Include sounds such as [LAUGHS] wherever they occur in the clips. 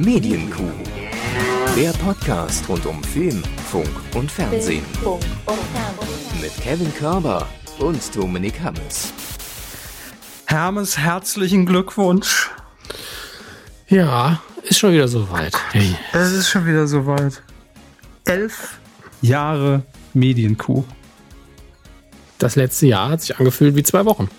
Medienkuh. Der Podcast rund um Film, Funk und Fernsehen. Mit Kevin Körber und Dominik Hammes. Hermes, herzlichen Glückwunsch. Ja, ist schon wieder soweit. Hey. Es ist schon wieder soweit. Elf Jahre Medienkuh. Das letzte Jahr hat sich angefühlt wie zwei Wochen.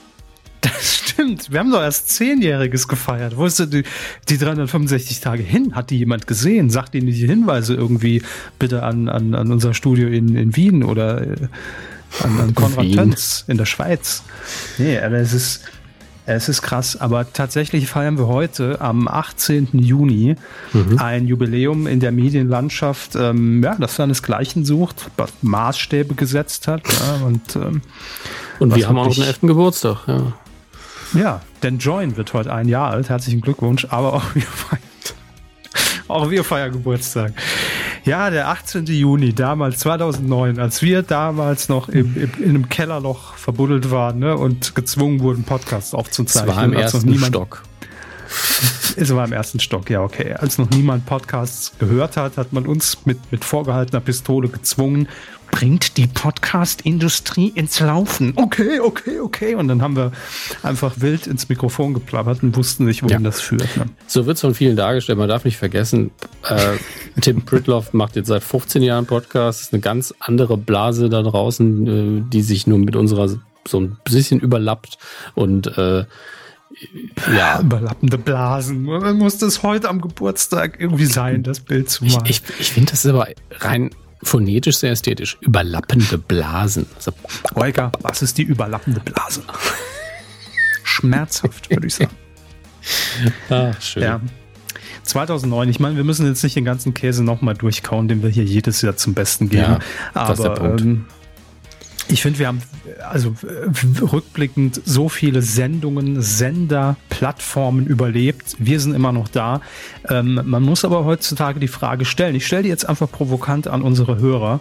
Stimmt. Wir haben doch erst Zehnjähriges gefeiert. Wo ist denn die, die 365 Tage hin? Hat die jemand gesehen? Sagt Ihnen die Hinweise irgendwie bitte an, an, an unser Studio in, in Wien oder äh, an, an Konrad. Tönz in der Schweiz? Nee, aber es ist, es ist krass. Aber tatsächlich feiern wir heute am 18. Juni ein Jubiläum in der Medienlandschaft, ähm, ja, das seinesgleichen sucht, was Maßstäbe gesetzt hat. Ja, und ähm, Und wir haben auch noch den 11. Geburtstag. Ja. Ja, denn Join wird heute ein Jahr alt. Herzlichen Glückwunsch. Aber auch wir feiern, auch wir feiern Geburtstag. Ja, der 18. Juni, damals 2009, als wir damals noch im, im, in einem Kellerloch verbuddelt waren ne, und gezwungen wurden, Podcasts Das aufzuzeichnen. war im als noch ersten niemand, Stock. [LAUGHS] Es war im ersten Stock, ja, okay. Als noch niemand Podcasts gehört hat, hat man uns mit, mit vorgehaltener Pistole gezwungen, bringt die Podcast-Industrie ins Laufen. Okay, okay, okay. Und dann haben wir einfach wild ins Mikrofon geplappert und wussten nicht, wohin Ja. das führt. Ne? So wird es von vielen dargestellt. Man darf nicht vergessen, äh, Tim Pritloff macht jetzt seit 15 Jahren Podcast. Das ist eine ganz andere Blase da draußen, äh, die sich nur mit unserer so ein bisschen überlappt. Und äh, ja, Überlappende Blasen. Man muss das heute am Geburtstag irgendwie sein, das Bild zu ich, malen. ich, ich finde das aber rein phonetisch sehr ästhetisch. Überlappende Blasen. Also, Olga, was ist die überlappende Blase? Schmerzhaft, würde ich sagen. [LAUGHS] ah, schön. Ja. 2009, ich meine, wir müssen jetzt nicht den ganzen Käse nochmal durchkauen, den wir hier jedes Jahr zum Besten geben. Ja, aber das ist der Punkt. Ähm, ich finde, wir haben also äh, rückblickend so viele Sendungen, Sender, Plattformen überlebt. Wir sind immer noch da. Ähm, man muss aber heutzutage die Frage stellen. Ich stelle die jetzt einfach provokant an unsere Hörer.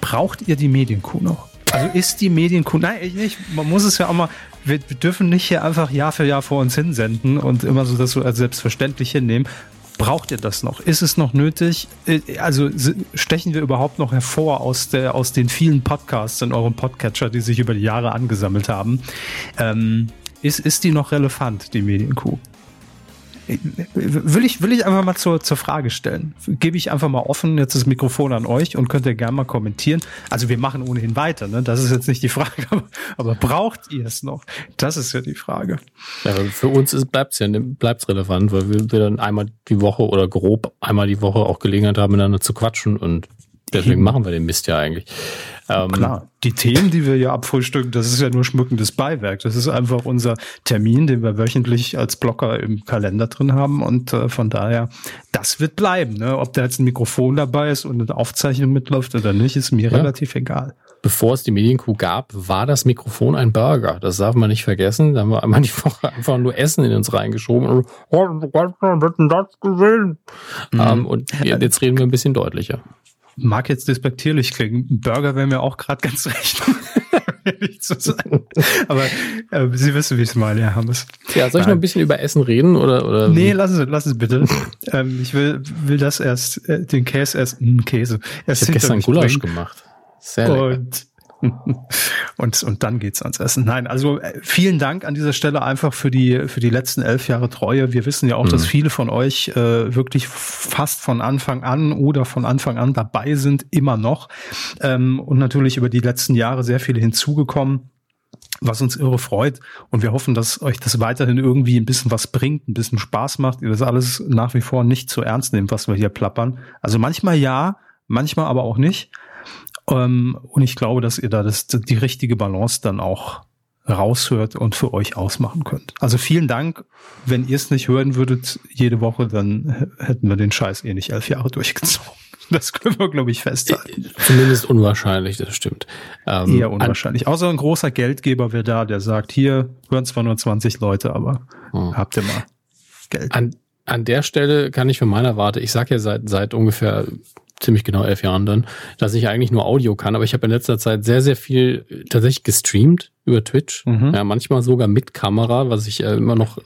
Braucht ihr die Medienkuh noch? Also ist die Medienkuh, nein, ich nicht. Man muss es ja auch mal, wir, dürfen nicht hier einfach Jahr für Jahr vor uns hinsenden und immer so das so als selbstverständlich hinnehmen. Braucht ihr das noch? Ist es noch nötig? Äh, Also stechen wir überhaupt noch hervor aus, der, aus den vielen Podcasts in eurem Podcatcher, die sich über die Jahre angesammelt haben? Ähm, ist, ist die noch relevant, die Medienkuh? Will ich, will ich einfach mal zur, zur Frage stellen. Gebe ich einfach mal offen jetzt das Mikrofon an euch und könnt ihr gerne mal kommentieren. Also wir machen ohnehin weiter, ne? Das ist jetzt nicht die Frage, [LAUGHS] aber, aber braucht ihr es noch? Das ist ja die Frage. Ja, für uns bleibt es ja bleibt's relevant, weil wir, wir dann einmal die Woche oder grob einmal die Woche auch Gelegenheit haben, miteinander zu quatschen und deswegen machen wir den Mist ja eigentlich. Ähm, Klar, die Themen, die wir hier abfrühstücken, das ist ja nur schmückendes Beiwerk. Das ist einfach unser Termin, den wir wöchentlich als Blocker im Kalender drin haben. Und äh, von daher, das wird bleiben. Ne? Ob da jetzt ein Mikrofon dabei ist und eine Aufzeichnung mitläuft oder nicht, ist mir Ja. relativ egal. Bevor es die Medienkuh gab, war das Mikrofon ein Burger. Das darf man nicht vergessen. Da haben wir einmal die Woche einfach nur Essen in uns reingeschoben. Und, oh, das gesehen? Ähm, und jetzt reden wir ein bisschen deutlicher. Mag jetzt despektierlich klingen. Burger wäre mir auch gerade ganz [LAUGHS] recht. ehrlich zu sein. Aber äh, Sie wissen, wie ich es meine, Herr Hammes. Ja, soll ich noch ein bisschen über Essen reden? Oder, oder Nee, lassen Sie, lassen Sie bitte. [LAUGHS] ähm, ich will, will das erst, äh, den Käse erst, mh, Käse. Erst ich habe gestern Gulasch bringen. gemacht. Sehr lecker. Und, [LAUGHS] und, und dann geht's ans Essen. Nein, also äh, vielen Dank an dieser Stelle einfach für die, für die letzten elf Jahre Treue. Wir wissen ja auch, dass viele von euch äh, wirklich fast von Anfang an oder von Anfang an dabei sind, immer noch. Ähm, und natürlich über die letzten Jahre sehr viele hinzugekommen was uns irre freut. Und wir hoffen, dass euch das weiterhin irgendwie ein bisschen was bringt, ein bisschen Spaß macht, ihr das alles nach wie vor nicht zu ernst nehmt, was wir hier plappern. Also manchmal ja, manchmal aber auch nicht. Ähm, und ich glaube, dass ihr da das, die richtige Balance dann auch raushört und für euch ausmachen könnt. Also vielen Dank. Wenn ihr es nicht hören würdet jede Woche, dann hätten wir den Scheiß eh nicht elf Jahre durchgezogen. [LAUGHS] Das können wir, glaube ich, festhalten. Zumindest unwahrscheinlich, das stimmt. Ähm, Eher unwahrscheinlich. Außer ein großer Geldgeber wäre da, der sagt, hier hören zwar nur 20 Leute, aber Hm. habt ihr mal Geld. An, an der Stelle kann ich für meiner Warte, ich sage ja seit, seit ungefähr ziemlich genau elf Jahren dann, dass ich eigentlich nur Audio kann, aber ich habe in letzter Zeit sehr, sehr viel äh, tatsächlich gestreamt über Twitch. Mhm. Ja, manchmal sogar mit Kamera, was ich äh, immer noch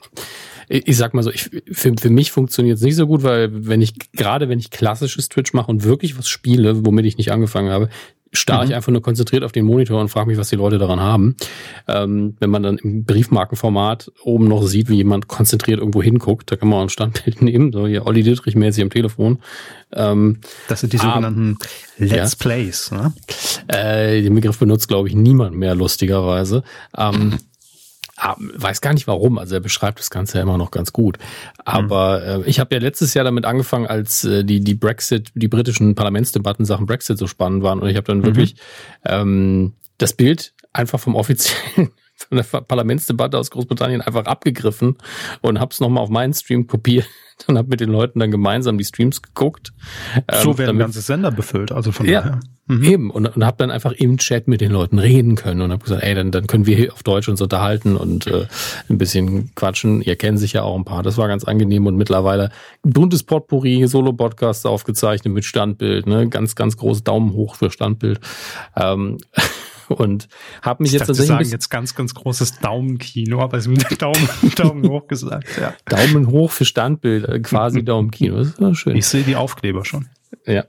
ich, ich sag mal so, ich, für, für mich funktioniert es nicht so gut, weil wenn ich, gerade wenn ich klassisches Twitch mache und wirklich was spiele, womit ich nicht angefangen habe, starre mhm. ich einfach nur konzentriert auf den Monitor und frage mich, was die Leute daran haben. Ähm, wenn man dann im Briefmarkenformat oben noch sieht, wie jemand konzentriert irgendwo hinguckt, da kann man auch ein Standbild [LAUGHS] nehmen, so hier Olli Dittrich mäßig am Telefon. Ähm, das sind die sogenannten ah, Let's ja. Plays. Ne? Äh, den Begriff benutzt, glaube ich, niemand mehr, lustigerweise. Ähm, [LAUGHS] weiß gar nicht warum. Also er beschreibt das Ganze ja immer noch ganz gut. Aber mhm. äh, ich habe ja letztes Jahr damit angefangen, als äh, die die Brexit, die britischen Parlamentsdebatten Sachen Brexit so spannend waren und ich habe dann mhm. wirklich ähm, das Bild einfach vom offiziellen [LAUGHS] von der Parlamentsdebatte aus Großbritannien einfach abgegriffen und habe es nochmal auf meinen Stream kopiert [LAUGHS] und habe mit den Leuten dann gemeinsam die Streams geguckt. So ähm, werden ganze Sender befüllt, also von ja, daher. Mhm. Eben, und, und habe dann einfach im Chat mit den Leuten reden können und habe gesagt, ey, dann, dann können wir hier auf Deutsch uns unterhalten und äh, ein bisschen quatschen. Ihr kennt sich ja auch ein paar, das war ganz angenehm und mittlerweile buntes Potpourri, Solo-Podcasts aufgezeichnet mit Standbild, ne, ganz, ganz groß Daumen hoch für Standbild. Ähm, [LAUGHS] und habe mich ich jetzt tatsächlich sagen jetzt ganz ganz großes Daumenkino, aber es ist Daumen [LAUGHS] Daumen hoch gesagt, ja. Daumen hoch für Standbild, äh, quasi [LAUGHS] Daumenkino, das ist schön. Ich sehe die Aufkleber schon. Ja.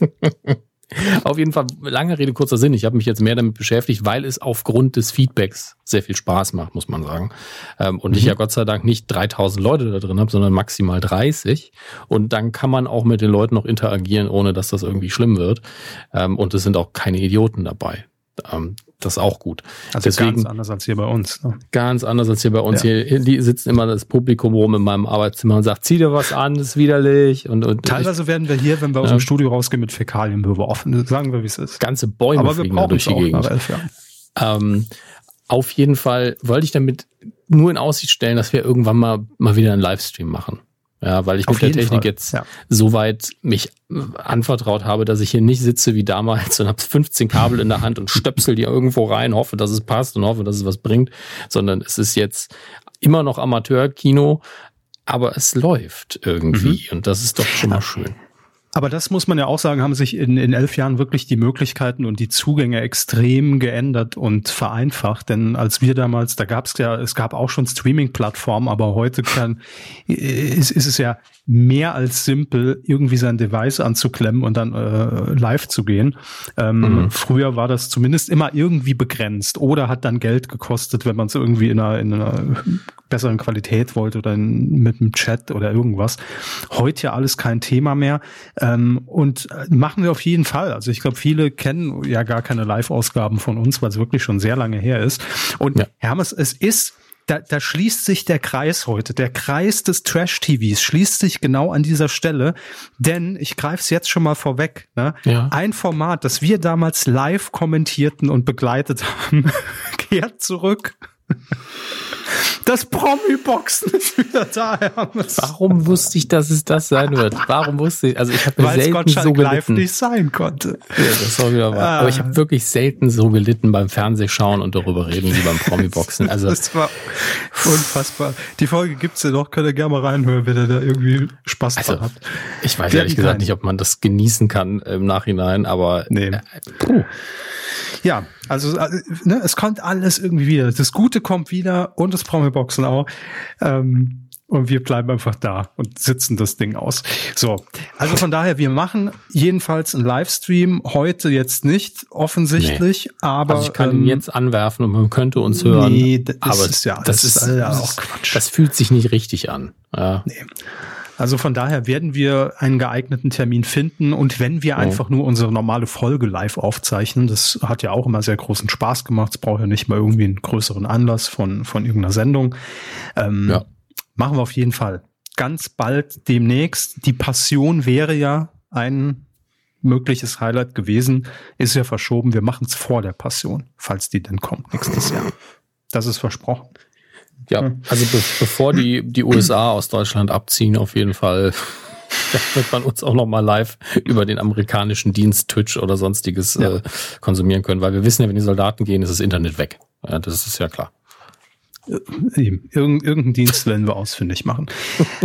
[LAUGHS] [LAUGHS] Auf jeden Fall, lange Rede, kurzer Sinn. Ich habe mich jetzt mehr damit beschäftigt, weil es aufgrund des Feedbacks sehr viel Spaß macht, muss man sagen. Ähm, und mhm. ich ja Gott sei Dank nicht 3000 Leute da drin habe, sondern maximal 30. Und dann kann man auch mit den Leuten noch interagieren, ohne dass das irgendwie schlimm wird. Ähm, und es sind auch keine Idioten dabei. Ähm, das ist auch gut. Also Deswegen, ganz anders als hier bei uns. Ne? Ganz anders als hier bei uns. Ja. Hier die sitzen immer das Publikum rum in meinem Arbeitszimmer und sagt, zieh dir was an, ist widerlich. Und, und Teilweise ich, werden wir hier, wenn wir aus dem Studio rausgehen, mit Fäkalien beworfen. Sagen wir, wie es ist. Ganze Bäume Aber fliegen wir durch die Gegend. Ähm, auf jeden Fall wollte ich damit nur in Aussicht stellen, dass wir irgendwann mal, mal wieder einen Livestream machen. Ja, weil ich Auf mit der Technik Fall. jetzt ja. soweit mich anvertraut habe, dass ich hier nicht sitze wie damals und habe 15 Kabel in der Hand und stöpsel die irgendwo rein, hoffe, dass es passt und hoffe, dass es was bringt, sondern es ist jetzt immer noch Amateurkino, aber es läuft irgendwie mhm. und das ist doch schon mal schön. Aber das muss man ja auch sagen, haben sich in, in elf Jahren wirklich die Möglichkeiten und die Zugänge extrem geändert und vereinfacht. Denn als wir damals, da gab es ja, es gab auch schon Streaming-Plattformen, aber heute kann, ist, ist es ja mehr als simpel, irgendwie sein Device anzuklemmen und dann äh, live zu gehen. Ähm, mhm. Früher war das zumindest immer irgendwie begrenzt oder hat dann Geld gekostet, wenn man es irgendwie in einer, in einer besseren Qualität wollte oder in, mit einem Chat oder irgendwas. Heute ja alles kein Thema mehr. Ähm, und äh, machen wir auf jeden Fall. Also ich glaube, viele kennen ja gar keine Live-Ausgaben von uns, weil es wirklich schon sehr lange her ist. Und ja. Hermes, es ist da, da schließt sich der Kreis heute. Der Kreis des Trash-TVs schließt sich genau an dieser Stelle. Denn ich greife es jetzt schon mal vorweg. Ne? Ja. Ein Format, das wir damals live kommentierten und begleitet haben, [LAUGHS] kehrt zurück. Das Promi-Boxen ist wieder da, Hermes. Warum wusste ich, dass es das sein wird? Warum wusste ich? Also ich habe selten so gelitten. live nicht sein konnte. Ja, das war wieder wahr. Ah. Aber ich habe wirklich selten so gelitten beim Fernsehschauen und darüber reden wie beim Promi-Boxen. [LAUGHS] Also das war unfassbar. Die Folge gibt's ja noch, könnt ihr gerne mal reinhören, wenn ihr da irgendwie Spaß also, habt. Ich weiß ehrlich gesagt nicht, ob man das genießen kann im Nachhinein, aber nee. Äh. Ja, also äh, ne, es kommt alles irgendwie wieder. Das Gute kommt wieder und das Promi-Boxen auch. Ähm, und wir bleiben einfach da und sitzen das Ding aus. So, also von daher, wir machen jedenfalls einen Livestream. Heute jetzt nicht, offensichtlich, nee. aber. Also ich kann ähm, ihn jetzt anwerfen und man könnte uns hören. Nee, das aber ist ja das, das ist, ist auch Quatsch. Das fühlt sich nicht richtig an. Ja. Nee. Also von daher werden wir einen geeigneten Termin finden und wenn wir oh. einfach nur unsere normale Folge live aufzeichnen, das hat ja auch immer sehr großen Spaß gemacht, es braucht ja nicht mal irgendwie einen größeren Anlass von, von irgendeiner Sendung. Ähm, ja. Machen wir auf jeden Fall. Ganz bald demnächst. Die Passion wäre ja ein mögliches Highlight gewesen, ist ja verschoben. Wir machen es vor der Passion, falls die denn kommt nächstes Jahr. Das ist versprochen. Ja, also be bevor die, die USA aus Deutschland abziehen, auf jeden Fall [LAUGHS] da wird man uns auch noch mal live über den amerikanischen Dienst Twitch oder sonstiges ja. äh, konsumieren können, weil wir wissen ja, wenn die Soldaten gehen, ist das Internet weg. Ja, das ist ja klar. Äh, Irgend, irgendeinen Dienst werden wir ausfindig machen.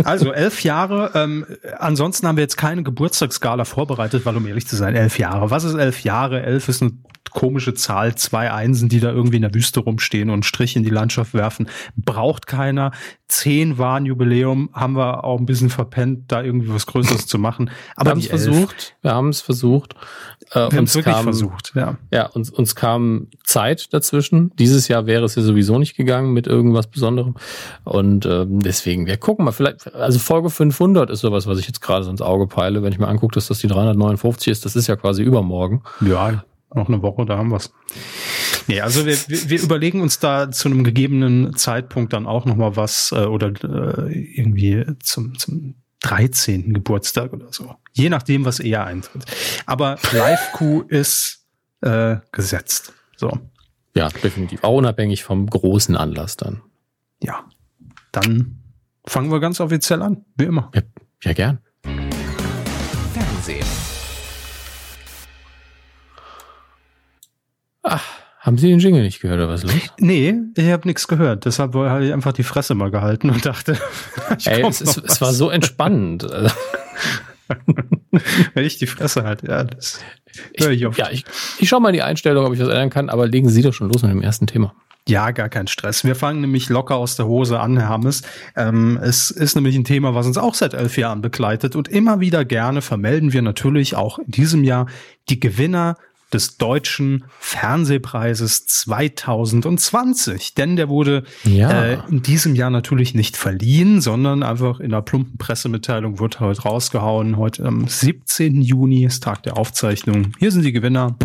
Also elf Jahre. Ähm, ansonsten haben wir jetzt keine Geburtstagsskala vorbereitet, weil um ehrlich zu sein, elf Jahre. Was ist elf Jahre? Elf ist eine komische Zahl, zwei Einsen, die da irgendwie in der Wüste rumstehen und Strich in die Landschaft werfen. Braucht keiner. Zehn war ein Jubiläum, haben wir auch ein bisschen verpennt, da irgendwie was Größeres zu machen. [LAUGHS] Aber wir haben es versucht. Wir haben es versucht. Äh, wir haben es wirklich kam, versucht, ja. Ja, uns, uns kam Zeit dazwischen. Dieses Jahr wäre es ja sowieso nicht gegangen mit irgendwas Besonderem. Und ähm, deswegen, wir gucken mal, vielleicht, also Folge 500 ist sowas, was ich jetzt gerade so ins Auge peile, wenn ich mir angucke, dass das die 359 ist. Das ist ja quasi übermorgen. Ja, noch eine Woche, da haben wir's. Nee, also wir, wir überlegen uns da zu einem gegebenen Zeitpunkt dann auch noch mal was äh, oder äh, irgendwie zum, zum 13. Geburtstag oder so. Je nachdem, was eher eintritt. Aber Live-Q [LAUGHS] ist äh, gesetzt. So. Ja, definitiv. Auch unabhängig vom großen Anlass dann. Ja. Dann fangen wir ganz offiziell an, wie immer. Ja, ja gern. Fernsehen. Ach, haben Sie den Jingle nicht gehört oder was los? Nee, ich habe nichts gehört. Deshalb habe ich einfach die Fresse mal gehalten und dachte, [LAUGHS] Ey, es, es, es, war so entspannend. [LAUGHS] Wenn ich die Fresse halte, ja, das höre ich auf. Ja, ich, ich schaue mal in die Einstellung, ob ich was ändern kann, aber legen Sie doch schon los mit dem ersten Thema. Ja, gar kein Stress. Wir fangen nämlich locker aus der Hose an, Herr Hammes. Ähm, es ist nämlich ein Thema, was uns auch seit elf Jahren begleitet und immer wieder gerne vermelden wir natürlich auch in diesem Jahr die Gewinner des Deutschen Fernsehpreises 2020. Denn der wurde ja. äh, in diesem Jahr natürlich nicht verliehen, sondern einfach in einer plumpen Pressemitteilung wird heute rausgehauen. Heute am 17. Juni ist Tag der Aufzeichnung. Hier sind die Gewinner.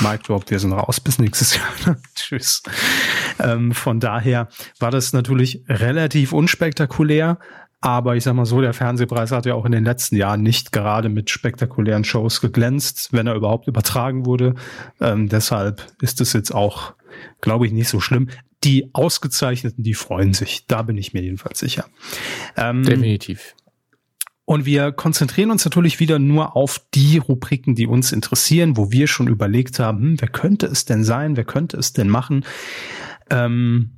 Mic Drop, wir sind raus bis nächstes Jahr. [LAUGHS] Tschüss. Ähm, von daher war das natürlich relativ unspektakulär, aber ich sag mal so, der Fernsehpreis hat ja auch in den letzten Jahren nicht gerade mit spektakulären Shows geglänzt, wenn er überhaupt übertragen wurde. Ähm, deshalb ist es jetzt auch, glaube ich, nicht so schlimm. Die Ausgezeichneten, die freuen sich. Da bin ich mir jedenfalls sicher. Ähm, Definitiv. Und wir konzentrieren uns natürlich wieder nur auf die Rubriken, die uns interessieren, wo wir schon überlegt haben, hm, wer könnte es denn sein, wer könnte es denn machen. Ähm,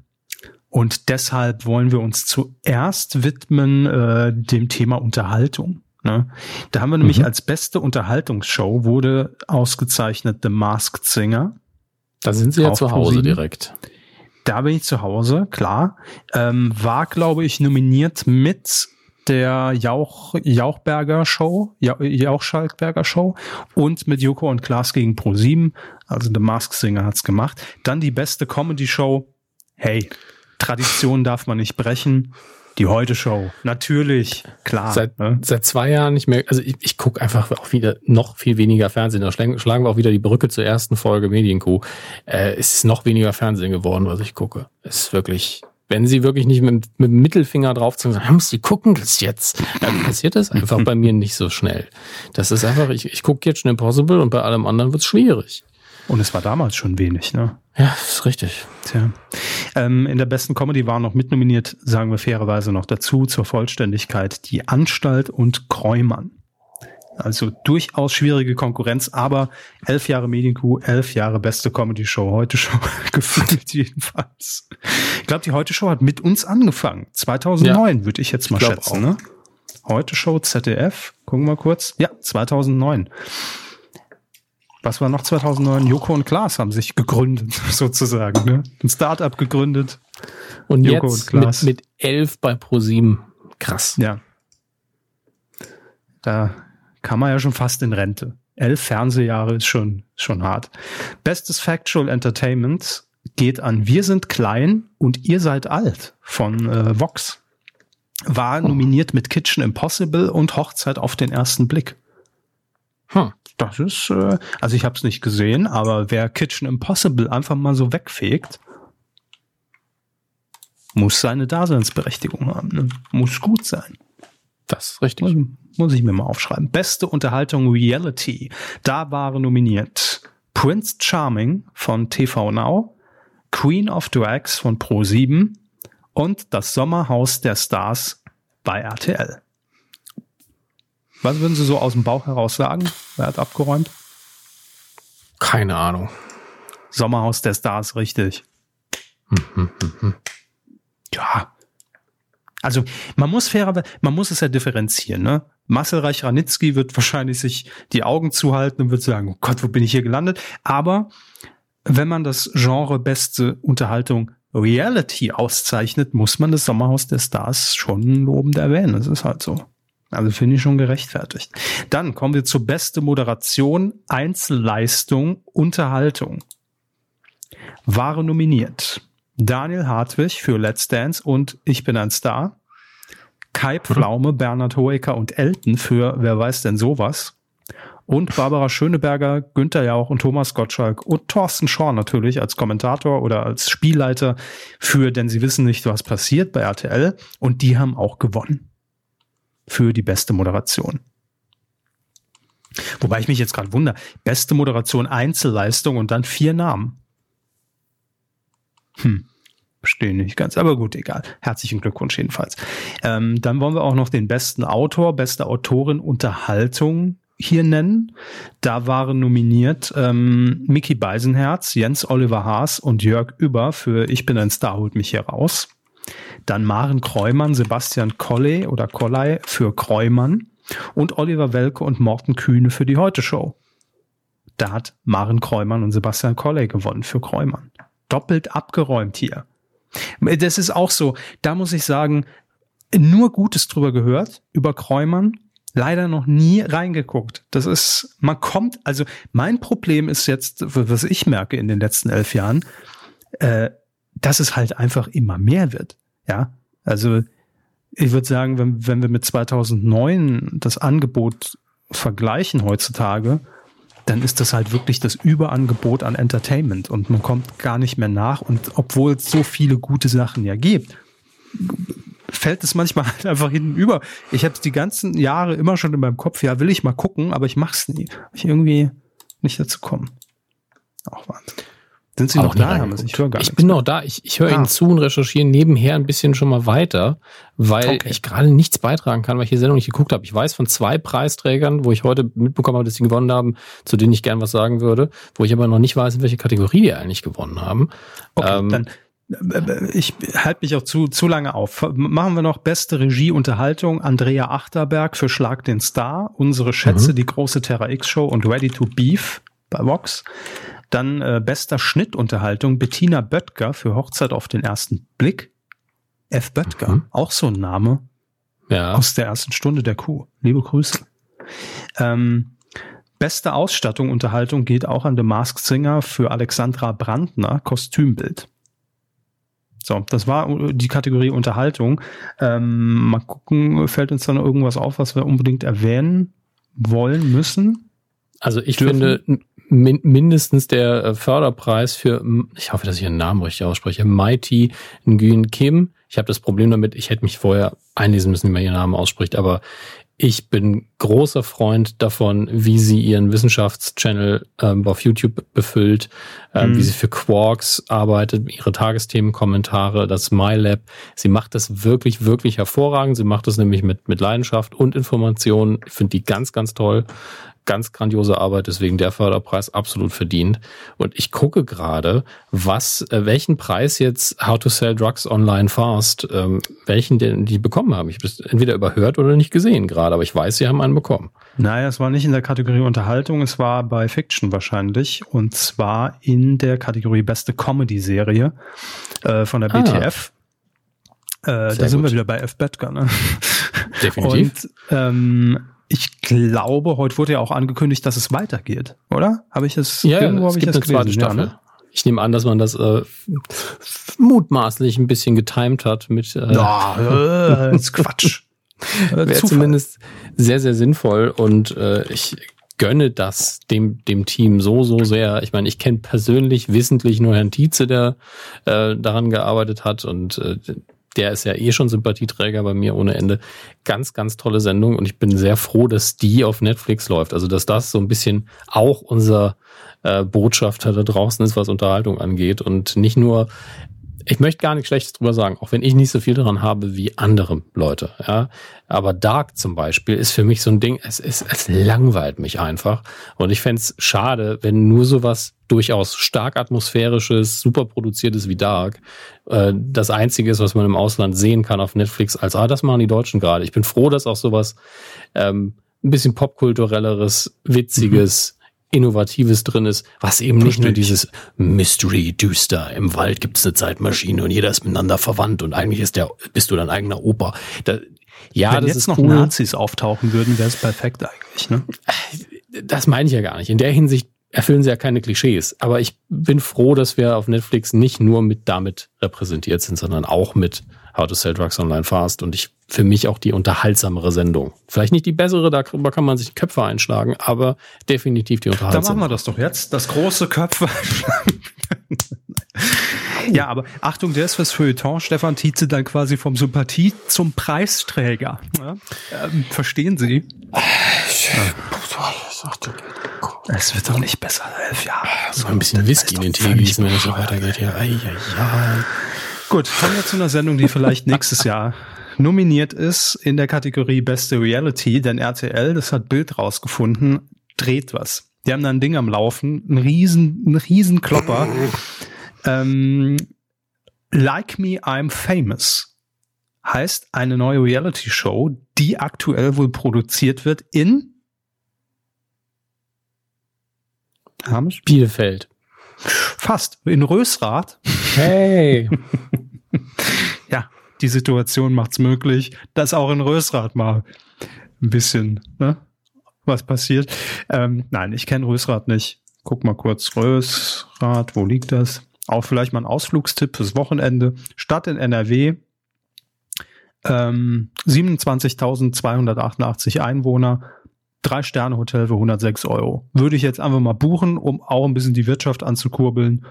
und deshalb wollen wir uns zuerst widmen äh, dem Thema Unterhaltung. Ne? Da haben wir nämlich mhm. als beste Unterhaltungsshow wurde ausgezeichnet The Masked Singer. Da sind Sie ja zu Hause direkt. Da bin ich zu Hause, klar. Ähm, war, glaube ich, nominiert mit der Jauch, Jauchberger Show, Jauch-Schalkberger Show und mit Joko und Klaas gegen Pro7. Also The Masked Singer hat's gemacht. Dann die beste Comedy Show. Hey, Tradition darf man nicht brechen. Die Heute-Show, natürlich, klar. Seit, ne? seit zwei Jahren nicht mehr, also ich, ich gucke einfach auch wieder noch viel weniger Fernsehen. Da schlagen, schlagen wir auch wieder die Brücke zur ersten Folge Medienkuh. Äh, es ist noch weniger Fernsehen geworden, was ich gucke. Es ist wirklich, wenn sie wirklich nicht mit, mit dem Mittelfinger drauf zu sagen, muss sie gucken das jetzt, dann [LAUGHS] passiert das einfach bei mir nicht so schnell. Das ist einfach, ich, ich gucke jetzt schon Impossible und bei allem anderen wird es schwierig. Und es war damals schon wenig, ne? Ja, ist richtig. Tja. Ähm, in der besten Comedy waren noch mitnominiert, sagen wir fairerweise noch dazu, zur Vollständigkeit, die Anstalt und Kräumann. Also durchaus schwierige Konkurrenz, aber elf Jahre Medienkuh, elf Jahre beste Comedy-Show, heute Show, [LAUGHS] gefühlt jedenfalls. Ich glaube, die Heute Show hat mit uns angefangen. 2009 ja, würde ich jetzt mal ich schätzen. Ne? Heute Show ZDF, gucken wir kurz. Ja, 2009 was war noch 2009? Joko und Klaas haben sich gegründet, [LAUGHS] sozusagen. Ne? Ein Startup gegründet. Und Joko jetzt und Klaas. Mit, mit elf bei ProSieben. Krass. Ja. Da kann man ja schon fast in Rente. Elf Fernsehjahre ist schon, schon hart. Bestes Factual Entertainment geht an Wir sind klein und ihr seid alt von äh, Vox. War nominiert mit Kitchen Impossible und Hochzeit auf den ersten Blick. Hm. Das ist, äh, also ich habe es nicht gesehen, aber wer Kitchen Impossible einfach mal so wegfegt, muss seine Daseinsberechtigung haben. Ne? Muss gut sein. Das ist richtig. Muss, muss ich mir mal aufschreiben. Beste Unterhaltung Reality. Da waren nominiert Prince Charming von TV Now, Queen of Drags von Pro7 und das Sommerhaus der Stars bei RTL. Was würden Sie so aus dem Bauch heraus sagen? Wer hat abgeräumt? Keine Ahnung. Sommerhaus der Stars, richtig. Hm, hm, hm, ja. Also man muss fairer, man muss es ja differenzieren. Ne? Marcel Reich-Ranitzky wird wahrscheinlich sich die Augen zuhalten und wird sagen, oh Gott, wo bin ich hier gelandet? Aber wenn man das Genre beste Unterhaltung Reality auszeichnet, muss man das Sommerhaus der Stars schon lobend erwähnen. Das ist halt so. Also finde ich schon gerechtfertigt. Dann kommen wir zur beste Moderation, Einzelleistung, Unterhaltung. Ware nominiert. Daniel Hartwig für Let's Dance und Ich bin ein Star. Kai mhm. Pflaume, Bernhard Hoeker und Elton für Wer weiß denn sowas. Und Barbara Schöneberger, Günther Jauch und Thomas Gottschalk und Thorsten Schorn natürlich als Kommentator oder als Spielleiter für Denn sie wissen nicht, was passiert bei RTL. Und die haben auch gewonnen für die beste Moderation. Wobei ich mich jetzt gerade wundere, beste Moderation Einzelleistung und dann vier Namen. Hm. Verstehe nicht ganz, aber gut, egal. Herzlichen Glückwunsch jedenfalls. Ähm, dann wollen wir auch noch den besten Autor, beste Autorin Unterhaltung hier nennen. Da waren nominiert ähm, Mickey Beisenherz, Jens Oliver Haas und Jörg Über für Ich bin ein Star, holt mich hier raus. Dann Maren Kreumann, Sebastian Kolley oder Kolley für Kreumann und Oliver Welke und Morten Kühne für die Heute Show. Da hat Maren Kreumann und Sebastian Kolley gewonnen für Kreumann. Doppelt abgeräumt hier. Das ist auch so. Da muss ich sagen, nur Gutes drüber gehört, über Kräumann. Leider noch nie reingeguckt. Das ist, man kommt, also mein Problem ist jetzt, was ich merke in den letzten elf Jahren, äh, dass es halt einfach immer mehr wird. Ja, also ich würde sagen, wenn, wenn wir mit 2009 das Angebot vergleichen heutzutage, dann ist das halt wirklich das Überangebot an Entertainment und man kommt gar nicht mehr nach. Und obwohl es so viele gute Sachen ja gibt, fällt es manchmal [LAUGHS] halt einfach hinten über. Ich habe es die ganzen Jahre immer schon in meinem Kopf, ja, will ich mal gucken, aber ich mach's nie. Ich irgendwie nicht dazu kommen. Auch Wahnsinn. Sind Sie noch da? Haben ich höre gar Ich bin mehr. noch da. Ich, ich höre ah. Ihnen zu und recherchiere nebenher ein bisschen schon mal weiter, weil okay. ich gerade nichts beitragen kann, weil ich die Sendung nicht geguckt habe. Ich weiß von zwei Preisträgern, wo ich heute mitbekommen habe, dass sie gewonnen haben, zu denen ich gern was sagen würde, wo ich aber noch nicht weiß, in welche Kategorie die eigentlich gewonnen haben. Okay, ähm, dann äh, ich halte mich auch zu, zu lange auf. Machen wir noch beste Regieunterhaltung. Andrea Achterberg für Schlag den Star. Unsere Schätze, mhm. die große Terra X Show und Ready to Beef bei Vox. Dann äh, bester Schnittunterhaltung Bettina Böttger für Hochzeit auf den ersten Blick. F. Böttger, mhm. auch so ein Name ja. aus der ersten Stunde der Kuh. Liebe Grüße. Ähm, beste Ausstattung Unterhaltung geht auch an The Masked Singer für Alexandra Brandner, Kostümbild. So, das war die Kategorie Unterhaltung. Ähm, mal gucken, fällt uns dann irgendwas auf, was wir unbedingt erwähnen wollen müssen? Also ich dürfen? finde, min mindestens der äh, Förderpreis für, ich hoffe, dass ich Ihren Namen richtig ausspreche, Mighty Nguyen Kim. Ich habe das Problem damit, ich hätte mich vorher einlesen müssen, wie man Ihren Namen ausspricht, aber ich bin großer Freund davon, wie sie ihren Wissenschaftschannel ähm, auf YouTube befüllt, ähm, mhm. wie sie für Quarks arbeitet, ihre Tagesthemenkommentare, das MyLab. Sie macht das wirklich, wirklich hervorragend. Sie macht das nämlich mit, mit Leidenschaft und Informationen. Ich finde die ganz, ganz toll ganz grandiose Arbeit, deswegen der Förderpreis absolut verdient. Und ich gucke gerade, was, äh, welchen Preis jetzt How to Sell Drugs Online Fast, ähm, welchen denn die bekommen haben. Ich habe es entweder überhört oder nicht gesehen gerade, aber ich weiß, sie haben einen bekommen. Naja, es war nicht in der Kategorie Unterhaltung, es war bei Fiction wahrscheinlich und zwar in der Kategorie Beste Comedy-Serie äh, von der BTF. Ah. Äh, da sind gut. wir wieder bei F. Bettger, ne? Definitiv. Und ähm, ich glaube, heute wurde ja auch angekündigt, dass es weitergeht, oder? Habe ich es ja, irgendwo es gibt ich das eine zweite Staffel. Ja, ne? Ich nehme an, dass man das äh, mutmaßlich ein bisschen getimed hat mit. Äh, ja, äh, das [LAUGHS] ist Quatsch. Wäre zumindest sehr, sehr sinnvoll und äh, ich gönne das dem, dem Team so, so sehr. Ich meine, ich kenne persönlich wissentlich nur Herrn Tietze, der äh, daran gearbeitet hat und äh, der ist ja eh schon Sympathieträger bei mir ohne Ende. Ganz, ganz tolle Sendung und ich bin sehr froh, dass die auf Netflix läuft. Also, dass das so ein bisschen auch unser äh, Botschafter da draußen ist, was Unterhaltung angeht und nicht nur ich möchte gar nichts Schlechtes drüber sagen, auch wenn ich nicht so viel daran habe wie andere Leute. Ja, aber Dark zum Beispiel ist für mich so ein Ding. Es ist, es langweilt mich einfach und ich fände es schade, wenn nur sowas durchaus stark atmosphärisches, super produziertes wie Dark äh, das einzige ist, was man im Ausland sehen kann auf Netflix. Als ah, das machen die Deutschen gerade. Ich bin froh, dass auch sowas ähm, ein bisschen popkulturelleres, witziges. Mhm Innovatives drin ist, was eben nicht nur dieses Mystery düster. Im Wald gibt es eine Zeitmaschine und jeder ist miteinander verwandt und eigentlich ist der, bist du dein eigener Opa. Da, ja, Wenn das jetzt ist noch cool. Nazis auftauchen würden, wäre es perfekt eigentlich. Ne? Das meine ich ja gar nicht. In der Hinsicht erfüllen sie ja keine Klischees. Aber ich bin froh, dass wir auf Netflix nicht nur mit damit repräsentiert sind, sondern auch mit How to Sell Drugs Online Fast und ich für mich auch die unterhaltsamere Sendung. Vielleicht nicht die bessere, darüber kann man sich Köpfe einschlagen, aber definitiv die unterhaltsamere. Da machen wir das doch jetzt, das große Köpfe ja, aber Achtung, der ist fürs Feuilleton, Stefan Tietze dann quasi vom Sympathie zum Preisträger. Ja? Ähm, verstehen Sie? Es wird doch nicht besser, elf Jahre. So ein bisschen Whisky in den Tee gießen, wenn es so weitergeht. Ja, ei, ei, ei. Gut, kommen wir zu einer Sendung, die vielleicht nächstes Jahr nominiert ist in der Kategorie Beste Reality, denn RTL, das hat Bild rausgefunden, dreht was. Die haben da ein Ding am Laufen, ein riesen, ein riesen Klopper. ähm, like Me, I'm Famous heißt eine neue Reality-Show, die aktuell wohl produziert wird in Hamisch? Bielefeld. Fast. In Rösrath. Hey. [LAUGHS] ja, die Situation macht's möglich, dass auch in Rösrath mal ein bisschen ne, was passiert. Ähm, nein, ich kenne Rösrath nicht. Guck mal kurz, Rösrath, wo liegt das? Auch vielleicht mal ein Ausflugstipp fürs Wochenende. Stadt in NRW, ähm, 27.288 Einwohner, Drei-Sterne-Hotel für 106 Euro. Würde ich jetzt einfach mal buchen, um auch ein bisschen die Wirtschaft anzukurbeln.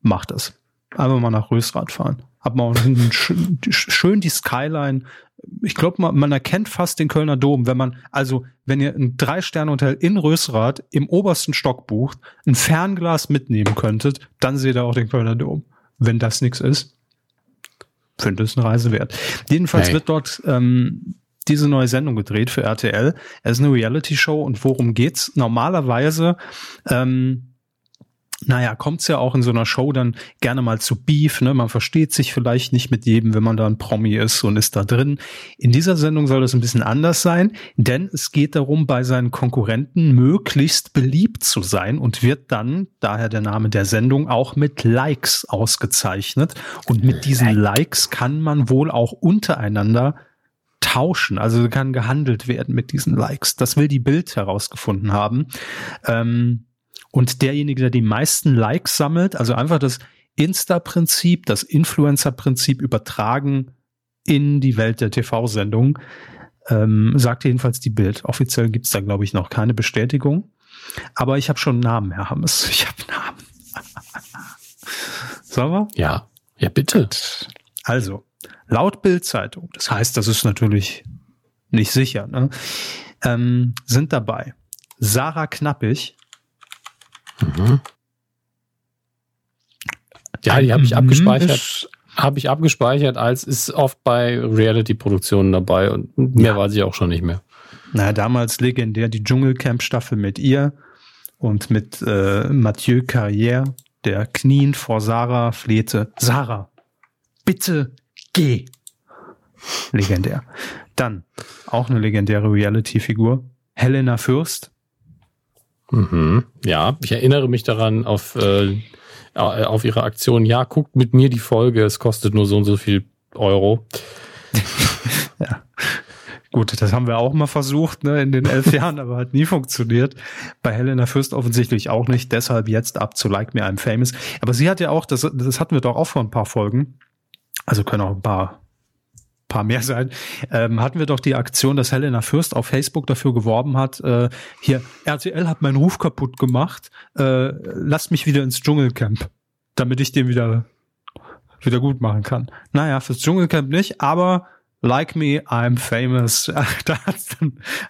Macht das. Einfach mal nach Rösrath fahren. Hat man auch schön, schön die Skyline. Ich glaube, man, man erkennt fast den Kölner Dom, wenn man, also, wenn ihr ein Drei-Sterne-Hotel in Rösrath im obersten Stock bucht, ein Fernglas mitnehmen könntet, dann seht ihr auch den Kölner Dom. Wenn das nichts ist, finde es eine Reise wert. Jedenfalls hey. wird dort ähm, diese neue Sendung gedreht für RTL. Es ist eine Reality-Show und worum geht's? Normalerweise ähm, naja, kommt's ja auch in so einer Show dann gerne mal zu Beef, ne? Man versteht sich vielleicht nicht mit jedem, wenn man da ein Promi ist und ist da drin. In dieser Sendung soll das ein bisschen anders sein, denn es geht darum, bei seinen Konkurrenten möglichst beliebt zu sein und wird dann, daher der Name der Sendung, auch mit Likes ausgezeichnet. Und mit diesen Likes kann man wohl auch untereinander tauschen, also kann gehandelt werden mit diesen Likes. Das will die Bild herausgefunden haben. Ähm, und derjenige, der die meisten Likes sammelt, also einfach das Insta-Prinzip, das Influencer-Prinzip übertragen in die Welt der TV-Sendung, ähm, sagt jedenfalls die Bild. Offiziell gibt's da, glaube ich, noch keine Bestätigung. Aber ich habe schon einen Namen, Herr Hammes. [LAUGHS] Ich habe Namen. Sollen wir? Ja. Ja, bitte. Also, Laut Bildzeitung, das heißt, das ist natürlich nicht sicher, ne? ähm, sind dabei Sarah Knappig. Mhm. Ja, die habe ich abgespeichert. Habe ich abgespeichert, als ist oft bei Reality-Produktionen dabei und mehr ja. weiß ich auch schon nicht mehr. Na, damals legendär die Dschungelcamp-Staffel mit ihr und mit äh, Mathieu Carrière, der knien vor Sarah flehte. Sarah, bitte Geh. Legendär. Dann auch eine legendäre Reality-Figur. Helena Fürst. Mhm. Ja, ich erinnere mich daran auf, äh, auf ihre Aktion. Ja, guckt mit mir die Folge. Es kostet nur so und so viel Euro. [LAUGHS] ja. Gut, das haben wir auch mal versucht, ne, in den elf [LAUGHS] Jahren, aber hat nie funktioniert. Bei Helena Fürst offensichtlich auch nicht. Deshalb jetzt ab zu Like Me I'm Famous. Aber sie hat ja auch, das, das hatten wir doch auch vor ein paar Folgen, also können auch ein paar paar mehr sein, ähm, hatten wir doch die Aktion, dass Helena Fürst auf Facebook dafür geworben hat, äh, hier, RTL hat meinen Ruf kaputt gemacht, äh, lasst mich wieder ins Dschungelcamp, damit ich den wieder, wieder gut machen kann. Naja, fürs Dschungelcamp nicht, aber like me, I'm famous. [LAUGHS] da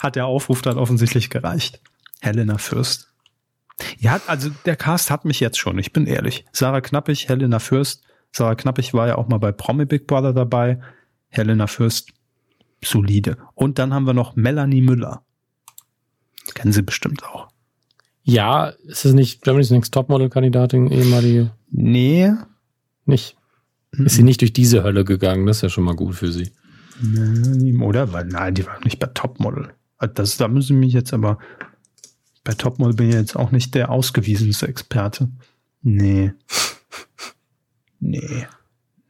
hat der Aufruf dann offensichtlich gereicht. Helena Fürst. Ja, also der Cast hat mich jetzt schon, ich bin ehrlich. Sarah Knappig, Helena Fürst, Sarah Knappig war ja auch mal bei Promi Big Brother dabei. Helena Fürst, solide. Und dann haben wir noch Melanie Müller. Kennen Sie bestimmt auch. Ja, ist es nicht Germany's Next Topmodel-Kandidatin, ehemalige? Nee. Nicht. Ist sie nicht durch diese Hölle gegangen? Das ist ja schon mal gut für sie. Oder? Weil, nein, die war nicht bei Topmodel. Das, da müssen mich jetzt aber, bei Topmodel bin ich jetzt auch nicht der ausgewiesenste Experte. Nee. [LAUGHS] Nee.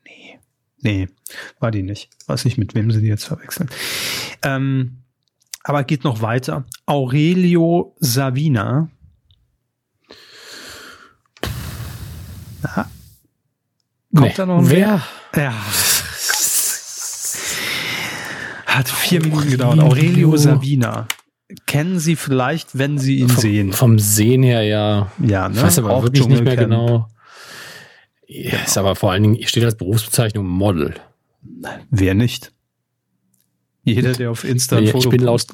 Nee. Nee. War die nicht. Weiß nicht, mit wem sie die jetzt verwechseln. Ähm, aber geht noch weiter. Aurelio Savina. Ja. Kommt nee. da noch ein Wer? Ja. Hat vier Minuten gedauert. Aurelio Sabina. Kennen Sie vielleicht, wenn Sie ihn vom, sehen? Vom Sehen her ja. Ja, ne? Ich weiß aber Auch wirklich nicht mehr genau. Ja, ist aber vor allen Dingen, steht als Berufsbezeichnung Model. Wer nicht? Jeder, der auf Insta ein Foto ich bin laut,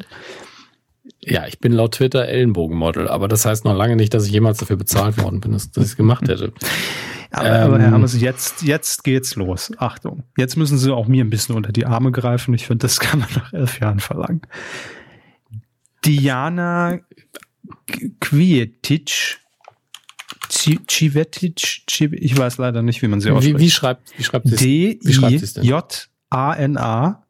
Ja, ich bin laut Twitter Ellenbogenmodel, aber das heißt noch lange nicht, dass ich jemals dafür bezahlt worden bin, dass, dass ich es gemacht hätte. Aber, ähm, aber Herr Hammers, jetzt, jetzt geht's los. Achtung. Jetzt müssen Sie auch mir ein bisschen unter die Arme greifen. Ich finde, das kann man nach elf Jahren verlangen. Diana Kvietic, Civetic, ich weiß leider nicht, wie man sie ausspricht. Wie, wie schreibt, wie schreibt sie D-I-J-A-N-A.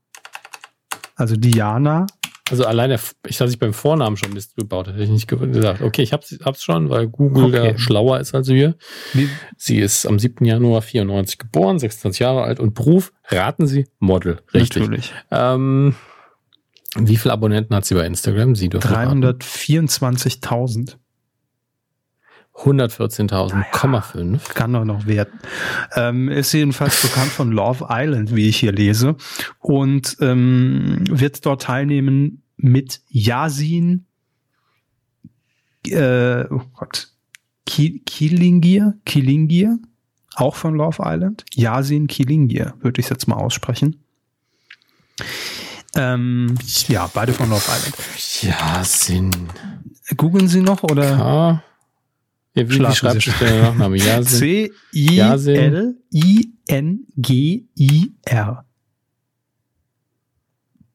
Also Diana also alleine, ich dass ich beim Vornamen schon Mist gebaut hätte ich nicht gesagt. Okay, ich hab's, hab's schon, weil Google okay. der schlauer ist als wir. Wie? Sie ist am 7. Januar 94 geboren, 26 Jahre alt und Beruf, raten Sie, Model. Richtig. Natürlich. Ähm, wie viele Abonnenten hat sie bei Instagram? Sie 324.000. 114.000,5. Naja, kann doch noch werden. Ähm, ist jedenfalls bekannt von Love Island, wie ich hier lese. Und ähm, wird dort teilnehmen mit Yasin, äh, oh Gott, Kilingir, Kilingir, auch von Love Island. Yasin Kilingir, würde ich jetzt mal aussprechen. Ähm, ja, beide von Love Island. Yasin. Googeln Sie noch oder? Ja. Ja, wie, wie schreibt sich der Nachname? C-I-L-I-N-G-I-R.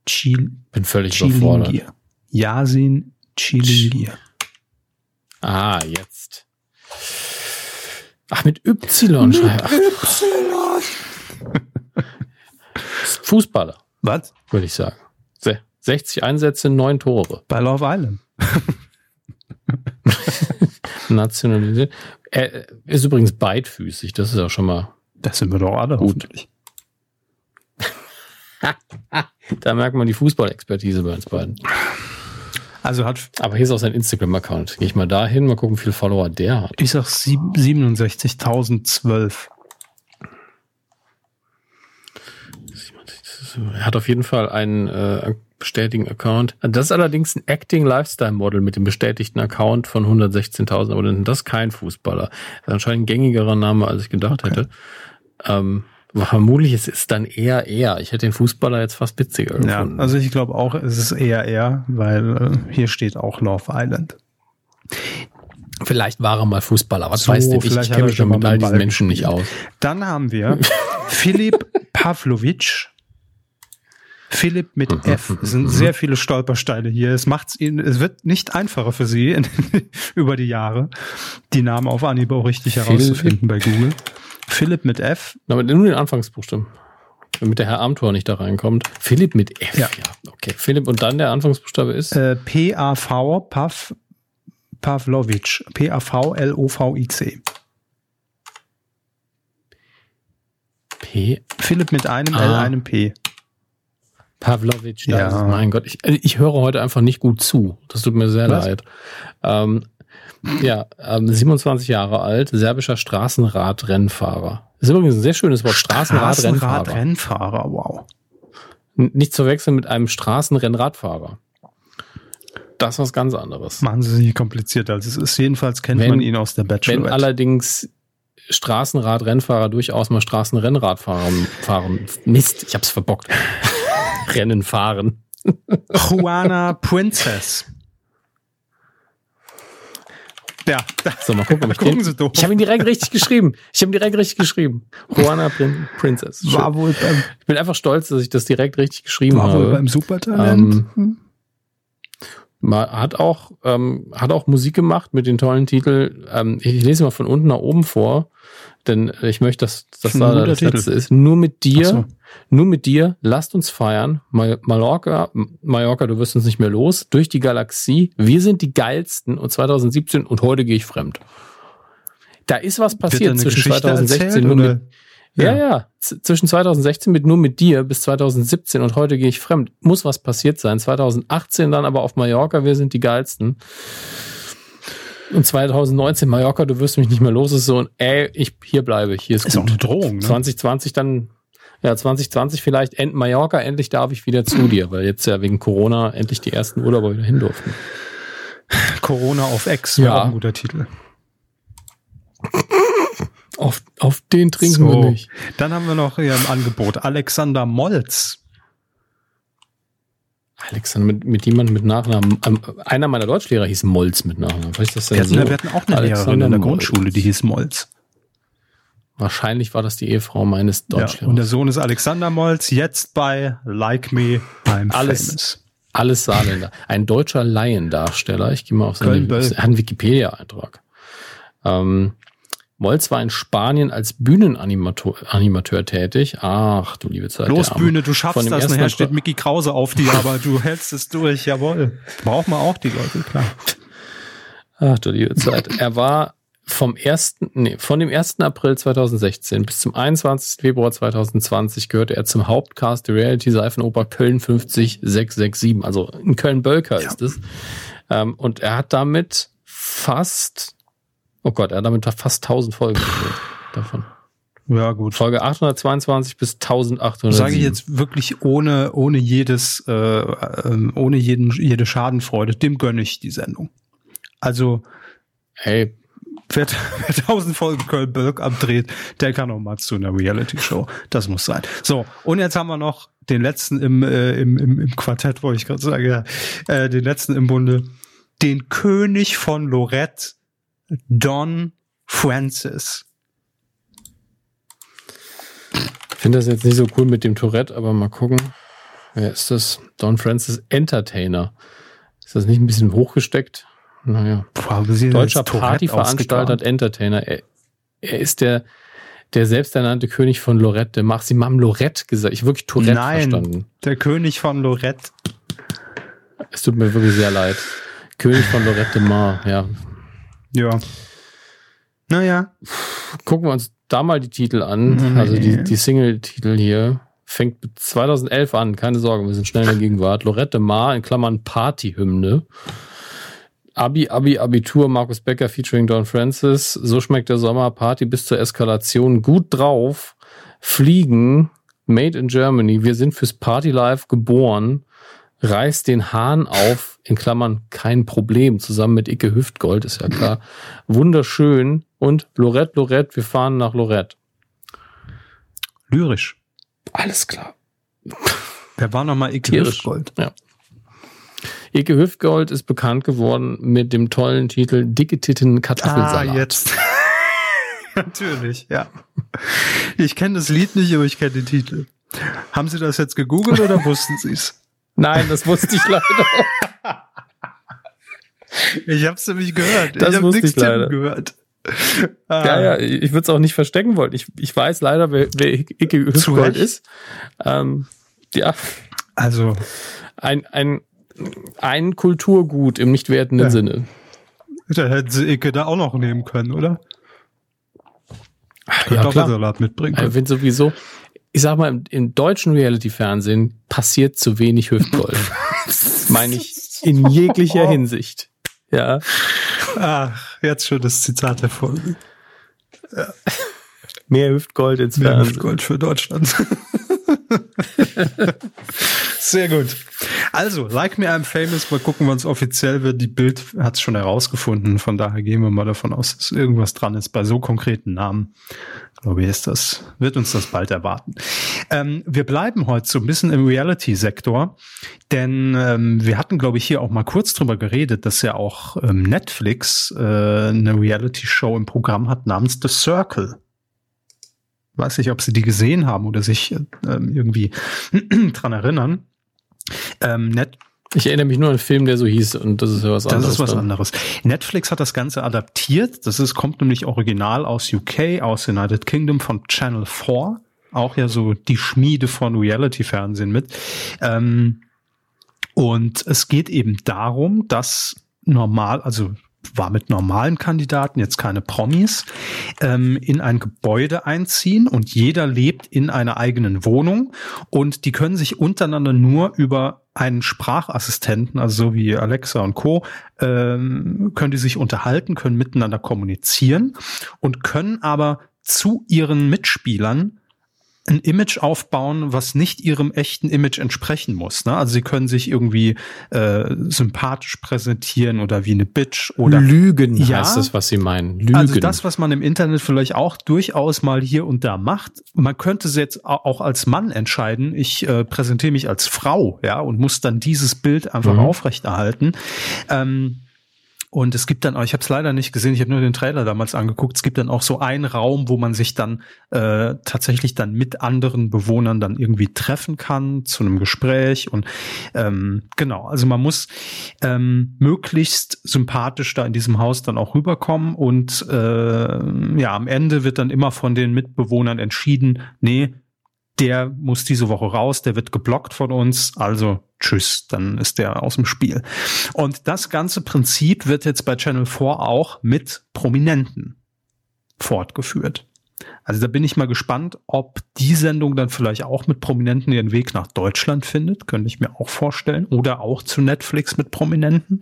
Chil Bin völlig überfordert. Yasin Chilingir. Ah, jetzt. Ach, mit Y schreibt. Y. Fußballer. Was? Würde ich sagen. 60 Einsätze, 9 Tore. Bei Love Island. [LAUGHS] Nationalisiert. Er ist übrigens beidfüßig, das ist auch schon mal. Das sind wir doch alle gut. [LAUGHS] da merkt man die Fußballexpertise bei uns beiden. Also hat. Aber hier ist auch sein Instagram-Account. Gehe ich mal da hin, mal gucken, wie viele Follower der hat. Ich sag 67.012. Er hat auf jeden Fall einen äh, bestätigen Account. Das ist allerdings ein Acting Lifestyle Model mit dem bestätigten Account von 116.000 Abonnenten. Das ist kein Fußballer. Das ist anscheinend ein gängigerer Name, als ich gedacht okay. hätte. Ähm, vermutlich ist es dann eher eher. Ich hätte den Fußballer jetzt fast witziger gefunden. Ja, also ich glaube auch, es ist eher eher, weil äh, hier steht auch Love Island. Vielleicht war er mal Fußballer, was so, weiß denn ich? Ich kenne mich schon mit all diesen Menschen nicht aus. Dann haben wir [LAUGHS] Philipp Pavlovic Philipp mit mhm, F. Es sind mhm. sehr viele Stolpersteine hier. Es macht's ihnen, es wird nicht einfacher für sie [LAUGHS] über die Jahre, die Namen auf Anhieb auch richtig herauszufinden bei Google. Philipp mit F. Aber nur den Anfangsbuchstaben. Damit der Herr Amtor nicht da reinkommt. Philipp mit F. Ja. ja. Okay. Philipp und dann der Anfangsbuchstabe ist? Äh, P-A-V, Pav, Pavlovic. P-A-V-L-O-V-I-C. P. Philipp mit einem ah. L, einem P. Pavlovic, ja. Ist, mein Gott, ich, äh, ich höre heute einfach nicht gut zu. Das tut mir sehr Was? leid. Ähm, ja, ähm, 27 Jahre alt, serbischer Straßenradrennfahrer. Das ist übrigens ein sehr schönes Wort. Straßenradrennfahrer. Straßenradrennfahrer, wow. Nicht zu wechseln mit einem Straßenrennradfahrer. Das ist was ganz anderes. Machen Sie es nicht komplizierter, als es ist. Jedenfalls kennt wenn, man ihn aus der Bachelor. Wenn allerdings Straßenradrennfahrer durchaus mal Straßenrennradfahrer fahren. Mist, ich hab's verbockt. Rennen fahren. Juana Princess. Ja. So, mal gucken, ob ich [LAUGHS] Gucken den, Sie doch. Ich habe ihn direkt richtig geschrieben. Ich habe ihn direkt richtig geschrieben. Juana Prin Princess. War wohl beim, ich bin einfach stolz, dass ich das direkt richtig geschrieben war habe. War wohl beim Supertalent. Ähm, hat auch, ähm, hat auch Musik gemacht mit den tollen Titeln. Ähm, ich lese mal von unten nach oben vor, denn ich möchte, dass, dass da das Titel. letzte ist. Nur mit dir, so. nur mit dir, lasst uns feiern. Mal Mallorca, Mallorca, du wirst uns nicht mehr los. Durch die Galaxie. Wir sind die geilsten und 2017 und heute gehe ich fremd. Da ist was passiert zwischen Geschichte 2016 und mit, ja, ja. ja. Zwischen 2016 mit nur mit dir bis 2017 und heute gehe ich fremd. Muss was passiert sein. 2018 dann aber auf Mallorca, wir sind die geilsten. Und 2019 Mallorca, du wirst mich nicht mehr los, ist so ein, ey, ich hier bleibe, hier ist, ist gut. auch eine Drohung. Ne? 2020 dann, ja, 2020 vielleicht end Mallorca, endlich darf ich wieder zu dir, weil jetzt ja wegen Corona endlich die ersten Urlauber wieder hin durften. Corona auf Ex, ja. auch ein guter Titel. Auf, auf den trinken so. wir nicht. Dann haben wir noch hier im Angebot Alexander Molz. Alexander, mit, mit jemandem mit Nachnamen. Ähm, einer meiner Deutschlehrer hieß Molz mit Nachnamen. Weiß das denn ja, so? Wir hatten auch eine Alexander Lehrerin in der Grundschule, die hieß Molz. Wahrscheinlich war das die Ehefrau meines Deutschlehrers. Ja, und der Sohn ist Alexander Molz, jetzt bei Like Me, I'm alles, famous. Alles Saarländer. Ein deutscher Laiendarsteller. Ich gehe mal auf seinen Wikipedia-Eintrag. Ähm, Molz war in Spanien als Bühnenanimateur Animateur tätig. Ach, du liebe Zeit. Los, Bühne, du schaffst das. Nachher steht Mickey Krause auf dir, [LAUGHS] aber du hältst es durch. Jawohl. Braucht man auch die Leute, klar. Ach, du liebe Zeit. Er war vom ersten, nee, von dem 1. April 2016 bis zum 21. Februar 2020 gehörte er zum Hauptcast der Reality-Seifenoper Köln 50667. Also in Köln-Bölker ja. ist es. Ähm, und er hat damit fast Oh Gott, er hat damit fast 1000 Folgen davon. Ja, gut. Folge 822 bis 1800. Sage ich jetzt wirklich ohne, ohne jedes, äh, äh, ohne jeden, jede Schadenfreude. Dem gönne ich die Sendung. Also, hey, wer, [LAUGHS] wer 1000 Folgen Köln-Bölk abdreht, der kann auch mal zu einer Reality-Show. Das muss sein. So, und jetzt haben wir noch den letzten im, äh, im, im, im Quartett, wollte ich gerade sagen, ja, äh, den letzten im Bunde. Den König von Lorette Don Francis. Ich finde das jetzt nicht so cool mit dem Tourette, aber mal gucken. Wer ist das? Don Francis Entertainer. Ist das nicht ein bisschen hochgesteckt? Naja. Boah, Deutscher Partyveranstalter Entertainer. Er, er, ist der, der selbsternannte König von Lorette. Mach sie Mam Lorette gesagt. Ich wirklich Tourette Nein, verstanden. Der König von Lorette. Es tut mir wirklich sehr leid. König von Lorette Mar, ja. Ja. Naja. Gucken wir uns da mal die Titel an. Nee. Also die, die Single-Titel hier. Fängt 2011 an, keine Sorge, wir sind schnell in der Gegenwart. Lorette Mar in Klammern Partyhymne. Abi, Abi, Abitur, Markus Becker featuring Don Francis. So schmeckt der Sommer, Party bis zur Eskalation. Gut drauf. Fliegen, Made in Germany. Wir sind fürs Party Life geboren reißt den Hahn auf, in Klammern kein Problem, zusammen mit Icke Hüftgold, ist ja klar. Wunderschön. Und Lorette, Lorette, wir fahren nach Lorette. Lyrisch. Alles klar. Wer war nochmal Icke Tierisch. Hüftgold? Ja. Icke Hüftgold ist bekannt geworden mit dem tollen Titel Dicke Titten Kartoffelsalat. Ah, jetzt. [LAUGHS] Natürlich, ja. Ich kenne das Lied nicht, aber ich kenne den Titel. Haben Sie das jetzt gegoogelt oder wussten Sie es? Nein, das wusste ich leider. ich habe es nämlich gehört. Das ich habe nichts gehört. Ah. Ja, ja, ich würde es auch nicht verstecken wollen. Ich, ich weiß leider, wer, wer Icke Hüftgold ist. Ähm, ja. Also. Ein, ein, ein Kulturgut im nicht wertenden ja. Sinne. Da hätten sie Icke da auch noch nehmen können, oder? Ja, Salat mitbringen können. Ich finde sowieso, ich sag mal, im, im deutschen Reality-Fernsehen passiert zu wenig Hüftgold. [LAUGHS] Meine ich in jeglicher Hinsicht. Ja. Ach, jetzt schon das Zitat der Folge. Ja. Mehr Hüftgold ins Mehr Fernsehen. Hüftgold für Deutschland. [LAUGHS] Sehr gut. Also, Like Me I'm Famous, mal gucken, wann es offiziell wird. Die Bild hat es schon herausgefunden. Von daher gehen wir mal davon aus, dass irgendwas dran ist bei so konkreten Namen. Glaube ich, ist das, wird uns das bald erwarten. Ähm, wir bleiben heute so ein bisschen im Reality-Sektor, denn ähm, wir hatten, glaube ich, hier auch mal kurz drüber geredet, dass ja auch ähm, Netflix äh, eine Reality-Show im Programm hat namens The Circle. Weiß nicht, ob Sie die gesehen haben oder sich äh, irgendwie [CLEARS THROAT] dran erinnern. Ähm, Net ich erinnere mich nur an einen Film, der so hieß und das ist ja was anderes. Das ist was anderes. Netflix hat das Ganze adaptiert. Das ist, kommt nämlich original aus UK, aus United Kingdom von Channel 4. Auch ja so die Schmiede von Reality-Fernsehen mit. Ähm, und es geht eben darum, dass normal, also war mit normalen Kandidaten, jetzt keine Promis, ähm, in ein Gebäude einziehen und jeder lebt in einer eigenen Wohnung und die können sich untereinander nur über einen Sprachassistenten, also so wie Alexa und Co., ähm, können die sich unterhalten, können miteinander kommunizieren und können aber zu ihren Mitspielern ein Image aufbauen, was nicht ihrem echten Image entsprechen muss. Ne? Also sie können sich irgendwie äh, sympathisch präsentieren oder wie eine Bitch oder Lügen ja, heißt das, was sie meinen. Lügen. Also das, was man im Internet vielleicht auch durchaus mal hier und da macht. Man könnte es jetzt auch als Mann entscheiden. Ich äh, präsentiere mich als Frau, ja, und muss dann dieses Bild einfach mhm. aufrechterhalten. Ähm, und es gibt dann auch, ich habe es leider nicht gesehen, ich habe nur den Trailer damals angeguckt, es gibt dann auch so einen Raum, wo man sich dann äh, tatsächlich dann mit anderen Bewohnern dann irgendwie treffen kann zu einem Gespräch. Und ähm, genau, also man muss ähm, möglichst sympathisch da in diesem Haus dann auch rüberkommen. Und äh, ja, am Ende wird dann immer von den Mitbewohnern entschieden, nee, der muss diese Woche raus, der wird geblockt von uns, also tschüss, dann ist der aus dem Spiel. Und das ganze Prinzip wird jetzt bei Channel 4 auch mit Prominenten fortgeführt. Also da bin ich mal gespannt, ob die Sendung dann vielleicht auch mit Prominenten ihren Weg nach Deutschland findet, könnte ich mir auch vorstellen, oder auch zu Netflix mit Prominenten.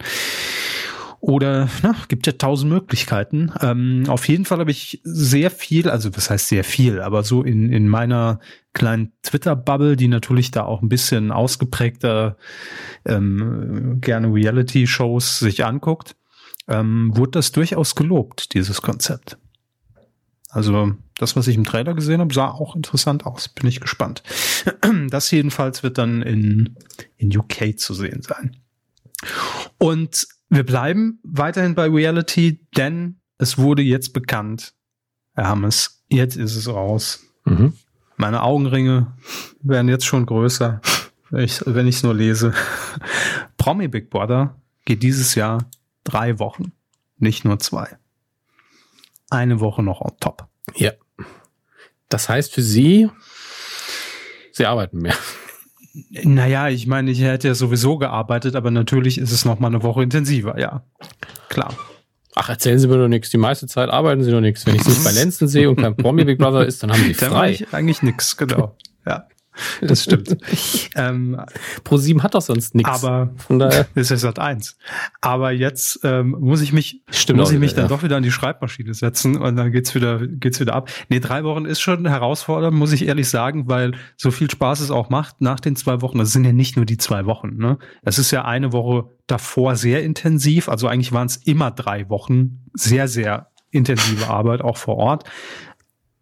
Oder na, gibt ja tausend Möglichkeiten. Ähm, auf jeden Fall habe ich sehr viel, also was heißt sehr viel, aber so in, in meiner kleinen Twitter-Bubble, die natürlich da auch ein bisschen ausgeprägter ähm, gerne Reality-Shows sich anguckt, ähm, wurde das durchaus gelobt, dieses Konzept. Also das, was ich im Trailer gesehen habe, sah auch interessant aus. Bin ich gespannt. [CLEARS THROAT] Das jedenfalls wird dann in, in UK zu sehen sein. Und wir bleiben weiterhin bei Reality, denn es wurde jetzt bekannt, Herr Hammes, jetzt ist es raus. Mhm. Meine Augenringe werden jetzt schon größer, wenn ich wenn ich es nur lese. Promi Big Brother geht dieses Jahr drei Wochen, nicht nur zwei. Eine Woche noch on top. Ja. Das heißt für Sie, Sie arbeiten mehr. Naja, ich meine, ich hätte ja sowieso gearbeitet, aber natürlich ist es noch mal eine Woche intensiver, ja. Klar. Ach, erzählen Sie mir doch nichts. Die meiste Zeit arbeiten Sie doch nichts. Wenn ich Sie bei Lenzen sehe und kein Promi Big Brother ist, dann haben Sie [LAUGHS] frei. Dann ich eigentlich nichts, genau. Ja. [LAUGHS] Das stimmt. ähm, Pro7 hat doch sonst nichts. Aber von daher [LAUGHS] ist es Sat eins. Aber jetzt ähm, muss ich mich stimmt muss ich mich wieder, dann ja. doch wieder an die Schreibmaschine setzen und dann geht's wieder geht's wieder ab. Nee, drei Wochen ist schon herausfordernd, muss ich ehrlich sagen, weil so viel Spaß es auch macht nach den zwei Wochen. Das sind ja nicht nur die zwei Wochen. Ne, es ist ja eine Woche davor sehr intensiv. Also eigentlich waren es immer drei Wochen sehr sehr intensive Arbeit auch vor Ort.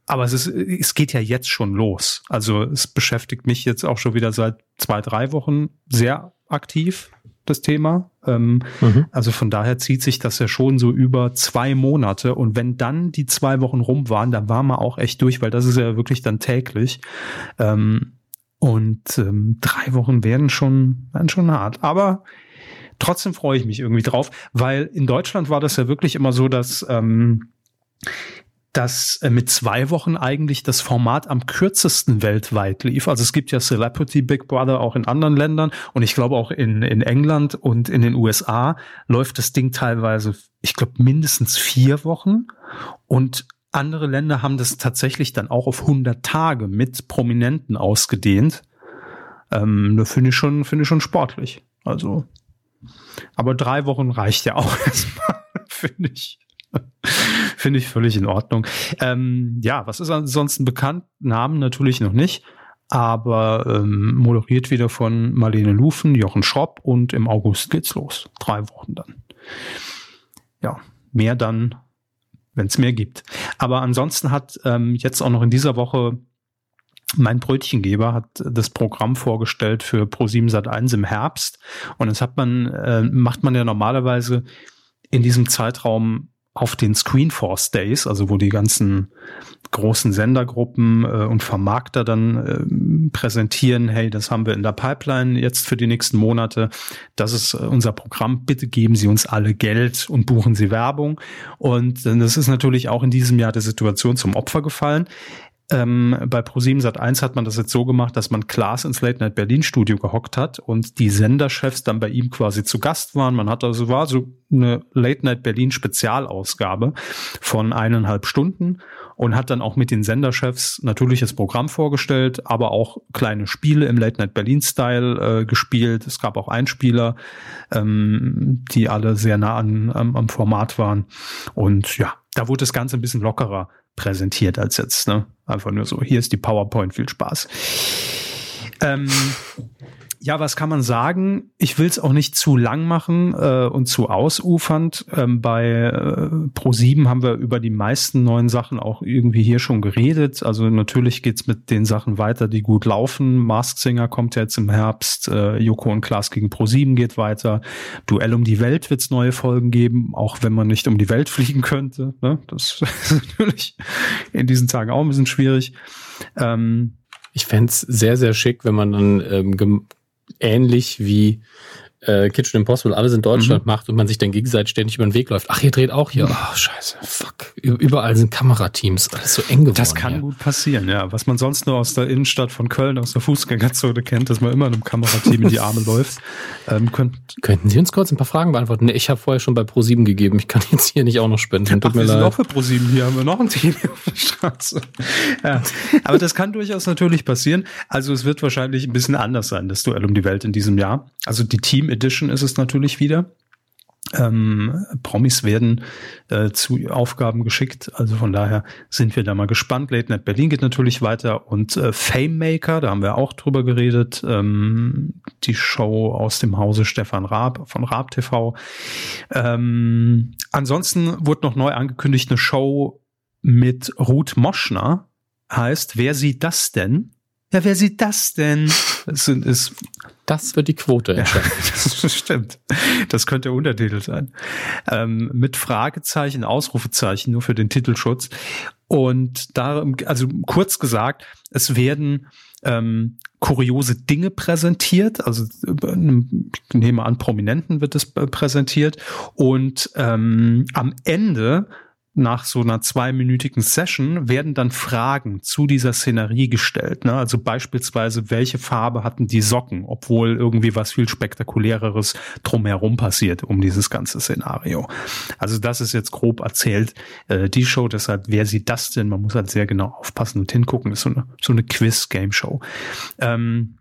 Aber es ist, es geht ja jetzt schon los. Also es beschäftigt mich jetzt auch schon wieder seit zwei, drei Wochen sehr aktiv, das Thema. Ähm, mhm. Also von daher zieht sich das ja schon so über zwei Monate. Und wenn dann die zwei Wochen rum waren, dann war man auch echt durch, weil das ist ja wirklich dann täglich. Ähm, und ähm, drei Wochen werden schon, werden schon hart. Aber trotzdem freue ich mich irgendwie drauf, weil in Deutschland war das ja wirklich immer so, dass dass äh, mit zwei Wochen eigentlich das Format am kürzesten weltweit lief. Also es gibt ja Celebrity Big Brother auch in anderen Ländern und ich glaube auch in, in England und in den USA läuft das Ding teilweise, ich glaube, mindestens vier Wochen und andere Länder haben das tatsächlich dann auch auf 100 Tage mit Prominenten ausgedehnt. Ähm, das finde ich schon, finde ich schon sportlich. Also, aber drei Wochen reicht ja auch [LAUGHS] erstmal, finde ich. [LAUGHS] Finde ich völlig in Ordnung. Ähm, ja, was ist ansonsten bekannt? Namen natürlich noch nicht, aber ähm, moderiert wieder von Marlene Lufen, Jochen Schropp und im August geht's los. Drei Wochen dann. Ja, mehr dann wenn es mehr gibt. Aber ansonsten hat ähm, jetzt auch noch in dieser Woche mein Brötchengeber hat das Programm vorgestellt für Pro7 Sat1 im Herbst. Und jetzt hat man, äh, macht man ja normalerweise in diesem Zeitraum auf den Screenforce Days, also wo die ganzen großen Sendergruppen äh, und Vermarkter dann äh, präsentieren, hey, das haben wir in der Pipeline jetzt für die nächsten Monate, das ist äh, unser Programm, bitte geben Sie uns alle Geld und buchen Sie Werbung. Und äh, das ist natürlich auch in diesem Jahr der Situation zum Opfer gefallen. Ähm, bei Pro7 Sat1 hat man das jetzt so gemacht, dass man Klaas ins Late Night Berlin Studio gehockt hat und die Senderchefs dann bei ihm quasi zu Gast waren. Man hat also war so eine Late Night Berlin Spezialausgabe von eineinhalb Stunden und hat dann auch mit den Senderchefs natürlich das Programm vorgestellt, aber auch kleine Spiele im Late Night Berlin Style äh, gespielt. Es gab auch Einspieler, ähm, die alle sehr nah an, am, am Format waren und ja, da wurde das Ganze ein bisschen lockerer präsentiert als jetzt, ne? Einfach nur so, hier ist die PowerPoint, viel Spaß. Ähm, ja, was kann man sagen? Ich will es auch nicht zu lang machen äh, und zu ausufernd. Ähm, bei äh, Pro7 haben wir über die meisten neuen Sachen auch irgendwie hier schon geredet. Also natürlich geht's mit den Sachen weiter, die gut laufen. Mask Singer kommt jetzt im Herbst, äh, Joko und Klaas gegen Pro7 geht weiter. Duell um die Welt wird's neue Folgen geben, auch wenn man nicht um die Welt fliegen könnte. Ne? Das [LAUGHS] ist natürlich in diesen Tagen auch ein bisschen schwierig. Ähm, ich fände sehr, sehr schick, wenn man dann ähm, ähnlich wie äh, Kitchen Impossible alles in Deutschland mhm. macht und man sich dann gegenseitig ständig über den Weg läuft. Ach, ihr dreht auch hier. Oh, scheiße, fuck. Überall sind Kamerateams. Alles so eng geworden. Das kann ja. gut passieren, ja. Was man sonst nur aus der Innenstadt von Köln, aus der Fußgängerzone kennt, dass man immer einem Kamerateam in die Arme läuft. Ähm, könnt, Könnten Sie uns kurz ein paar Fragen beantworten? Nee, ich habe vorher schon bei Pro7 gegeben. Ich kann jetzt hier nicht auch noch spenden. Tut Ach, mir wir leid. sind auch für Pro7 hier. Haben wir noch ein Team auf der Straße. Ja. Aber das kann durchaus natürlich passieren. Also es wird wahrscheinlich ein bisschen anders sein, das Duell um die Welt in diesem Jahr. Also die Team Edition ist es natürlich wieder. Ähm, Promis werden äh, zu Aufgaben geschickt, also von daher sind wir da mal gespannt. Late Night Berlin geht natürlich weiter und äh, Fame Maker, da haben wir auch drüber geredet, ähm, die Show aus dem Hause Stefan Raab von Raab TV. Ähm, ansonsten wurde noch neu angekündigt eine Show mit Ruth Moschner, heißt Wer sieht das denn? Ja, wer sieht das denn? Das, sind, ist, das wird die Quote entscheiden. Ja, [LAUGHS] das stimmt. Das könnte der Untertitel sein. Ähm, mit Fragezeichen, Ausrufezeichen, nur für den Titelschutz. Und da, also kurz gesagt, es werden ähm, kuriose Dinge präsentiert. Also ich nehme an, Prominenten wird es präsentiert. Und ähm, am Ende nach so einer zweiminütigen Session werden dann Fragen zu dieser Szenerie gestellt. Ne? Also beispielsweise, welche Farbe hatten die Socken, obwohl irgendwie was viel spektakuläreres drumherum passiert um dieses ganze Szenario. Also das ist jetzt grob erzählt. Äh, die Show, deshalb, wer sieht das denn? Man muss halt sehr genau aufpassen und hingucken. Das ist so eine, so eine Quiz-Game-Show. Ähm,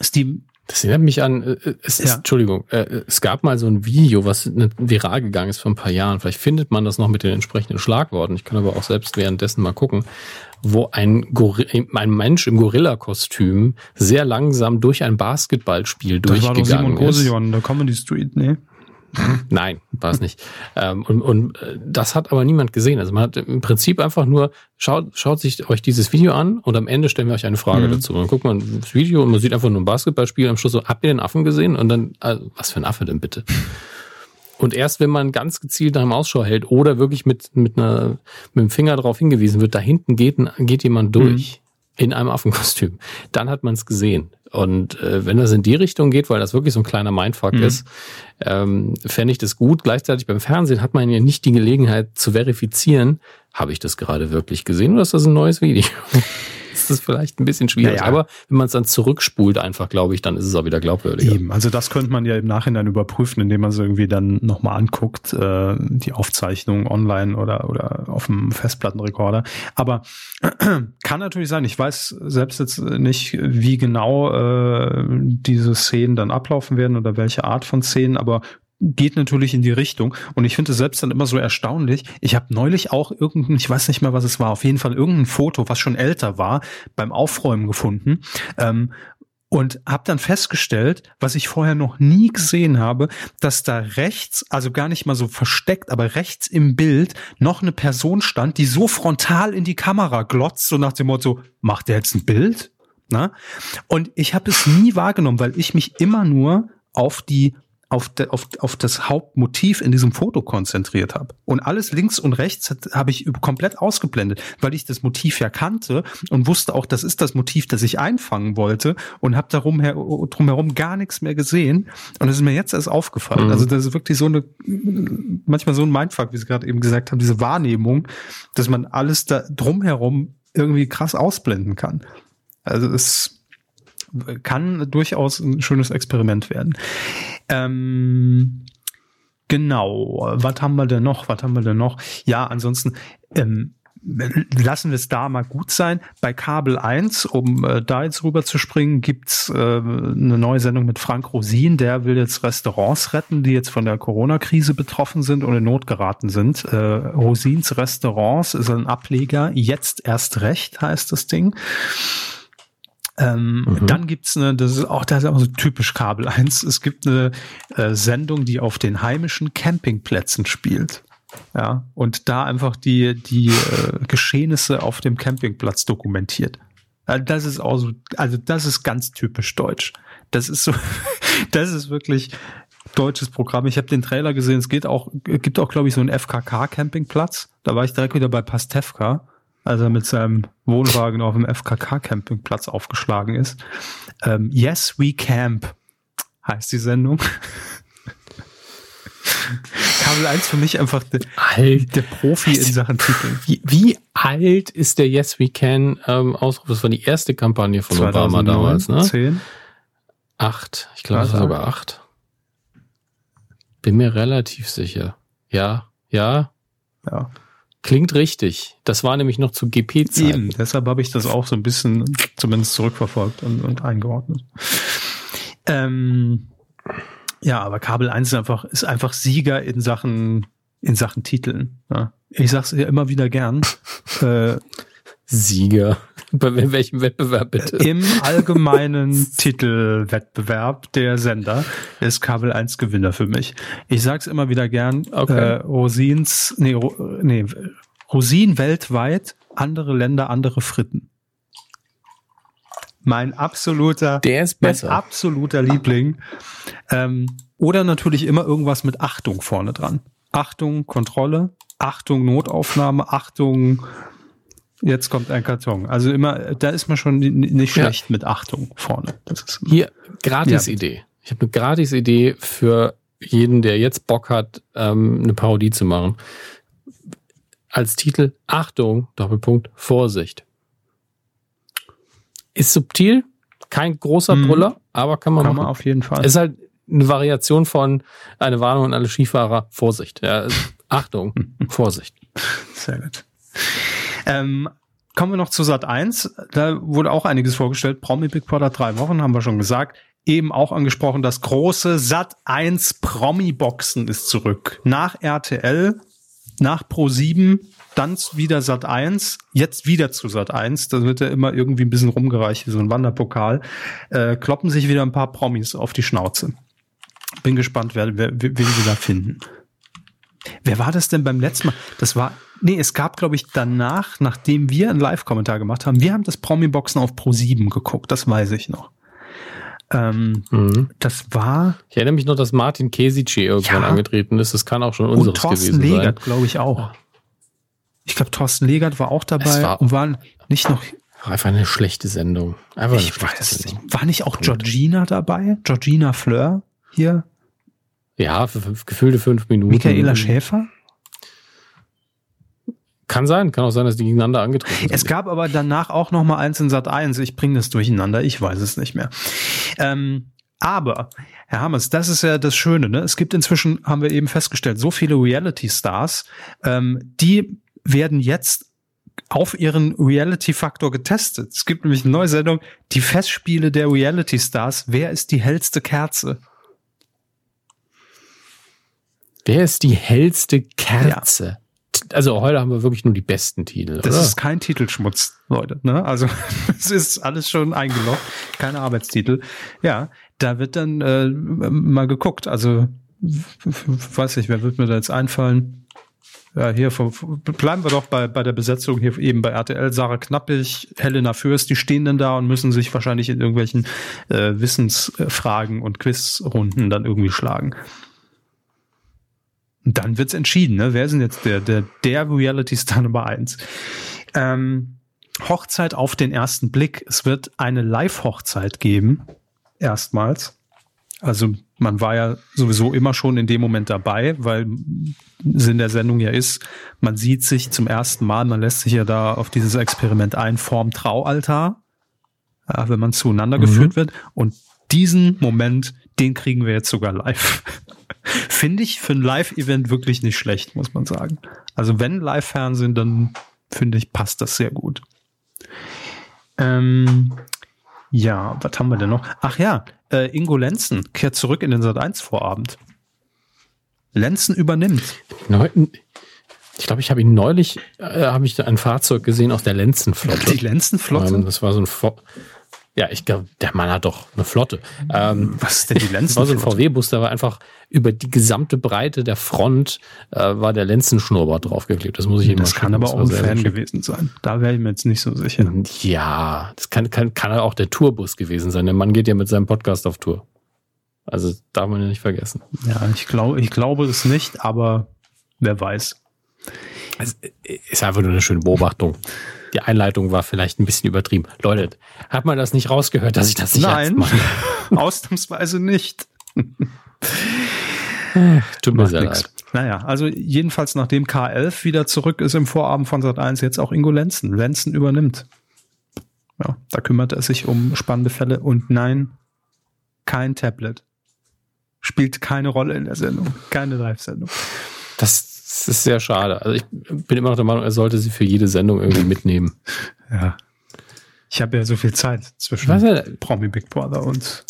Steve, das erinnert mich an, äh, äh, es ist, Entschuldigung, äh, es gab mal so ein Video, was viral gegangen ist vor ein paar Jahren. Vielleicht findet man das noch mit den entsprechenden Schlagworten. Ich kann aber auch selbst währenddessen mal gucken, wo ein, Gorilla, ein Mensch im Gorilla-Kostüm sehr langsam durch ein Basketballspiel das durchgegangen war doch Simon. Koseon, der Comedy Street, ne? [LAUGHS] Nein, war es nicht. ähm, und, und äh, das hat aber niemand gesehen. Also man hat im Prinzip einfach nur, schaut, schaut sich euch dieses Video an und am Ende stellen wir euch eine Frage mhm. dazu. Und dann guckt man das Video und man sieht einfach nur ein Basketballspiel. Am Schluss so, habt ihr den Affen gesehen? Und dann, also, was für ein Affe denn bitte? Und erst wenn man ganz gezielt nach dem Ausschau hält oder wirklich mit, mit, einer, mit dem Finger darauf hingewiesen wird, da hinten geht, geht jemand durch. Mhm in einem Affenkostüm. Dann hat man es gesehen. Und äh, wenn das in die Richtung geht, weil das wirklich so ein kleiner Mindfuck mhm. ist, ähm, fände ich das gut. Gleichzeitig beim Fernsehen hat man ja nicht die Gelegenheit zu verifizieren, habe ich das gerade wirklich gesehen oder ist das ein neues Video? [LAUGHS] ist das vielleicht ein bisschen schwierig. Naja. Aber wenn man es dann zurückspult, einfach, glaube ich, dann ist es auch wieder glaubwürdiger. Eben, also das könnte man ja im Nachhinein überprüfen, indem man es irgendwie dann nochmal anguckt, äh, die Aufzeichnung online oder, oder auf dem Festplattenrekorder. Aber [CLEARS THROAT] kann natürlich sein, ich weiß selbst jetzt nicht, wie genau äh, diese Szenen dann ablaufen werden oder welche Art von Szenen, aber geht natürlich in die Richtung. Und ich finde es selbst dann immer so erstaunlich. Ich habe neulich auch irgendein, ich weiß nicht mehr, was es war, auf jeden Fall irgendein Foto, was schon älter war, beim Aufräumen gefunden, ähm, und habe dann festgestellt, was ich vorher noch nie gesehen habe, dass da rechts, also gar nicht mal so versteckt, aber rechts im Bild noch eine Person stand, die so frontal in die Kamera glotzt, so nach dem Motto, macht der jetzt ein Bild? Na? Und ich habe es nie wahrgenommen, weil ich mich immer nur auf die auf, de, auf, auf das Hauptmotiv in diesem Foto konzentriert habe. Und alles links und rechts habe ich komplett ausgeblendet, weil ich das Motiv ja kannte und wusste auch, das ist das Motiv, das ich einfangen wollte und habe darum her, drumherum gar nichts mehr gesehen. Und das ist mir jetzt erst aufgefallen. Mhm. Also das ist wirklich so eine, manchmal so ein Mindfuck, wie Sie gerade eben gesagt haben, diese Wahrnehmung, dass man alles da drumherum irgendwie krass ausblenden kann. Also es kann durchaus ein schönes Experiment werden. Ähm, genau. Was haben wir denn noch? Was haben wir denn noch? Ja, ansonsten, ähm, lassen wir es da mal gut sein. Bei Kabel 1, um äh, da jetzt rüber zu springen, gibt's äh, eine neue Sendung mit Frank Rosin. Der will jetzt Restaurants retten, die jetzt von der Corona-Krise betroffen sind und in Not geraten sind. Äh, Rosins Restaurants ist ein Ableger. Jetzt erst recht heißt das Ding. Ähm, mhm. Dann gibt's eine, das ist auch, das ist auch so typisch Kabel 1, es gibt eine äh, Sendung, die auf den heimischen Campingplätzen spielt. Ja, und da einfach die, die äh, Geschehnisse auf dem Campingplatz dokumentiert. Also das ist auch so, also das ist ganz typisch deutsch. Das ist so, [LAUGHS] das ist wirklich deutsches Programm. Ich habe den Trailer gesehen, es geht auch, gibt auch, glaube ich, so einen FKK-Campingplatz. Da war ich direkt wieder bei Pastewka als er mit seinem Wohnwagen auf dem FKK-Campingplatz aufgeschlagen ist. Ähm, yes, we camp heißt die Sendung. [LAUGHS] Kabel 1 für mich einfach der, alt. der Profi in Sachen Titel. Wie, wie, alt ist der Yes We Can ähm, Ausruf? Das war die erste Kampagne von 2009, Obama damals, ne? 10? Acht. Ich glaube, es war sogar acht. Bin mir relativ sicher. Ja, ja. Ja. Klingt richtig. Das war nämlich noch zu GP-Zeiten. Eben, deshalb habe ich das auch so ein bisschen zumindest zurückverfolgt und, und eingeordnet. Ähm, ja, aber Kabel 1 ist einfach, ist einfach Sieger in Sachen, in Sachen Titeln. Ja. Ich sag's ja immer wieder gern. [LAUGHS] äh, Sieger. Bei welchem Wettbewerb bitte? Im allgemeinen [LAUGHS] Titelwettbewerb der Sender ist Kabel 1 Gewinner für mich. Ich sag's immer wieder gern. Okay. Äh, Rosins, nee, nee, Rosin weltweit, andere Länder, andere Fritten. Mein absoluter, der ist besser. Mein absoluter Liebling. Ähm, oder natürlich immer irgendwas mit Achtung vorne dran. Achtung, Kontrolle, Achtung, Notaufnahme, Achtung, Jetzt kommt ein Karton. Also immer, da ist man schon nicht schlecht ja. mit Achtung vorne. Hier, gratis ja. Idee. Ich habe eine gratis Idee für jeden, der jetzt Bock hat, ähm, eine Parodie zu machen. Als Titel Achtung, Doppelpunkt, Vorsicht. Ist subtil, kein großer mhm. Brüller, aber kann man kann machen. man auf jeden Fall. Ist halt eine Variation von eine Warnung an alle Skifahrer, Vorsicht. Ja, [LAUGHS] Achtung, Vorsicht. Sehr gut. Ähm, kommen wir noch zu Sat 1. Da wurde auch einiges vorgestellt. Promi Big Brother drei Wochen, haben wir schon gesagt. Eben auch angesprochen, das große Sat 1 Promi-Boxen ist zurück. Nach RTL, nach Pro 7, dann wieder Sat 1, jetzt wieder zu Sat 1. Da wird ja immer irgendwie ein bisschen rumgereicht, wie so ein Wanderpokal. Äh, kloppen sich wieder ein paar Promis auf die Schnauze. Bin gespannt, wer, wer, wen sie da finden. Wer war das denn beim letzten Mal? Das war, nee, es gab, glaube ich, danach, nachdem wir einen Live-Kommentar gemacht haben, wir haben das Promi-Boxen auf Pro 7 geguckt, das weiß ich noch. Ähm, mhm. Das war. Ich erinnere mich noch, dass Martin Kesici irgendwann ja. angetreten ist. Das kann auch schon unseres und Thorsten gewesen Legert, glaube ich, auch. Ich glaube, Thorsten Legert war auch dabei war, und war nicht noch. Einfach eine schlechte Sendung. Einfach ich weiß Sendung. Nicht. War nicht auch. Georgina dabei? Georgina Fleur hier? Ja, für fünf, gefühlte fünf Minuten. Michaela Schäfer? Kann sein, kann auch sein, dass die gegeneinander angetreten sind. Es gab aber danach auch noch mal eins in Sat 1. Ich bringe das durcheinander, ich weiß es nicht mehr. Ähm, aber, Herr Hammers, das ist ja das Schöne. Ne? Es gibt inzwischen, haben wir eben festgestellt, so viele Reality-Stars, ähm, die werden jetzt auf ihren Reality-Faktor getestet. Es gibt nämlich eine neue Sendung, die Festspiele der Reality-Stars. Wer ist die hellste Kerze? Wer ist die hellste Kerze? Ja. Also heute haben wir wirklich nur die besten Titel. Das oder? ist kein Titelschmutz, Leute. Ne? Also [LAUGHS] es ist alles schon eingeloggt, keine Arbeitstitel. Ja, da wird dann äh, mal geguckt. Also weiß ich, wer wird mir da jetzt einfallen? Ja, hier bleiben wir doch bei, bei der Besetzung hier eben bei RTL. Sarah Knappig, Helena Fürst, die stehen dann da und müssen sich wahrscheinlich in irgendwelchen äh, Wissensfragen und Quizrunden dann irgendwie schlagen. Und dann wird's entschieden, ne? Wer ist denn jetzt der, der, der Reality Star [LAUGHS] Nummer eins? Ähm, Hochzeit auf den ersten Blick. Es wird eine Live-Hochzeit geben. Erstmals. Also man war ja sowieso immer schon in dem Moment dabei, weil Sinn der Sendung ja ist, man sieht sich zum ersten Mal, man lässt sich ja da auf dieses Experiment ein, vorm Traualtar, wenn man zueinander mhm. geführt wird. Und diesen Moment, den kriegen wir jetzt sogar live. Finde ich für ein Live-Event wirklich nicht schlecht, muss man sagen. Also wenn Live-Fernsehen, dann finde ich, passt das sehr gut. Ähm, ja, was haben wir denn noch? Ach ja, äh, Ingo Lenzen kehrt zurück in den Sat 1 Vorabend. Lenzen übernimmt. Ich glaube, ich habe ihn neulich, äh, habe ich ein Fahrzeug gesehen aus der Lenzenflotte. Die Lenzenflotte? Ähm, das war so ein Vo ja, ich glaube, der Mann hat doch eine Flotte. Ähm, [LAUGHS] Was ist denn die [LAUGHS] Lenzen? war so ein VW-Bus, da war einfach über die gesamte Breite der Front äh, war der Lenzenschnurrbart draufgeklebt. Das muss ich eben Das kann aber auch ein Fan gewesen sein. Da wäre ich mir jetzt nicht so sicher. Ja, das kann, kann, kann auch der Tourbus gewesen sein. Der Mann geht ja mit seinem Podcast auf Tour. Also darf man ja nicht vergessen. Ja, ich glaube, ich glaube es nicht, aber wer weiß. Es ist einfach nur eine schöne Beobachtung die Einleitung war vielleicht ein bisschen übertrieben. Leute, hat man das nicht rausgehört, dass ich das nicht Nein, mache? [LAUGHS] ausnahmsweise nicht. Tut mir sehr leid. Naja, also jedenfalls nachdem K11 wieder zurück ist im Vorabend von Sat 1, jetzt auch Ingo Lenzen. Lenzen übernimmt. Ja, da kümmert er sich um spannende Fälle und nein, kein Tablet. Spielt keine Rolle in der Sendung. Keine Live-Sendung. Das das ist sehr schade. Also ich bin immer noch der Meinung, er sollte sie für jede Sendung irgendwie mitnehmen. [LAUGHS] Ja. Ich habe ja so viel Zeit zwischen Was Promi Big Brother und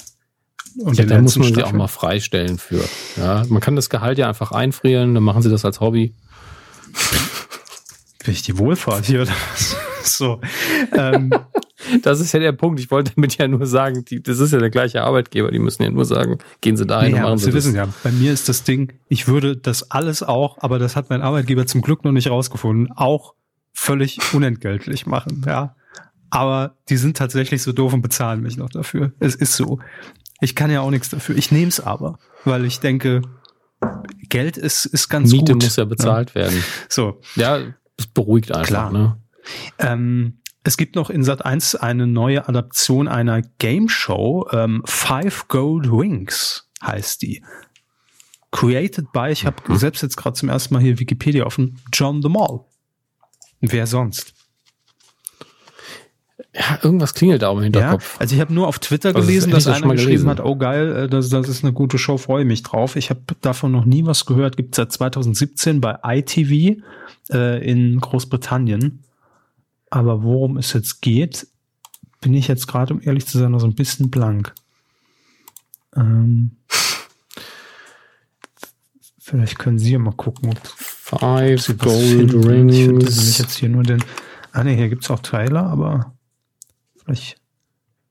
und ja, da muss man sie auch mal freistellen für. Ja, man kann das Gehalt ja einfach einfrieren, dann machen sie das als Hobby. Bin ich die Wohlfahrt hier oder was? [LAUGHS] So. Ähm, [LAUGHS] das ist ja der Punkt. Ich wollte damit ja nur sagen, die, das ist ja der gleiche Arbeitgeber. Die müssen ja nur sagen, gehen Sie dahin nee, und machen Sie, Sie wissen ja, bei mir ist das Ding, ich würde das alles auch, aber das hat mein Arbeitgeber zum Glück noch nicht rausgefunden, auch völlig unentgeltlich machen, ja. Aber die sind tatsächlich so doof und bezahlen mich noch dafür. Es ist so. Ich kann ja auch nichts dafür. Ich nehme es aber, weil ich denke, Geld ist, ist ganz Miete gut. Miete muss ja bezahlt ja. werden. So. Ja, es beruhigt einfach, Klar. ne? Ähm, es gibt noch in Sat 1 eine neue Adaption einer Game Show. Ähm, Five Gold Wings heißt die. Created by, ich habe mhm. selbst jetzt gerade zum ersten Mal hier Wikipedia offen, John the Mall. Wer sonst? Ja, irgendwas klingelt da im Hinterkopf. Ja, also ich habe nur auf Twitter also gelesen, dass einer geschrieben gelesen. hat, oh geil, äh, das, das ist eine gute Show, freue mich drauf. Ich habe davon noch nie was gehört. Gibt seit 2017 bei ITV äh, in Großbritannien. Aber worum es jetzt geht, bin ich jetzt gerade, um ehrlich zu sein, noch so ein bisschen blank. Ähm, vielleicht können Sie ja mal gucken, ob Five Gold Rings. Ich finde jetzt hier nur den. Ah ne, hier gibt's auch Trailer, aber vielleicht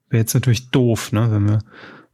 wäre jetzt natürlich doof, ne, wenn wir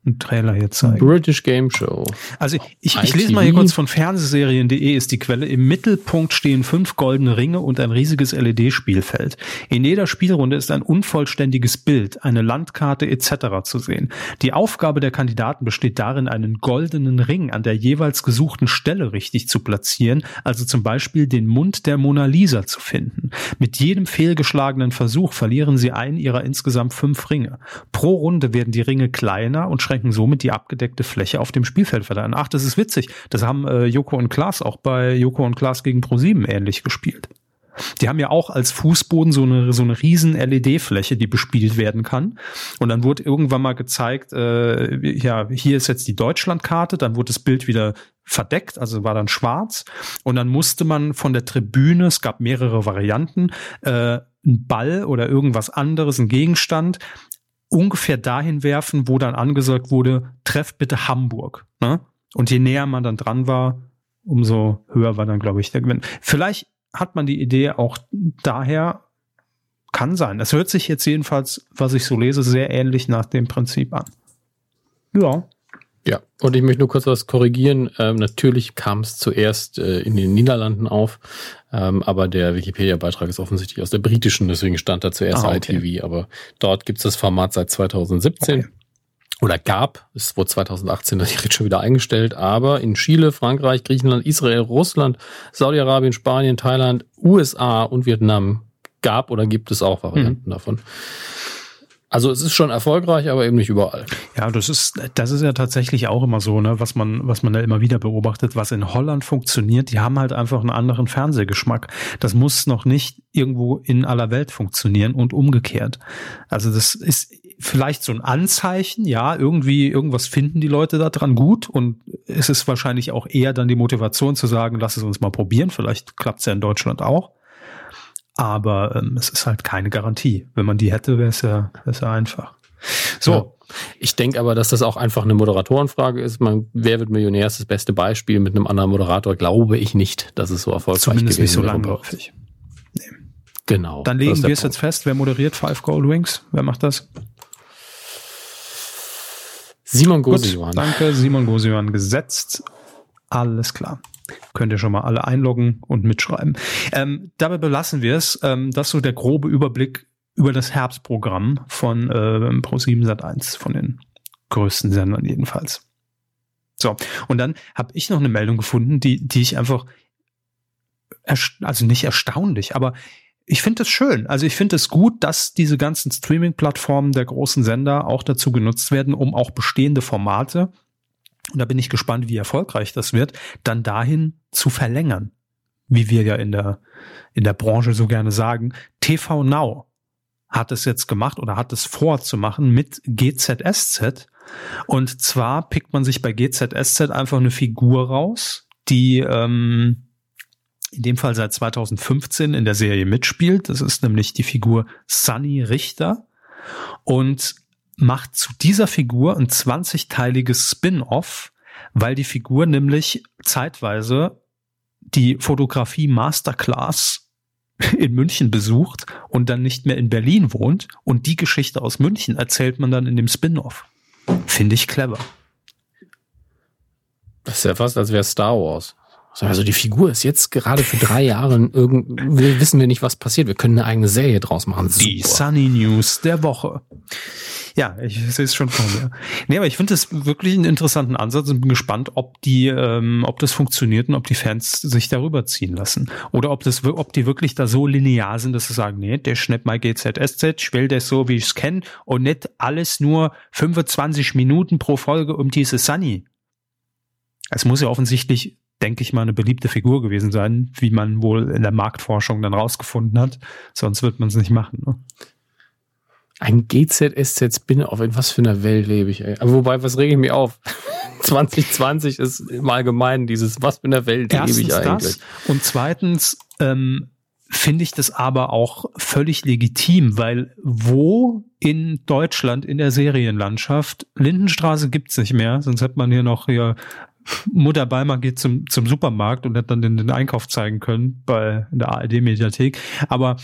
einen Trailer hier zeigen. British Game Show. Also ich, ich lese mal hier kurz von Fernsehserien.de ist die Quelle. Im Mittelpunkt stehen fünf goldene Ringe und ein riesiges LED-Spielfeld. In jeder Spielrunde ist ein unvollständiges Bild, eine Landkarte etc. zu sehen. Die Aufgabe der Kandidaten besteht darin, einen goldenen Ring an der jeweils gesuchten Stelle richtig zu platzieren, also zum Beispiel den Mund der Mona Lisa zu finden. Mit jedem fehlgeschlagenen Versuch verlieren sie einen ihrer insgesamt fünf Ringe. Pro Runde werden die Ringe kleiner und schränken somit die abgedeckte Fläche auf dem Spielfeld verleihen. Ach, das ist witzig. Das haben äh, Joko und Klaas auch bei Joko und Klaas gegen Pro7 ähnlich gespielt. Die haben ja auch als Fußboden so eine, so eine riesen LED-Fläche, die bespielt werden kann. Und dann wurde irgendwann mal gezeigt, äh, ja, hier ist jetzt die Deutschlandkarte, dann wurde das Bild wieder verdeckt, also war dann schwarz. Und dann musste man von der Tribüne, es gab mehrere Varianten, äh, ein Ball oder irgendwas anderes, ein Gegenstand, ungefähr dahin werfen, wo dann angesagt wurde, treff bitte Hamburg. Ne? Und je näher man dann dran war, umso höher war dann, glaube ich, der Gewinn. Vielleicht hat man die Idee auch daher, kann sein. Es hört sich jetzt jedenfalls, was ich so lese, sehr ähnlich nach dem Prinzip an. Ja. Ja, und ich möchte nur kurz was korrigieren. Ähm, natürlich kam es zuerst äh, in den Niederlanden auf, ähm, aber der Wikipedia-Beitrag ist offensichtlich aus der britischen, deswegen stand da zuerst ah, okay. ITV. Aber dort gibt es das Format seit 2017. Okay. Oder gab, es wurde 2018 direkt schon wieder eingestellt, aber in Chile, Frankreich, Griechenland, Israel, Russland, Saudi-Arabien, Spanien, Thailand, USA und Vietnam gab oder gibt es auch Varianten hm. davon. Also es ist schon erfolgreich, aber eben nicht überall. Ja, das ist, das ist ja tatsächlich auch immer so, ne, was man, was man da immer wieder beobachtet, was in Holland funktioniert, die haben halt einfach einen anderen Fernsehgeschmack. Das muss noch nicht irgendwo in aller Welt funktionieren und umgekehrt. Also das ist vielleicht so ein Anzeichen, ja, irgendwie, irgendwas finden die Leute da dran gut und es ist wahrscheinlich auch eher dann die Motivation zu sagen, lass es uns mal probieren, vielleicht klappt es ja in Deutschland auch. Aber ähm, es ist halt keine Garantie. Wenn man die hätte, wäre es ja, wär's ja einfach. So. Ja. Ich denke aber, dass das auch einfach eine Moderatorenfrage ist. Man, wer wird Millionär ist das beste Beispiel. Mit einem anderen Moderator glaube ich nicht, dass es so erfolgreich Zumindest gewesen nicht so langläufig. Nee. Genau. Dann legen wir es jetzt fest. Wer moderiert Five Gold Wings? Wer macht das? Simon Gosiwan. Danke, Simon Gosiwan gesetzt. Alles klar. Könnt ihr schon mal alle einloggen und mitschreiben. Ähm, dabei belassen wir es. Ähm, das ist so der grobe Überblick über das Herbstprogramm von äh, Pro7 Sat1, von den größten Sendern jedenfalls. So, und dann habe ich noch eine Meldung gefunden, die, die ich einfach, also nicht erstaunlich, aber ich finde es schön. Also ich finde es gut, dass diese ganzen Streaming-Plattformen der großen Sender auch dazu genutzt werden, um auch bestehende Formate und da bin ich gespannt, wie erfolgreich das wird, dann dahin zu verlängern. Wie wir ja in der, in der Branche so gerne sagen. TV Now hat es jetzt gemacht oder hat es vor zu machen mit GZSZ. Und zwar pickt man sich bei GZSZ einfach eine Figur raus, die ähm, in dem Fall seit 2015 in der Serie mitspielt. Das ist nämlich die Figur Sunny Richter. Und macht zu dieser Figur ein 20-teiliges Spin-off, weil die Figur nämlich zeitweise die Fotografie Masterclass [LAUGHS] in München besucht und dann nicht mehr in Berlin wohnt und die Geschichte aus München erzählt man dann in dem Spin-off. Finde ich clever. Das ist ja fast, als wäre Star Wars. Also die Figur ist jetzt gerade für drei Jahre irgendwie wissen wir nicht, was passiert. Wir können eine eigene Serie draus machen. Super. Die Sunny News der Woche. Ja, ich sehe es schon vor mir. Nee, aber ich finde das wirklich einen interessanten Ansatz und bin gespannt, ob die, ähm, ob das funktioniert und ob die Fans sich darüber ziehen lassen. Oder ob das, ob die wirklich da so linear sind, dass sie sagen, nee, der schnappt mal GZSZ, ich will das so, wie ich es kenne und nicht alles nur 25 Minuten pro Folge um diese Sunny. Es muss ja offensichtlich denke ich mal, eine beliebte Figur gewesen sein, wie man wohl in der Marktforschung dann rausgefunden hat. Sonst wird man es nicht machen. Ne? Ein GZSZ Spin-off, in was für einer Welt lebe ich, ey. Aber wobei, was rege ich mir auf? [LAUGHS] 2020 ist im Allgemeinen dieses, was für einer Welt Erstens lebe ich eigentlich? Das. Und zweitens, ähm, finde ich das aber auch völlig legitim, weil wo in Deutschland in der Serienlandschaft Lindenstraße gibt's nicht mehr, sonst hätte man hier noch hier Mutter Beimer geht zum, zum Supermarkt und hat dann den, den Einkauf zeigen können bei der ARD-Mediathek. Aber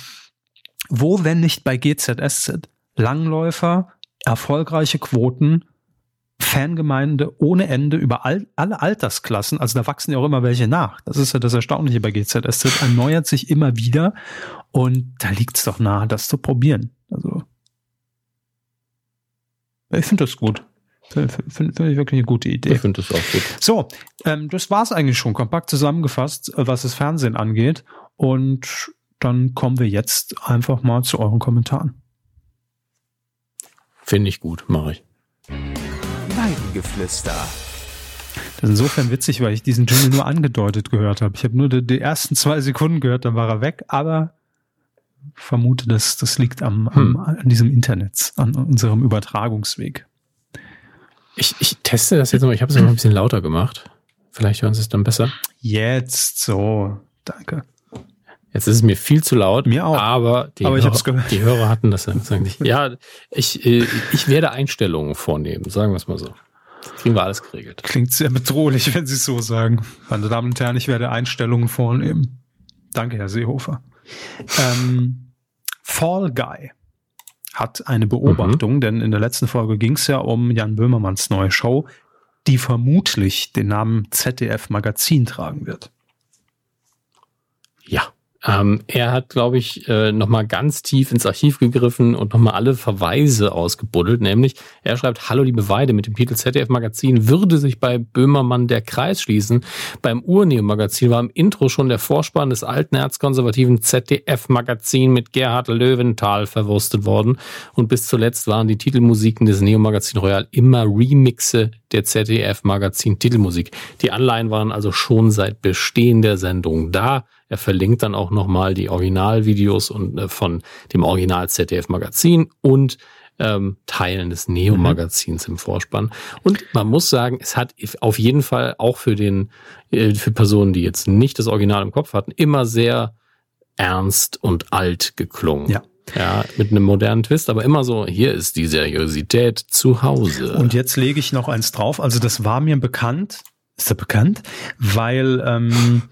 wo, wenn nicht bei GZSZ? Langläufer, erfolgreiche Quoten, Fangemeinde ohne Ende über all, alle Altersklassen. Also da wachsen ja auch immer welche nach. Das ist ja das Erstaunliche bei GZSZ. Erneuert sich immer wieder und da liegt es doch nahe, das zu probieren. Also ich finde das gut. Finde find ich wirklich eine gute Idee. Ich finde das auch gut. So, ähm, das war's eigentlich schon kompakt zusammengefasst, äh, was das Fernsehen angeht. Und dann kommen wir jetzt einfach mal zu euren Kommentaren. Finde ich gut, mache ich. Weidengeflüster. Das ist insofern witzig, weil ich diesen Jingle nur angedeutet gehört habe. Ich habe nur die, die, ersten zwei Sekunden gehört, dann war er weg, aber vermute, dass das liegt am, am hm. an diesem Internet, an unserem Übertragungsweg. Ich, ich teste das jetzt mal. Ich habe es noch ein bisschen lauter gemacht. Vielleicht hören Sie es dann besser. Jetzt so. Danke. Jetzt ist es mir viel zu laut. Mir auch. Aber die, aber Hörer, die Hörer hatten das eigentlich. [LAUGHS] Ja, ich, äh, ich werde Einstellungen vornehmen, sagen wir es mal so. Das kriegen wir alles geregelt. Klingt sehr bedrohlich, wenn Sie es so sagen. Meine Damen und Herren, ich werde Einstellungen vornehmen. Danke, Herr Seehofer. Ähm, Fall Guy hat eine Beobachtung, mhm. denn in der letzten Folge ging es ja um Jan Böhmermanns neue Show, die vermutlich den Namen ZDF Magazin tragen wird. Ja. Ähm, er hat, glaube ich, äh, nochmal ganz tief ins Archiv gegriffen und nochmal alle Verweise ausgebuddelt. Nämlich, er schreibt, Hallo liebe Weide, mit dem Titel ZDF Magazin würde sich bei Böhmermann der Kreis schließen. Beim Urnehmen-Magazin war im Intro schon der Vorspann des alten erzkonservativen ZDF Magazin mit Gerhard Löwenthal verwurstet worden. Und bis zuletzt waren die Titelmusiken des Neo-Magazin Royal immer Remixe der ZDF Magazin Titelmusik. Die Anleihen waren also schon seit Bestehen der Sendung da. Er verlinkt dann auch nochmal die Originalvideos und äh, von dem Original ZDF Magazin und ähm, Teilen des Neo Magazins mhm. im Vorspann. Und man muss sagen, es hat auf jeden Fall auch für den, äh, für Personen, die jetzt nicht das Original im Kopf hatten, immer sehr ernst und alt geklungen. Ja. Ja, mit einem modernen Twist, aber immer so, hier ist die Seriosität zu Hause. Und jetzt lege ich noch eins drauf. Also das war mir bekannt, ist er bekannt? Weil ähm,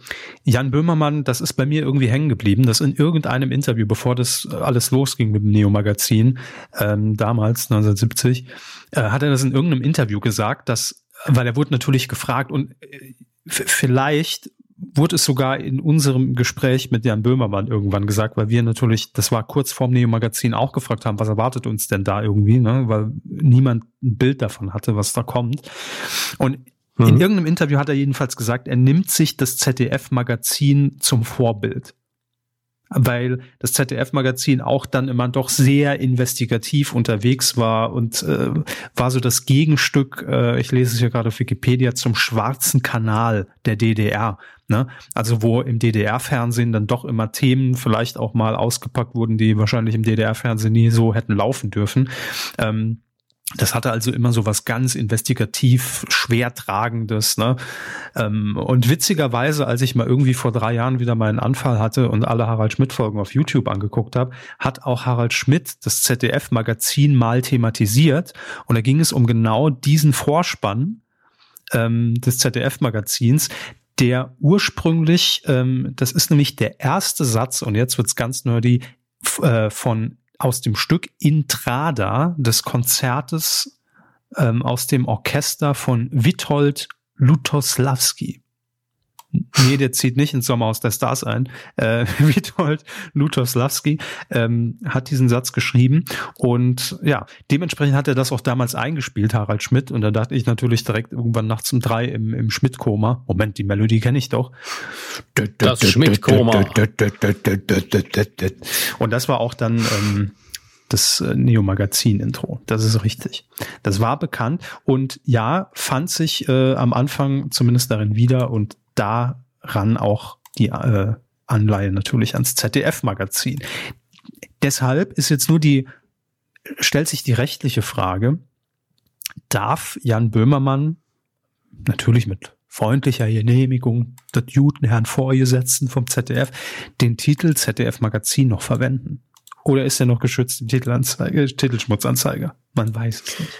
Jan Böhmermann, das ist bei mir irgendwie hängen geblieben, dass in irgendeinem Interview, bevor das alles losging mit dem Neo-Magazin, ähm, damals 1970, äh, hat er das in irgendeinem Interview gesagt, dass, weil er wurde natürlich gefragt und äh, vielleicht wurde es sogar in unserem Gespräch mit Jan Böhmermann irgendwann gesagt, weil wir natürlich, das war kurz vorm Neo-Magazin auch gefragt haben, was erwartet uns denn da irgendwie, ne? weil niemand ein Bild davon hatte, was da kommt. Und Mhm. In irgendeinem Interview hat er jedenfalls gesagt, er nimmt sich das ZDF-Magazin zum Vorbild. Weil das ZDF-Magazin auch dann immer doch sehr investigativ unterwegs war und äh, war so das Gegenstück, äh, ich lese es hier gerade auf Wikipedia, zum schwarzen Kanal der DDR. Ne? Also wo im DDR-Fernsehen dann doch immer Themen vielleicht auch mal ausgepackt wurden, die wahrscheinlich im DDR-Fernsehen nie so hätten laufen dürfen. Ähm, das hatte also immer so was ganz investigativ schwertragendes. Ne? Ähm, und witzigerweise, als ich mal irgendwie vor drei Jahren wieder meinen Anfall hatte und alle Harald Schmidt-Folgen auf YouTube angeguckt habe, hat auch Harald Schmidt das ZDF-Magazin mal thematisiert. Und da ging es um genau diesen Vorspann ähm, des ZDF-Magazins, der ursprünglich, ähm, das ist nämlich der erste Satz, und jetzt wird's ganz nerdy, äh, von aus dem Stück Intrada des Konzertes ähm, aus dem Orchester von Witold Lutosławski. Nee, der zieht nicht ins Sommerhaus der Stars ein. Äh, [LAUGHS] Witold Lutosławski ähm, hat diesen Satz geschrieben und ja, dementsprechend hat er das auch damals eingespielt, Harald Schmidt. Und da dachte ich natürlich direkt irgendwann nachts um drei im, im Schmidt-Koma. Moment, die Melodie kenne ich doch. Das Schmidt-Koma. Und das war auch dann ähm, das äh, Neo-Magazin-Intro. Das ist richtig. Das war bekannt und ja, fand sich äh, am Anfang zumindest darin wieder und daran auch die äh, Anleihe natürlich ans ZDF-Magazin. Deshalb ist jetzt nur die, stellt sich die rechtliche Frage, darf Jan Böhmermann natürlich mit freundlicher Genehmigung des guten Herrn Vorgesetzten vom ZDF den Titel ZDF Magazin noch verwenden? Oder ist er noch geschützt im Titelanzeige, Titelschmutzanzeiger? Man weiß es nicht.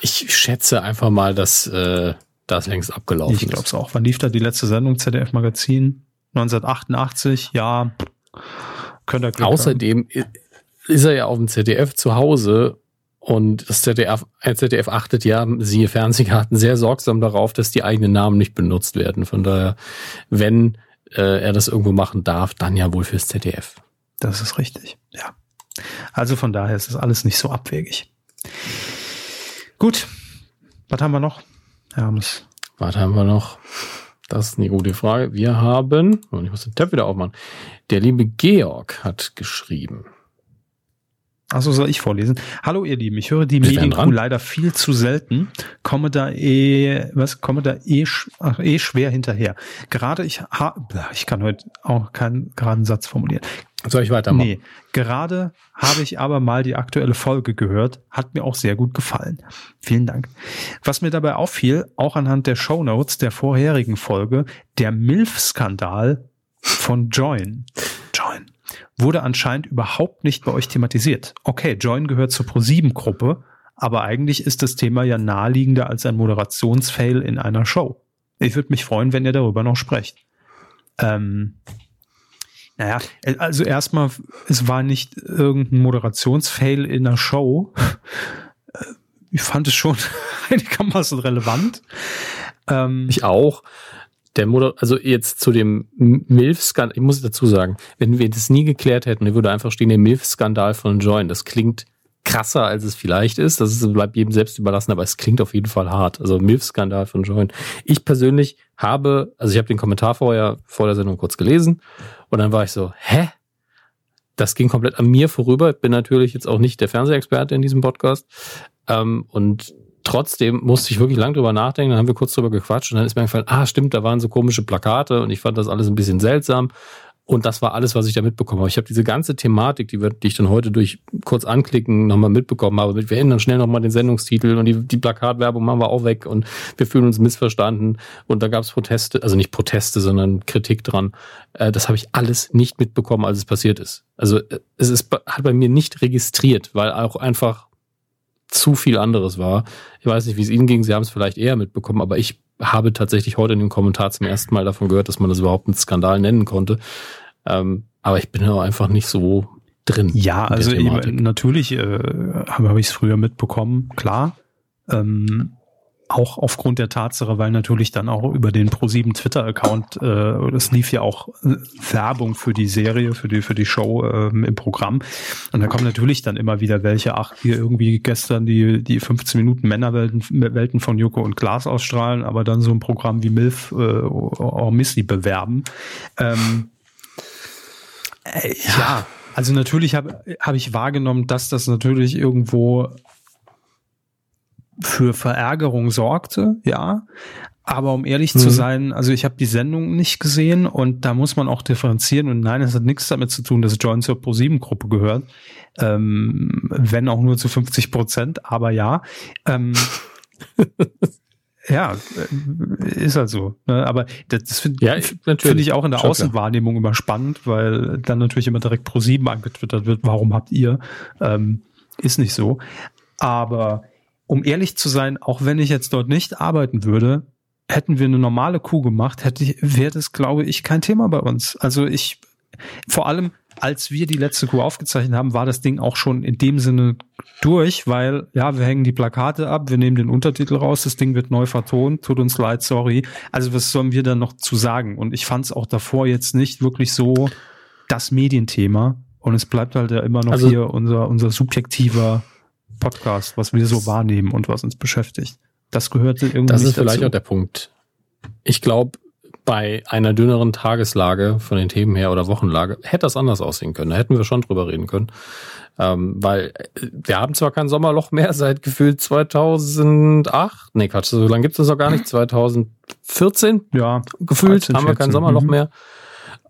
Ich schätze einfach mal, dass äh, das längst abgelaufen ich ist. Glaube es auch. Wann lief da die letzte Sendung ZDF Magazin? 1988, ja. Könnte er Außerdem haben. ist er ja auf dem ZDF zu Hause und das ZDF, ZDF achtet ja, siehe Fernsehkarten, sehr sorgsam darauf, dass die eigenen Namen nicht benutzt werden. Von daher, wenn äh, er das irgendwo machen darf, dann ja wohl fürs ZDF. Das ist richtig, ja. Also von daher ist es alles nicht so abwegig. Gut, was haben wir noch, Hermes? Was haben wir noch? Das ist eine gute Frage. Wir haben, und ich muss den Tab wieder aufmachen. Der liebe Georg hat geschrieben. Achso, soll ich vorlesen? Hallo ihr Lieben, ich höre die Mediencrew leider viel zu selten, komme da eh, was, komme da eh, ach, eh schwer hinterher. Gerade ich, ha, ich kann heute auch keinen geraden Satz formulieren. Soll ich weitermachen? Nee, gerade habe ich aber mal die aktuelle Folge gehört, hat mir auch sehr gut gefallen. Vielen Dank. Was mir dabei auffiel, auch anhand der Show Notes der vorherigen Folge, der MILF-Skandal von Join. Join wurde anscheinend überhaupt nicht bei euch thematisiert. Okay, Join gehört zur Pro7-Gruppe, aber eigentlich ist das Thema ja naheliegender als ein Moderationsfail in einer Show. Ich würde mich freuen, wenn ihr darüber noch sprecht. Ähm, Naja, also erstmal, es war nicht irgendein Moderationsfail in der Show. Ich fand es schon [LAUGHS] einigermaßen relevant. Ähm, ich auch. Der Moder also jetzt zu dem MILF-Skandal, ich muss dazu sagen, wenn wir das nie geklärt hätten, würde einfach stehen, der MILF-Skandal von Join. Das klingt krasser, als es vielleicht ist. Das ist, bleibt jedem selbst überlassen, aber es klingt auf jeden Fall hart. Also MILF-Skandal von Join. Ich persönlich habe, also ich habe den Kommentar vorher vor der Sendung kurz gelesen und dann war ich so, hä? Das ging komplett an mir vorüber. Ich bin natürlich jetzt auch nicht der Fernsehexperte in diesem Podcast. Ähm, und trotzdem musste ich wirklich lang drüber nachdenken. Dann haben wir kurz drüber gequatscht und dann ist mir gefallen, ah, stimmt, da waren so komische Plakate und ich fand das alles ein bisschen seltsam. Und das war alles, was ich da mitbekommen habe. Ich habe diese ganze Thematik, die, wir, die ich dann heute durch kurz anklicken nochmal mitbekommen habe. Wir ändern schnell nochmal den Sendungstitel und die, die Plakatwerbung machen wir auch weg und wir fühlen uns missverstanden. Und da gab es Proteste, also nicht Proteste, sondern Kritik dran. Äh, das habe ich alles nicht mitbekommen, als es passiert ist. Also äh, es ist, hat bei mir nicht registriert, weil auch einfach zu viel anderes war. Ich weiß nicht, wie es Ihnen ging. Sie haben es vielleicht eher mitbekommen, aber ich habe tatsächlich heute in dem Kommentar zum ersten Mal davon gehört, dass man das überhaupt einen Skandal nennen konnte. Ähm, aber ich bin ja einfach nicht so drin. Ja, also eben, natürlich äh, habe hab ich es früher mitbekommen, klar. Ähm, auch aufgrund der Tatsache, weil natürlich dann auch über den Pro7 Twitter-Account, äh, es lief ja auch äh, Werbung für die Serie, für die, für die Show äh, im Programm. Und da kommen natürlich dann immer wieder welche, ach, hier irgendwie gestern die, die 15 Minuten Männerwelten Welten von Joko und Glas ausstrahlen, aber dann so ein Programm wie MILF äh, or Missy bewerben. Ähm, äh, ja. ja. Also natürlich habe hab ich wahrgenommen, dass das natürlich irgendwo für Verärgerung sorgte, ja. Aber um ehrlich mhm. zu sein, also ich habe die Sendung nicht gesehen und da muss man auch differenzieren. Und nein, es hat nichts damit zu tun, dass Join zur Pro7-Gruppe gehört. Ähm, wenn auch nur zu 50 Prozent, aber ja. Ähm, [LAUGHS] ja, äh, ist halt so. Ne? Aber das finde ja, find ich auch in der Schon Außenwahrnehmung klar. immer spannend, weil dann natürlich immer direkt Pro7 angetwittert wird, warum habt ihr? Ähm, ist nicht so. Aber um ehrlich zu sein, auch wenn ich jetzt dort nicht arbeiten würde, hätten wir eine normale Kuh gemacht, hätte ich, wäre das, glaube ich, kein Thema bei uns. Also ich, vor allem, als wir die letzte Kuh aufgezeichnet haben, war das Ding auch schon in dem Sinne durch, weil, ja, wir hängen die Plakate ab, wir nehmen den Untertitel raus, das Ding wird neu vertont, tut uns leid, sorry. Also was sollen wir da noch zu sagen? Und ich fand es auch davor jetzt nicht wirklich so das Medienthema. Und es bleibt halt ja immer noch also, hier unser, unser subjektiver Podcast, was wir so wahrnehmen und was uns beschäftigt. Das gehört irgendwie Das ist vielleicht dazu. auch der Punkt. Ich glaube, bei einer dünneren Tageslage von den Themen her oder Wochenlage hätte das anders aussehen können. Da hätten wir schon drüber reden können. Ähm, weil äh, wir haben zwar kein Sommerloch mehr seit gefühlt 2008. Nee, Quatsch, so lange gibt es das auch gar nicht. [CLEARS THROAT] 2014? Ja. Gefühlt 13, haben wir kein Sommerloch mhm. mehr.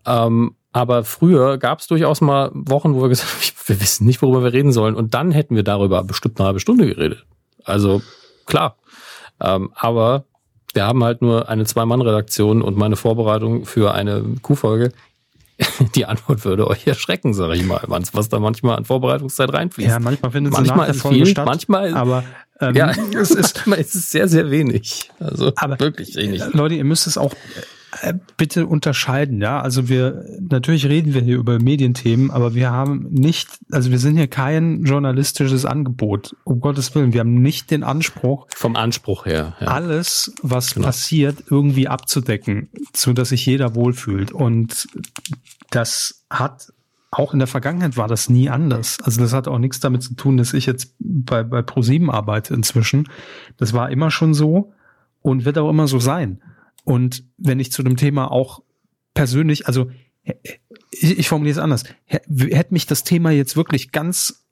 Ähm, aber früher gab es durchaus mal Wochen, wo wir gesagt haben, [LAUGHS] wir wissen nicht, worüber wir reden sollen. Und dann hätten wir darüber bestimmt eine halbe Stunde geredet. Also klar. Ähm, aber wir haben halt nur eine Zwei-Mann-Redaktion und meine Vorbereitung für eine Q-Folge. [LAUGHS] Die Antwort würde euch erschrecken, sage ich mal, was da manchmal an Vorbereitungszeit reinfließt. Ja, manchmal findet es manchmal ist viel, statt, manchmal, aber ähm, [LAUGHS] ja, es ist, manchmal ist es sehr, sehr wenig. Also aber wirklich wenig. Leute, ihr müsst es auch äh, bitte unterscheiden, ja. Also wir, natürlich reden wir hier über Medienthemen, aber wir haben nicht, also wir sind hier kein journalistisches Angebot. Um Gottes Willen, wir haben nicht den Anspruch. Vom Anspruch her. Ja. Alles, was genau. passiert, irgendwie abzudecken, so dass sich jeder wohlfühlt. Und das hat auch in der Vergangenheit war das nie anders. Also das hat auch nichts damit zu tun, dass ich jetzt bei, bei ProSieben arbeite inzwischen. Das war immer schon so und wird auch immer so sein. Und wenn ich zu dem Thema auch persönlich, also ich, ich formuliere es anders, hätte mich das Thema jetzt wirklich ganz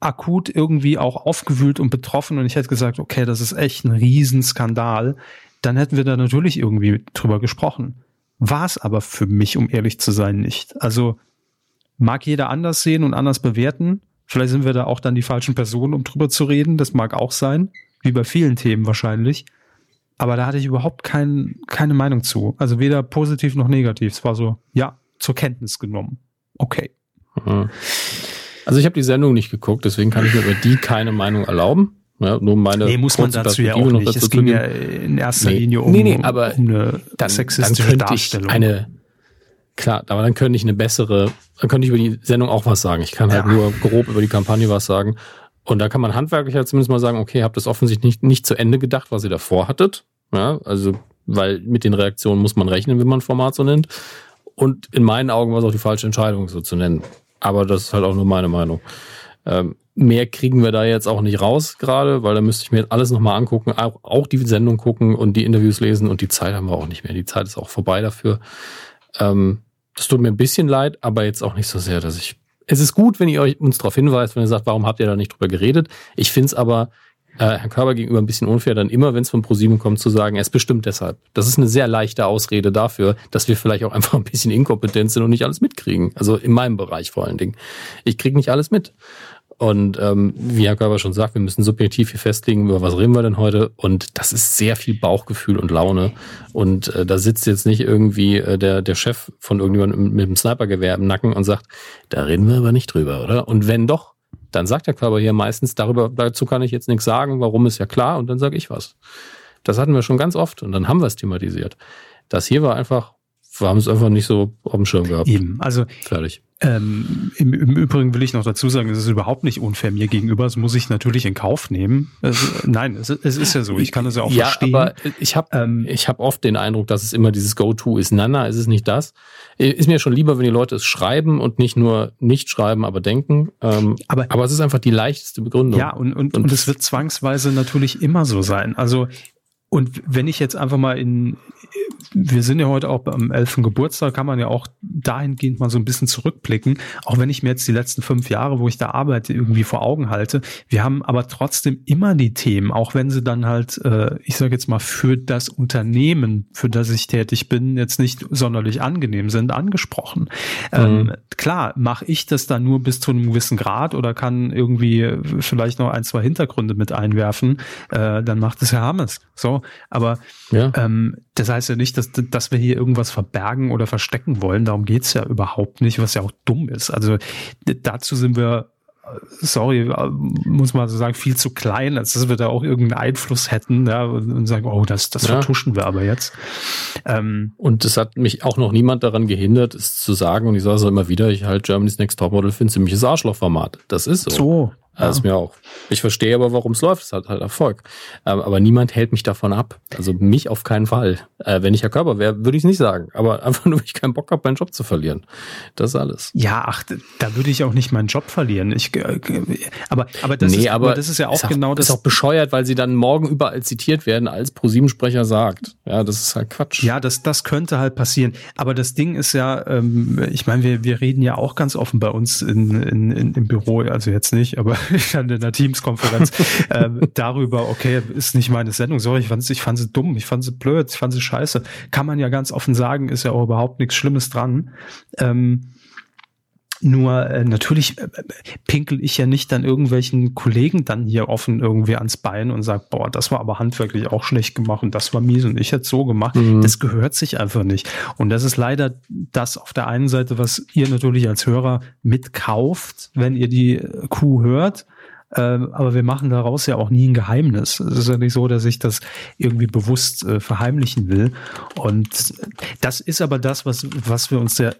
akut irgendwie auch aufgewühlt und betroffen und ich hätte gesagt, okay, das ist echt ein Riesenskandal, dann hätten wir da natürlich irgendwie drüber gesprochen. War es aber für mich, um ehrlich zu sein, nicht. Also mag jeder anders sehen und anders bewerten. Vielleicht sind wir da auch dann die falschen Personen, um drüber zu reden. Das mag auch sein, wie bei vielen Themen wahrscheinlich. Aber da hatte ich überhaupt kein, keine Meinung zu. Also weder positiv noch negativ. Es war so, ja, zur Kenntnis genommen. Okay. Mhm. Also ich habe die Sendung nicht geguckt, deswegen kann ich mir über die keine Meinung erlauben. Ja, nur meine nee, muss man dazu ja auch nicht. Es ging ja in erster nee. Linie um, nee, nee, aber um eine dann, sexistische dann Darstellung. eine klar, aber dann könnte ich eine bessere, dann könnte ich über die Sendung auch was sagen. Ich kann halt ja. nur grob über die Kampagne was sagen. Und da kann man handwerklich halt zumindest mal sagen, okay, habt das offensichtlich nicht, nicht zu Ende gedacht, was ihr davor hattet. Ja, also, weil mit den Reaktionen muss man rechnen, wenn man Format so nennt. Und in meinen Augen war es auch die falsche Entscheidung, so zu nennen. Aber das ist halt auch nur meine Meinung. Ähm, mehr kriegen wir da jetzt auch nicht raus gerade, weil da müsste ich mir alles nochmal angucken, auch, auch die Sendung gucken und die Interviews lesen und die Zeit haben wir auch nicht mehr. Die Zeit ist auch vorbei dafür. Ähm, das tut mir ein bisschen leid, aber jetzt auch nicht so sehr, dass ich. Es ist gut, wenn ihr euch uns darauf hinweist, wenn ihr sagt, warum habt ihr da nicht drüber geredet. Ich finde es aber äh, Herrn Körber gegenüber ein bisschen unfair, dann immer, wenn es von ProSieben kommt, zu sagen, er ist bestimmt deshalb. Das ist eine sehr leichte Ausrede dafür, dass wir vielleicht auch einfach ein bisschen inkompetent sind und nicht alles mitkriegen. Also in meinem Bereich vor allen Dingen. Ich kriege nicht alles mit. Und ähm, wie Herr Körber schon sagt, wir müssen subjektiv hier festlegen, über was reden wir denn heute. Und das ist sehr viel Bauchgefühl und Laune. Und äh, da sitzt jetzt nicht irgendwie äh, der, der Chef von irgendjemandem mit dem Snipergewehr im Nacken und sagt, da reden wir aber nicht drüber, oder? Und wenn doch, dann sagt der Körper hier meistens, darüber, dazu kann ich jetzt nichts sagen, warum ist ja klar, und dann sage ich was. Das hatten wir schon ganz oft und dann haben wir es thematisiert. Das hier war einfach, wir haben es einfach nicht so auf dem Schirm gehabt. Eben, also fertig. Ähm, im, im, Übrigen will ich noch dazu sagen, es ist überhaupt nicht unfair mir gegenüber. Das muss ich natürlich in Kauf nehmen. Also, nein, es, es, ist ja so. Ich kann es ja auch ja, verstehen. Aber ich habe ähm, ich hab oft den Eindruck, dass es immer dieses Go-To ist. Nana, ist es nicht das? Ist mir schon lieber, wenn die Leute es schreiben und nicht nur nicht schreiben, aber denken. Ähm, aber, aber es ist einfach die leichteste Begründung. Ja, und, und, und, und es wird zwangsweise natürlich immer so sein. Also und wenn ich jetzt einfach mal in, wir sind ja heute auch beim elften Geburtstag, kann man ja auch dahingehend mal so ein bisschen zurückblicken. Auch wenn ich mir jetzt die letzten fünf Jahre, wo ich da arbeite, irgendwie vor Augen halte. Wir haben aber trotzdem immer die Themen, auch wenn sie dann halt, äh, ich sage jetzt mal, für das Unternehmen, für das ich tätig bin, jetzt nicht sonderlich angenehm sind, angesprochen. Mhm. Ähm, klar, mache ich das dann nur bis zu einem gewissen Grad oder kann irgendwie vielleicht noch ein, zwei Hintergründe mit einwerfen, äh, dann macht es Herr Hammes. So, aber ja. ähm, das heißt ja nicht, dass, dass wir hier irgendwas verbergen oder verstecken wollen. Darum geht's ja überhaupt nicht, was ja auch dumm ist. Also dazu sind wir sorry, muss man so sagen, viel zu klein, als dass wir da auch irgendeinen Einfluss hätten ja, und sagen, oh, das, das ja. vertuschen wir aber jetzt. Ähm, und es hat mich auch noch niemand daran gehindert, es zu sagen, und ich sage es auch immer wieder, ich halte Germany's Next Topmodel für ein ziemliches Arschlochformat. Das ist so. So, ja. Das ist mir auch. Ich verstehe aber, warum es läuft. Es hat halt Erfolg. Ähm, aber niemand hält mich davon ab. Also mich auf keinen Fall. Äh, wenn ich Herr Körper wäre, würde ich es nicht sagen. Aber [LAUGHS] einfach nur, weil ich keinen Bock habe, meinen Job zu verlieren. Das ist alles. Ja, ach, da würde ich auch nicht meinen Job verlieren. Ich, äh, aber, aber, das, nee, ist, aber das ist ja auch, auch genau das. ist auch bescheuert, weil sie dann morgen überall zitiert werden, als ProSieben-Sprecher sagt. Ja, das ist halt Quatsch. Ja, das, das könnte halt passieren. Aber das Ding ist ja, ähm, ich meine, wir, wir reden ja auch ganz offen bei uns in, in, in, im Büro, also jetzt nicht, aber [LAUGHS] dann in der Teams-Konferenz [LAUGHS] äh, darüber, okay, ist nicht meine Sendung, sorry, ich fand sie, ich fand sie dumm, ich fand sie blöd, ich fand sie scheiße. Kann man ja ganz offen sagen, ist ja auch überhaupt nichts Schlimmes dran. Ähm, nur äh, natürlich äh, pinkel ich ja nicht dann irgendwelchen Kollegen dann hier offen irgendwie ans Bein und sag, boah, das war aber handwerklich auch schlecht gemacht und das war mies und ich hätte so gemacht. Mhm. Das gehört sich einfach nicht. Und das ist leider das auf der einen Seite, was ihr natürlich als Hörer mitkauft, wenn ihr die Kuh hört. Ähm, aber wir machen daraus ja auch nie ein Geheimnis. Es ist ja nicht so, dass ich das irgendwie bewusst äh, verheimlichen will. Und das ist aber das, was, was wir uns ja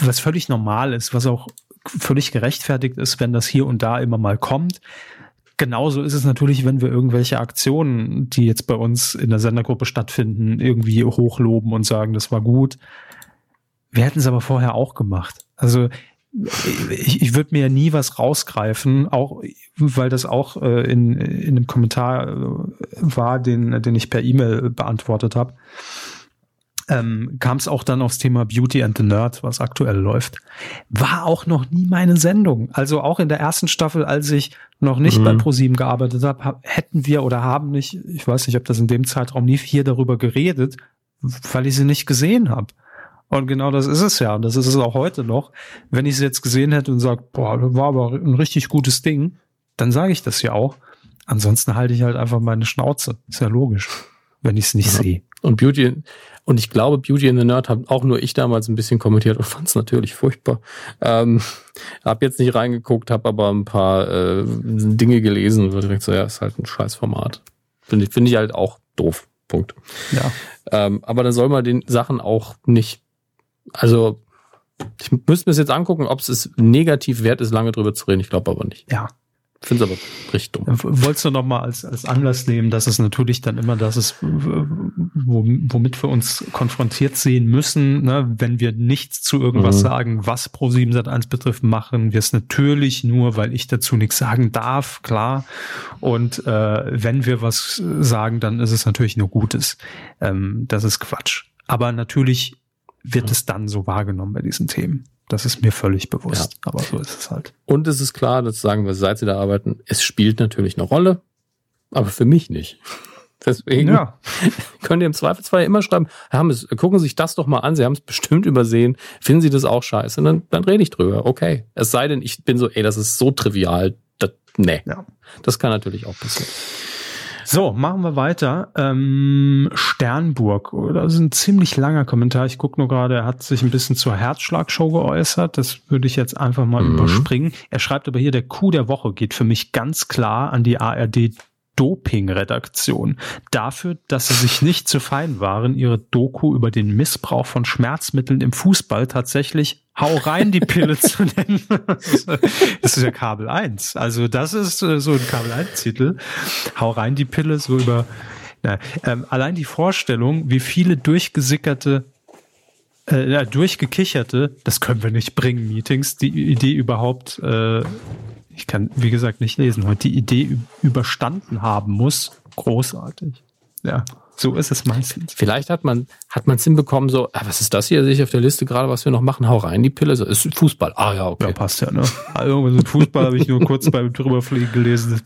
was völlig normal ist, was auch völlig gerechtfertigt ist, wenn das hier und da immer mal kommt. Genauso ist es natürlich, wenn wir irgendwelche Aktionen, die jetzt bei uns in der Sendergruppe stattfinden, irgendwie hochloben und sagen, das war gut. Wir hätten es aber vorher auch gemacht. Also ich, ich würde mir ja nie was rausgreifen, auch weil das auch äh, in, in einem Kommentar äh, war, den, den ich per E-Mail beantwortet habe ähm, kam es auch dann aufs Thema Beauty and the Nerd, was aktuell läuft. War auch noch nie meine Sendung. Also auch in der ersten Staffel, als ich noch nicht mhm. bei ProSieben gearbeitet habe, hätten wir oder haben nicht, ich weiß nicht, ob das in dem Zeitraum lief, hier darüber geredet, weil ich sie nicht gesehen habe. Und genau das ist es ja. Und das ist es auch heute noch. Wenn ich sie jetzt gesehen hätte und sage, boah, das war aber ein richtig gutes Ding, dann sage ich das ja auch. Ansonsten halte ich halt einfach meine Schnauze. Ist ja logisch, wenn ich es nicht ja. sehe. Und Beauty, und ich glaube, Beauty in the Nerd habe auch nur ich damals ein bisschen kommentiert und [LAUGHS] fand es natürlich furchtbar. Ähm, hab jetzt nicht reingeguckt, habe aber ein paar äh, Dinge gelesen und direkt so, ja, ist halt ein Scheißformat. Finde ich, finde ich halt auch doof. Punkt. Ja. Ähm, aber dann soll man den Sachen auch nicht Also, ich müsste mir jetzt angucken, ob es negativ wert ist, lange drüber zu reden. Ich glaube aber nicht. Ja, finde es aber richtig dumm. Wolltest du noch mal als, als Anlass nehmen, dass es natürlich dann immer das ist, womit wir uns konfrontiert sehen müssen, ne? wenn wir nichts zu irgendwas mhm. sagen, was Pro7 Sat1 betrifft, machen wir es natürlich nur, weil ich dazu nichts sagen darf, klar. Und äh, wenn wir was sagen, dann ist es natürlich nur Gutes. Ähm, das ist Quatsch. Aber natürlich wird es dann so wahrgenommen bei diesen Themen. Das ist mir völlig bewusst, ja. aber so ist es halt. Und es ist klar, das sagen wir, seit sie da arbeiten, es spielt natürlich eine Rolle, aber für mich nicht. [LAUGHS] Deswegen ja. [LAUGHS] könnt ihr im Zweifelsfall immer schreiben, Herr Hammes, gucken Sie sich das doch mal an, Sie haben es bestimmt übersehen, finden Sie das auch scheiße? Und dann, dann rede ich drüber, okay. Es sei denn, ich bin so, ey, das ist so trivial, das, nee. Ja. Das kann natürlich auch passieren. So, machen wir weiter. Ähm, Sternburg, das ist ein ziemlich langer Kommentar. Ich gucke nur gerade, er hat sich ein bisschen zur Herzschlagshow geäußert. Das würde ich jetzt einfach mal mhm. überspringen. Er schreibt aber hier, der Coup der Woche geht für mich ganz klar an die ARD Doping-Redaktion dafür, dass sie sich nicht zu fein waren, ihre Doku über den Missbrauch von Schmerzmitteln im Fußball tatsächlich Hau rein die Pille zu [LAUGHS] nennen. Das ist ja Kabel 1. Also das ist äh, so ein Kabel 1 Titel. Hau rein die Pille so über na, ähm, allein die Vorstellung, wie viele durchgesickerte äh, durchgekicherte, das können wir nicht bringen, Meetings, die Idee überhaupt äh, ich kann, wie gesagt, nicht lesen, heute die Idee überstanden haben muss. Großartig. Ja. So ist es meistens. Vielleicht hat man hat man es hinbekommen, so, ah, was ist das hier, sehe ich auf der Liste gerade, was wir noch machen? Hau rein die Pille. So, ist Fußball. Ah ja, okay. Ja, passt ja, ne? Also mit Fußball habe ich nur kurz beim drüberfliegen gelesen.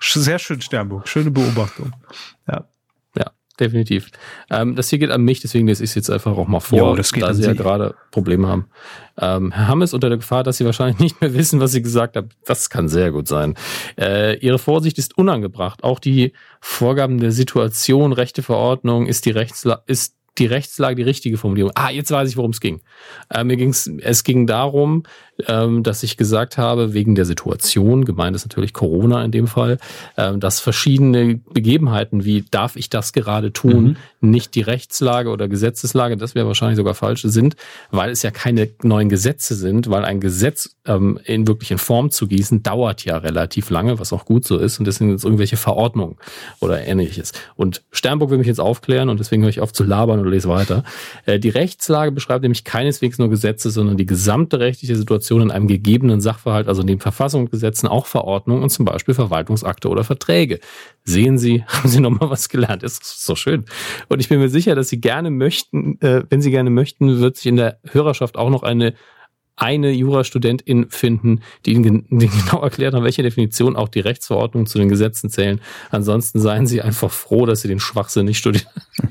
Sehr schön, Sternburg. Schöne Beobachtung. Ja definitiv. Ähm, das hier geht an mich, deswegen lese ich es jetzt einfach auch mal vor, jo, das geht da Sie ja gerade Probleme haben. Ähm, Herr Hammes unter der Gefahr, dass Sie wahrscheinlich nicht mehr [LAUGHS] wissen, was Sie gesagt haben. Das kann sehr gut sein. Äh, Ihre Vorsicht ist unangebracht. Auch die Vorgaben der Situation, Rechte Verordnung ist die Rechtsla ist die Rechtslage die richtige Formulierung. Ah, jetzt weiß ich, worum es ging. Äh, mir ging's, es ging darum, ähm, dass ich gesagt habe, wegen der Situation, gemeint ist natürlich Corona in dem Fall, ähm, dass verschiedene Begebenheiten, wie darf ich das gerade tun, mhm. nicht die Rechtslage oder Gesetzeslage, das wäre wahrscheinlich sogar falsch, sind, weil es ja keine neuen Gesetze sind, weil ein Gesetz ähm, in wirklich in Form zu gießen, dauert ja relativ lange, was auch gut so ist, und deswegen sind es irgendwelche Verordnungen oder ähnliches. Und Sternburg will mich jetzt aufklären und deswegen höre ich auf zu labern und lese weiter. Äh, die Rechtslage beschreibt nämlich keineswegs nur Gesetze, sondern die gesamte rechtliche Situation Situation in einem gegebenen Sachverhalt, also in den Verfassungsgesetzen, auch Verordnungen und zum Beispiel Verwaltungsakte oder Verträge. Sehen Sie, [LAUGHS] haben Sie nochmal was gelernt. Ist so schön. Und ich bin mir sicher, dass Sie gerne möchten, äh, wenn Sie gerne möchten, wird sich in der Hörerschaft auch noch eine eine Jurastudentin finden, die Ihnen genau erklärt, an welche Definition auch die Rechtsverordnungen zu den Gesetzen zählen. Ansonsten seien Sie einfach froh, dass Sie den Schwachsinn nicht studieren.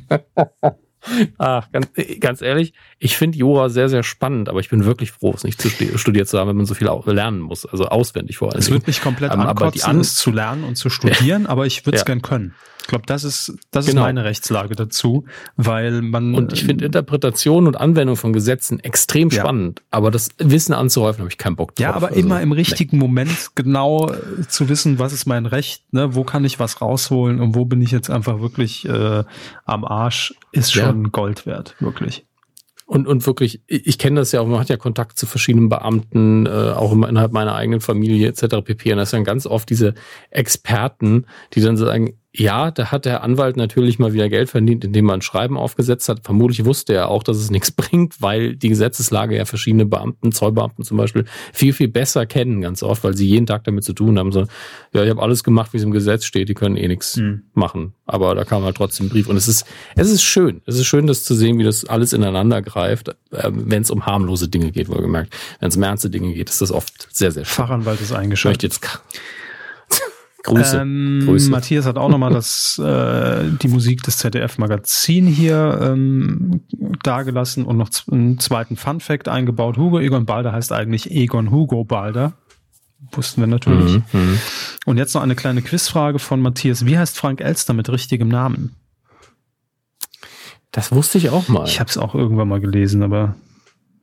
[LAUGHS] Ach, ganz, ganz ehrlich, ich finde Jura sehr, sehr spannend, aber ich bin wirklich froh, es nicht zu studiert zu haben, wenn man so viel lernen muss, also auswendig vor allem. Es wird mich komplett ähm, ankotzen, aber die es zu lernen und zu studieren, aber ich würde es ja. gern können. Ich glaube, das ist, das genau. ist meine Rechtslage dazu, weil man. Und ich finde Interpretation und Anwendung von Gesetzen extrem ja. spannend, aber das Wissen anzuhäufen, habe ich keinen Bock drauf. Ja, aber also, immer im richtigen nee. Moment genau äh, zu wissen, was ist mein Recht, ne? wo kann ich was rausholen und wo bin ich jetzt einfach wirklich äh, am Arsch, ist schon ja. Gold wert, wirklich. Und, und wirklich, ich kenne das ja auch, man hat ja Kontakt zu verschiedenen Beamten, äh, auch innerhalb meiner eigenen Familie etc. pp. Und das sind ganz oft diese Experten, die dann sagen, ja, da hat der Anwalt natürlich mal wieder Geld verdient, indem er ein Schreiben aufgesetzt hat. Vermutlich wusste er auch, dass es nichts [LAUGHS] bringt, weil die Gesetzeslage ja verschiedene Beamten, Zollbeamten zum Beispiel, viel, viel besser kennen, ganz oft, weil sie jeden Tag damit zu tun haben. So, ja, ich habe alles gemacht, wie es im Gesetz steht, die können eh nichts mhm. machen. Aber da kam halt trotzdem ein Brief. Und es ist, es ist schön. Es ist schön, das zu sehen, wie das alles ineinander greift, äh, wenn es um harmlose Dinge geht, wohlgemerkt. Wenn es um ernste Dinge geht, ist das oft sehr, sehr schön. Fachanwalt ist eingeschaltet. Ich möchte jetzt Grüße. Ähm, Grüße. Matthias hat auch nochmal das, [LAUGHS] äh, die Musik des ZDF-Magazin hier ähm, dargelassen und noch einen zweiten Fun-Fact eingebaut. Hugo Egon Balder heißt eigentlich Egon Hugo Balder. Wussten wir natürlich. Mhm, mhm, und jetzt noch eine kleine Quizfrage von Matthias. Wie heißt Frank Elster mit richtigem Namen? Das wusste ich auch mal. Ich habe es auch irgendwann mal gelesen, aber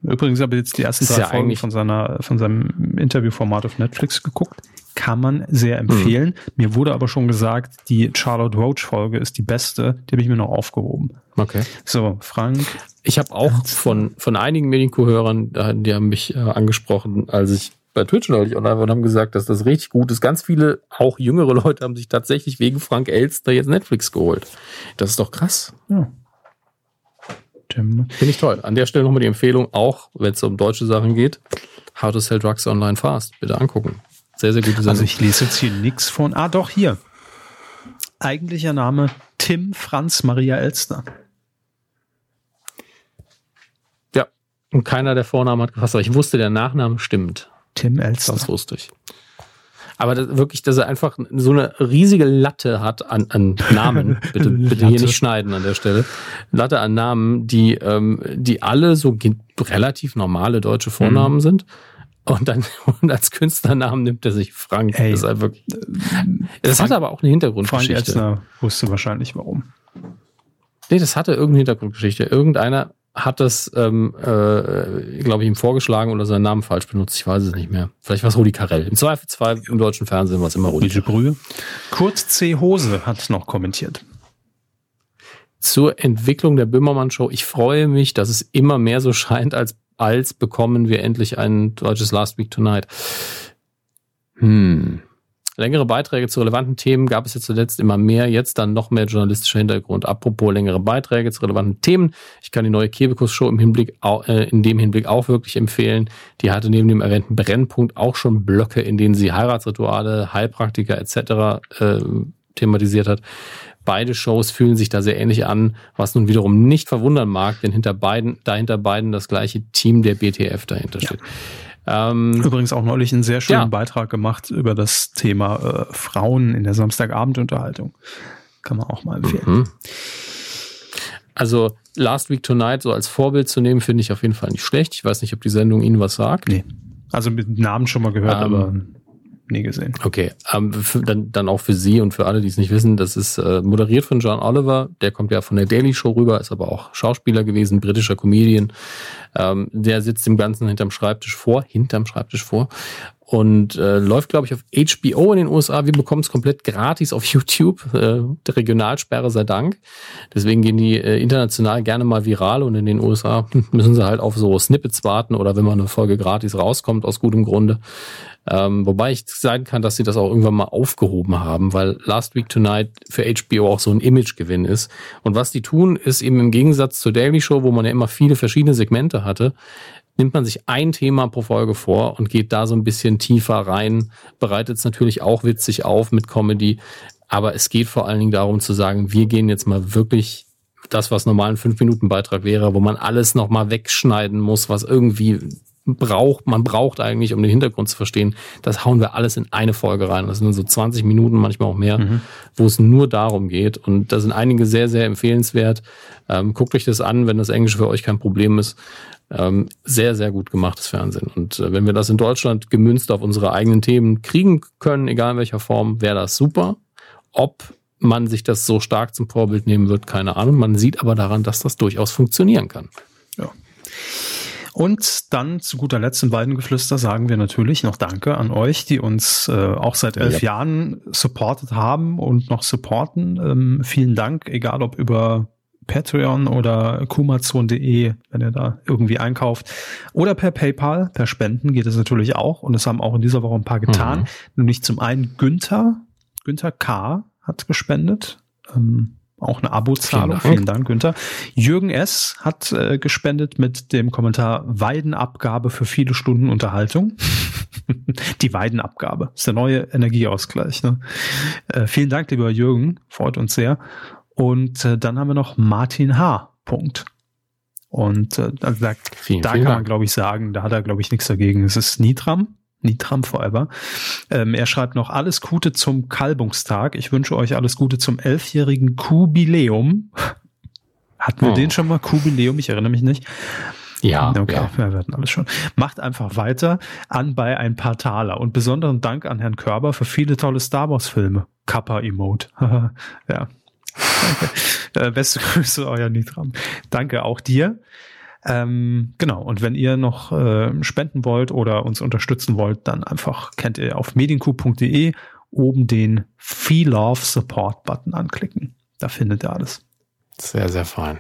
Übrigens habe ich jetzt die ersten drei ja Folgen von seiner, von seinem Interviewformat auf Netflix geguckt. Kann man sehr empfehlen. Mhm. Mir wurde aber schon gesagt, die Charlotte Roach Folge ist die beste. Die habe ich mir noch aufgehoben. Okay. So, Frank. Ich habe auch von, von einigen Medienko-Hörern, die haben mich äh, angesprochen, als ich bei Twitch neulich online war und haben gesagt, dass das richtig gut ist. Ganz viele, auch jüngere [LAUGHS] Leute, haben sich tatsächlich wegen Frank Elster jetzt Netflix geholt. Das ist doch krass. Ja. Finde ich toll. An der Stelle nochmal die Empfehlung, auch wenn es um deutsche Sachen geht, How to Sell Drugs Online Fast. Bitte angucken. Sehr, sehr gute Sendung. Also ich lese jetzt hier nichts von. Ah, doch, hier. Eigentlicher Name Tim Franz Maria Elster. Ja, und keiner der Vornamen hat gefasst, aber ich wusste, der Nachname stimmt. Tim Elster. Das wusste ich. Aber das, wirklich, dass er einfach so eine riesige Latte hat an, an Namen. [LAUGHS] Bitte, bitte hier nicht schneiden an der Stelle. Latte an Namen, die, ähm, die alle so relativ normale deutsche Vornamen mhm. sind. Und dann [LAUGHS] und als Künstlernamen nimmt er sich Frank. Ey, das, ist wirklich, das Frank, hat aber auch eine Hintergrundgeschichte. Frank Elstner wusste wahrscheinlich warum. Nee, das hatte irgendeine Hintergrundgeschichte. Irgendeiner hat das, ähm, äh, glaube ich, ihm vorgeschlagen oder seinen Namen falsch benutzt. Ich weiß es nicht mehr. Vielleicht war es Rudi Carell. Im Zweifelsfall im deutschen Fernsehen war es immer Rudi. Brühe. Kurz C. Hose hat noch kommentiert. Zur Entwicklung der Böhmermann-Show. Ich freue mich, dass es immer mehr so scheint, als, als bekommen wir endlich ein deutsches Last Week Tonight. Hm. Längere Beiträge zu relevanten Themen gab es jetzt zuletzt immer mehr, jetzt dann noch mehr journalistischer Hintergrund. Apropos längere Beiträge zu relevanten Themen. Ich kann die neue Kebekus-Show im Hinblick, äh, in dem Hinblick auch wirklich empfehlen. Die hatte neben dem erwähnten Brennpunkt auch schon Blöcke, in denen sie Heiratsrituale, Heilpraktiker etc. Äh, thematisiert hat. Beide Shows fühlen sich da sehr ähnlich an, was nun wiederum nicht verwundern mag, denn hinter beiden, dahinter beiden das gleiche Team der BTF dahinter steht. Ja. Ähm, Übrigens auch neulich einen sehr schönen ja. Beitrag gemacht über das Thema äh, Frauen in der Samstagabendunterhaltung. Kann man auch mal empfehlen. Mhm. Also Last Week Tonight so als Vorbild zu nehmen, finde ich auf jeden Fall nicht schlecht. Ich weiß nicht, ob die Sendung Ihnen was sagt. Nee. Also mit Namen schon mal gehört, ähm, aber nie gesehen. Okay, ähm, für, dann, dann auch für Sie und für alle, die es nicht wissen, das ist äh, moderiert von John Oliver, der kommt ja von der Daily Show rüber, ist aber auch Schauspieler gewesen, britischer Comedian. Ähm, der sitzt dem Ganzen hinterm Schreibtisch vor, hinterm Schreibtisch vor und äh, läuft, glaube ich, auf HBO in den USA. Wir bekommen es komplett gratis auf [LAUGHS] YouTube, äh, der Regionalsperre sei Dank. Deswegen gehen die äh, international gerne mal viral und in den USA [LAUGHS] müssen sie halt auf so Snippets warten oder wenn mal eine Folge gratis rauskommt, aus gutem Grunde. Ähm, wobei ich sagen kann, dass sie das auch irgendwann mal aufgehoben haben, weil Last Week Tonight für HBO auch so ein Imagegewinn ist. Und was die tun, ist eben im Gegensatz zur Daily Show, wo man ja immer viele verschiedene Segmente hatte, nimmt man sich ein Thema pro Folge vor und geht da so ein bisschen tiefer rein, bereitet es natürlich auch witzig auf mit Comedy. Aber es geht vor allen Dingen darum zu sagen, wir gehen jetzt mal wirklich das, was normal ein 5-Minuten-Beitrag wäre, wo man alles nochmal wegschneiden muss, was irgendwie braucht, man braucht eigentlich, um den Hintergrund zu verstehen, das hauen wir alles in eine Folge rein. Das sind so 20 Minuten, manchmal auch mehr, mhm. wo es nur darum geht. Und da sind einige sehr, sehr empfehlenswert. Ähm, guckt euch das an, wenn das Englisch für euch kein Problem ist. Ähm, sehr, sehr gut gemachtes Fernsehen. Und äh, wenn wir das in Deutschland gemünzt auf unsere eigenen Themen kriegen können, egal in welcher Form, wäre das super. Ob man sich das so stark zum Vorbild nehmen wird, keine Ahnung. Man sieht aber daran, dass das durchaus funktionieren kann. Ja. Und dann zu guter Letzt im Weidengeflüster sagen wir natürlich noch Danke an euch, die uns äh, auch seit elf ja. Jahren supportet haben und noch supporten. Ähm, vielen Dank, egal ob über Patreon oder kumazon.de, wenn ihr da irgendwie einkauft. Oder per PayPal, per Spenden geht es natürlich auch. Und es haben auch in dieser Woche ein paar getan. Mhm. Nämlich zum einen Günther, Günther K. hat gespendet. Ähm, auch eine Abozahlung. Vielen, Vielen Dank, Günther. Jürgen S. hat äh, gespendet mit dem Kommentar Weidenabgabe für viele Stunden Unterhaltung. [LAUGHS] Die Weidenabgabe ist der neue Energieausgleich. Ne? Äh, vielen Dank, lieber Jürgen. Freut uns sehr. Und äh, dann haben wir noch Martin H. Punkt. Und äh, also da, vielen, da vielen kann man, glaube ich, sagen, da hat er, glaube ich, nichts dagegen. Es ist Nitram. Nitram forever. Ähm, er schreibt noch alles Gute zum Kalbungstag. Ich wünsche euch alles Gute zum elfjährigen Kubiläum. [LAUGHS] Hatten wir oh. den schon mal? Kubiläum? Ich erinnere mich nicht. Ja, okay, ja. wir hatten alles schon. Macht einfach weiter an bei ein paar Taler und besonderen Dank an Herrn Körber für viele tolle Star Wars Filme. Kappa Emote. [LAUGHS] ja. Danke. Äh, beste [LAUGHS] Grüße, euer Nitram. Danke auch dir. Ähm, genau, und wenn ihr noch äh, spenden wollt oder uns unterstützen wollt, dann einfach kennt ihr auf medienku.de oben den Feel Love Support Button anklicken. Da findet ihr alles. Sehr, sehr fein.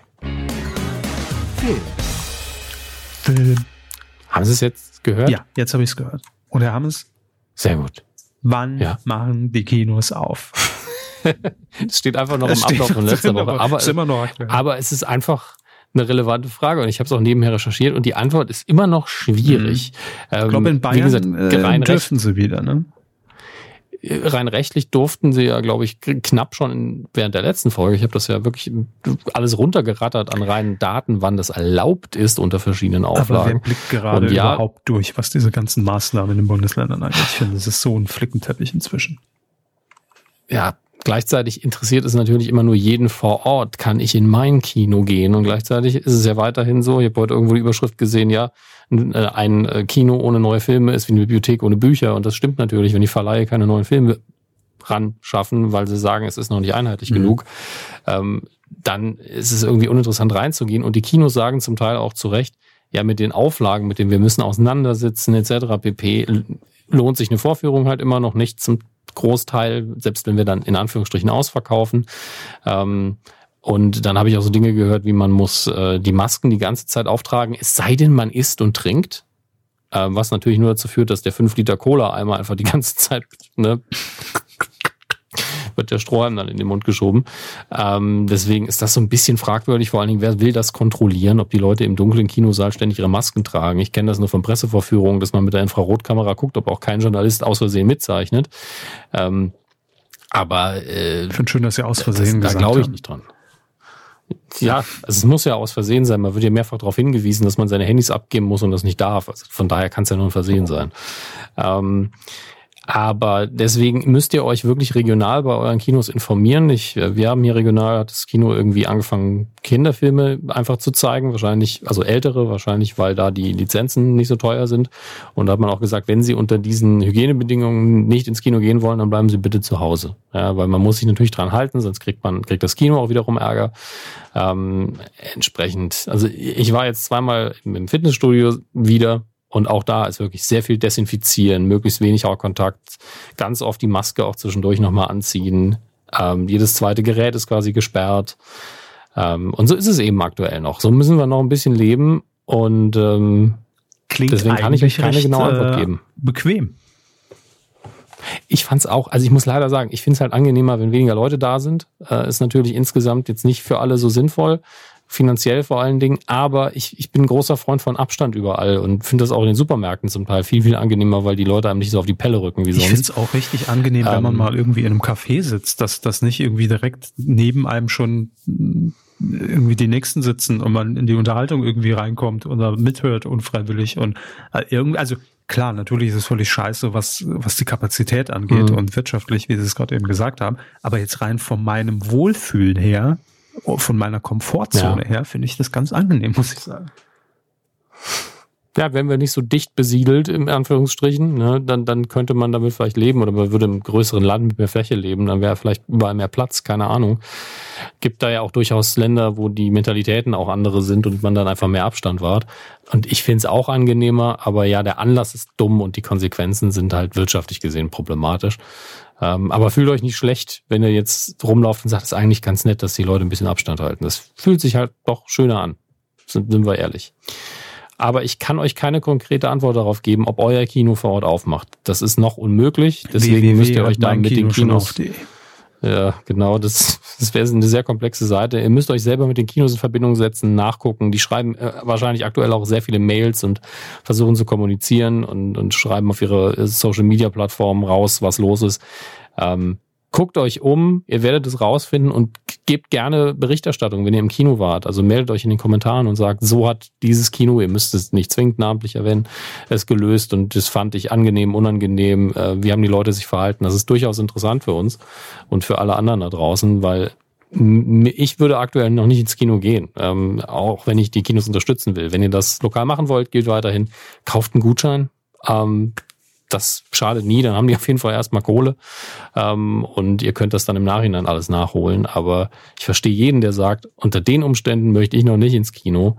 Film. Film. Haben Sie es jetzt gehört? Ja, jetzt habe ich es gehört. Und Herr Hammes, Sehr gut. wann Ja. machen die Kinos auf? [LAUGHS] Es steht einfach noch im Es steht- Ablauf von [LAUGHS] letzter Woche. Aber, noch aktuell. aber es ist einfach eine relevante Frage und ich habe es auch nebenher recherchiert und die Antwort ist immer noch schwierig. Ähm, ich glaube, in wie Bayern gesagt, äh, dürften sie wieder, ne? rein rechtlich durften sie ja, glaube ich, knapp schon während der letzten Folge. Ich habe das ja wirklich alles runtergerattert an reinen Daten, wann das erlaubt ist unter verschiedenen Aber wer Auflagen. blickt gerade Und ja- überhaupt durch, was diese ganzen Maßnahmen in den Bundesländern angeht? Ich finde, es ist so ein Flickenteppich inzwischen. ja, gleichzeitig interessiert es natürlich immer nur jeden vor Ort. Kann ich in mein Kino gehen? Und gleichzeitig ist es ja weiterhin so. Ich habe heute irgendwo die Überschrift gesehen, ja, ein äh, ein, äh, Kino ohne neue Filme ist wie eine Bibliothek ohne Bücher. Und das stimmt natürlich, wenn die Verleihe keine neuen Filme ran schaffen, weil sie sagen, es ist noch nicht einheitlich Mhm. genug, ähm, dann ist es irgendwie uninteressant reinzugehen. Und die Kinos sagen zum Teil auch zu Recht, ja, mit den Auflagen, mit denen wir müssen auseinandersitzen, etc. pp. lohnt sich eine Vorführung halt immer noch nicht zum Großteil, selbst wenn wir dann in Anführungsstrichen ausverkaufen. Ähm, und dann habe ich auch so Dinge gehört, wie man muss äh, die Masken die ganze Zeit auftragen, es sei denn, man isst und trinkt. Ähm, was natürlich nur dazu führt, dass der 5 Liter Cola einmal einfach die ganze Zeit, ne, wird der Strohhalm dann in den Mund geschoben. Ähm, deswegen ist das so ein bisschen fragwürdig. Vor allen Dingen, wer will das kontrollieren, ob die Leute im dunklen Kinosaal ständig ihre Masken tragen? Ich kenne das nur von Pressevorführungen, dass man mit der Infrarotkamera guckt, ob auch kein Journalist aus Versehen mitzeichnet. Ähm, aber äh, Ich finde schön, dass Sie aus das, Versehen da gesagt glaube ich haben. nicht dran. Ja, also es muss ja aus Versehen sein. Man wird ja mehrfach darauf hingewiesen, dass man seine Handys abgeben muss und das nicht darf. Also von daher kann es ja nur ein Versehen sein. Ähm, aber deswegen müsst ihr euch wirklich regional bei euren Kinos informieren. Ich, äh, wir haben hier regional hat das Kino irgendwie angefangen, Kinderfilme einfach zu zeigen. Wahrscheinlich, also ältere, wahrscheinlich, weil da die Lizenzen nicht so teuer sind. Und da hat man auch gesagt, wenn sie unter diesen Hygienebedingungen nicht ins Kino gehen wollen, dann bleiben sie bitte zu Hause. Ja, weil man muss sich natürlich dran halten, sonst kriegt man, kriegt das Kino auch wiederum Ärger. Ähm, entsprechend, also ich war jetzt zweimal im im Fitnessstudio wieder und auch da ist wirklich sehr viel desinfizieren, möglichst wenig Hautkontakt, ganz oft die Maske auch zwischendurch nochmal anziehen. Ähm, jedes zweite Gerät ist quasi gesperrt. Ähm, und so ist es eben aktuell noch. So müssen wir noch ein bisschen leben und ähm, Klingt deswegen kann ich euch keine eigentlich genaue recht, Antwort äh, geben. Bequem. Ich fand's auch, also ich muss leider sagen, ich find's halt angenehmer, wenn weniger Leute da sind. Äh, ist natürlich insgesamt jetzt nicht für alle so sinnvoll, finanziell vor allen Dingen, aber ich, ich bin ein großer Freund von Abstand überall und finde das auch in den Supermärkten zum Teil viel, viel angenehmer, weil die Leute einem nicht so auf die Pelle rücken wie Ich finde sonst. es auch richtig angenehm, wenn man Ähm, mal irgendwie in einem Café sitzt, dass das nicht irgendwie direkt neben einem schon mm, irgendwie die Nächsten sitzen und man in die Unterhaltung irgendwie reinkommt oder mithört unfreiwillig und äh, irgendwie, also klar, natürlich ist es völlig scheiße, was, was die Kapazität angeht Mhm. und wirtschaftlich, wie Sie es gerade eben gesagt haben, aber jetzt rein von meinem Wohlfühlen her, von meiner Komfortzone her, finde ich das ganz angenehm, muss ich sagen. Ja, wären wir nicht so dicht besiedelt, im Anführungsstrichen, ne, dann, dann könnte man damit vielleicht leben oder man würde im größeren Land mit mehr Fläche leben, dann wäre vielleicht überall mehr Platz, keine Ahnung. Gibt da ja auch durchaus Länder, wo die Mentalitäten auch andere sind und man dann einfach mehr Abstand wahrt. Und ich finde es auch angenehmer, aber ja, der Anlass ist dumm und die Konsequenzen sind halt wirtschaftlich gesehen problematisch. Ähm, aber fühlt euch nicht schlecht, wenn ihr jetzt rumlauft und sagt, es ist eigentlich ganz nett, dass die Leute ein bisschen Abstand halten. Das fühlt sich halt doch schöner an. Sind, sind wir ehrlich. Aber ich kann euch keine konkrete Antwort darauf geben, ob euer Kino vor Ort aufmacht. Das ist noch unmöglich. Deswegen müsst ihr euch da mit den Kinos. Ja, genau. Das, das wäre eine sehr komplexe Seite. Ihr müsst euch selber mit den Kinos in Verbindung setzen, nachgucken. Die schreiben äh, wahrscheinlich aktuell auch sehr viele Mails und versuchen zu kommunizieren und, und schreiben auf ihre äh, Social Media Plattformen raus, was los ist. Ähm, guckt euch um, ihr werdet es rausfinden und gebt gerne Berichterstattung, wenn ihr im Kino wart. Also meldet euch in den Kommentaren und sagt, so hat dieses Kino, ihr müsst es nicht zwingend namentlich erwähnen, es gelöst und das fand ich angenehm, unangenehm. Äh, Wie haben die Leute sich verhalten? Das ist durchaus interessant für uns und für alle anderen da draußen, weil ich würde aktuell noch nicht ins Kino gehen, ähm, auch wenn ich die Kinos unterstützen will. Wenn ihr das lokal machen wollt, gilt weiterhin, kauft einen Gutschein. Ähm, das schadet nie, dann haben die [LAUGHS] auf jeden Fall erstmal Kohle ähm, und ihr könnt das dann im Nachhinein alles nachholen. Aber ich verstehe jeden, der sagt, unter den Umständen möchte ich noch nicht ins Kino.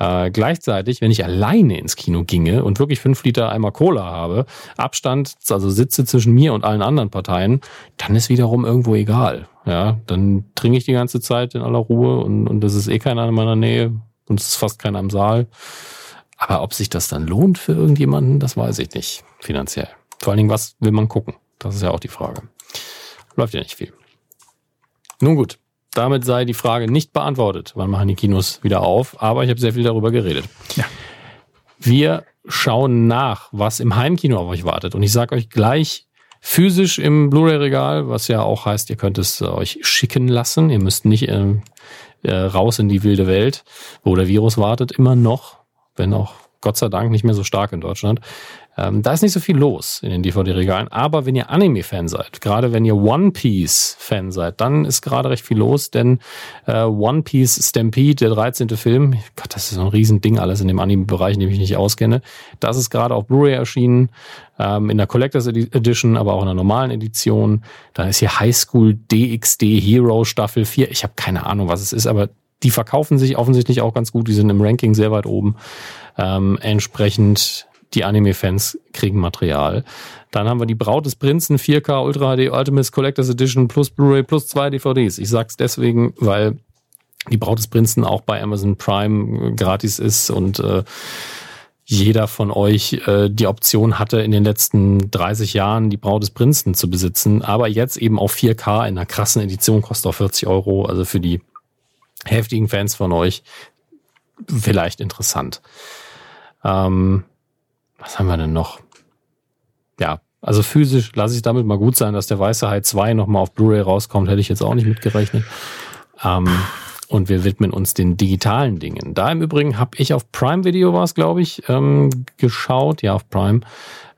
Äh, gleichzeitig, wenn ich alleine ins Kino ginge und wirklich fünf Liter Eimer Cola habe, Abstand, also sitze zwischen mir und allen anderen Parteien, dann ist wiederum irgendwo egal. Ja, dann trinke ich die ganze Zeit in aller Ruhe und, und das ist eh keiner in meiner Nähe und es ist fast keiner im Saal. Aber ob sich das dann lohnt für irgendjemanden, das weiß ich nicht, finanziell. Vor allen Dingen, was will man gucken? Das ist ja auch die Frage. Läuft ja nicht viel. Nun gut, damit sei die Frage nicht beantwortet. Wann machen die Kinos wieder auf? Aber ich habe sehr viel darüber geredet. Ja. Wir schauen nach, was im Heimkino auf euch wartet. Und ich sage euch gleich physisch im Blu-ray-Regal, was ja auch heißt, ihr könnt es euch schicken lassen. Ihr müsst nicht äh, äh, raus in die wilde Welt, wo der Virus wartet, immer noch, wenn auch Gott sei Dank nicht mehr so stark in Deutschland. Ähm, da ist nicht so viel los in den DVD-Regalen. Aber wenn ihr Anime-Fan seid, gerade wenn ihr One Piece-Fan seid, dann ist gerade recht viel los, denn äh, One Piece Stampede, der 13. Film, Gott, das ist so ein Riesending alles in dem Anime-Bereich, dem ich nicht auskenne. Das ist gerade auf Blu-ray erschienen, ähm, in der Collectors Edition, aber auch in der normalen Edition. Dann ist hier High School DxD Hero Staffel 4. Ich habe keine Ahnung, was es ist, aber die verkaufen sich offensichtlich auch ganz gut. Die sind im Ranking sehr weit oben. Ähm, entsprechend die Anime-Fans kriegen Material. Dann haben wir die Braut des Prinzen 4K Ultra HD Ultimate Collectors Edition plus Blu-ray plus zwei DVDs. Ich sag's deswegen, weil die Braut des Prinzen auch bei Amazon Prime gratis ist und äh, jeder von euch äh, die Option hatte, in den letzten 30 Jahren die Braut des Prinzen zu besitzen, aber jetzt eben auf 4K in einer krassen Edition kostet auch 40 Euro. Also für die heftigen Fans von euch vielleicht interessant. Ähm, was haben wir denn noch? Ja, also physisch lasse ich damit mal gut sein, dass der Weiße Hai 2 nochmal auf Blu-ray rauskommt, hätte ich jetzt auch nicht mitgerechnet. Ähm, und wir widmen uns den digitalen Dingen. Da im Übrigen habe ich auf Prime Video war es, glaube ich, ähm, geschaut, ja auf Prime,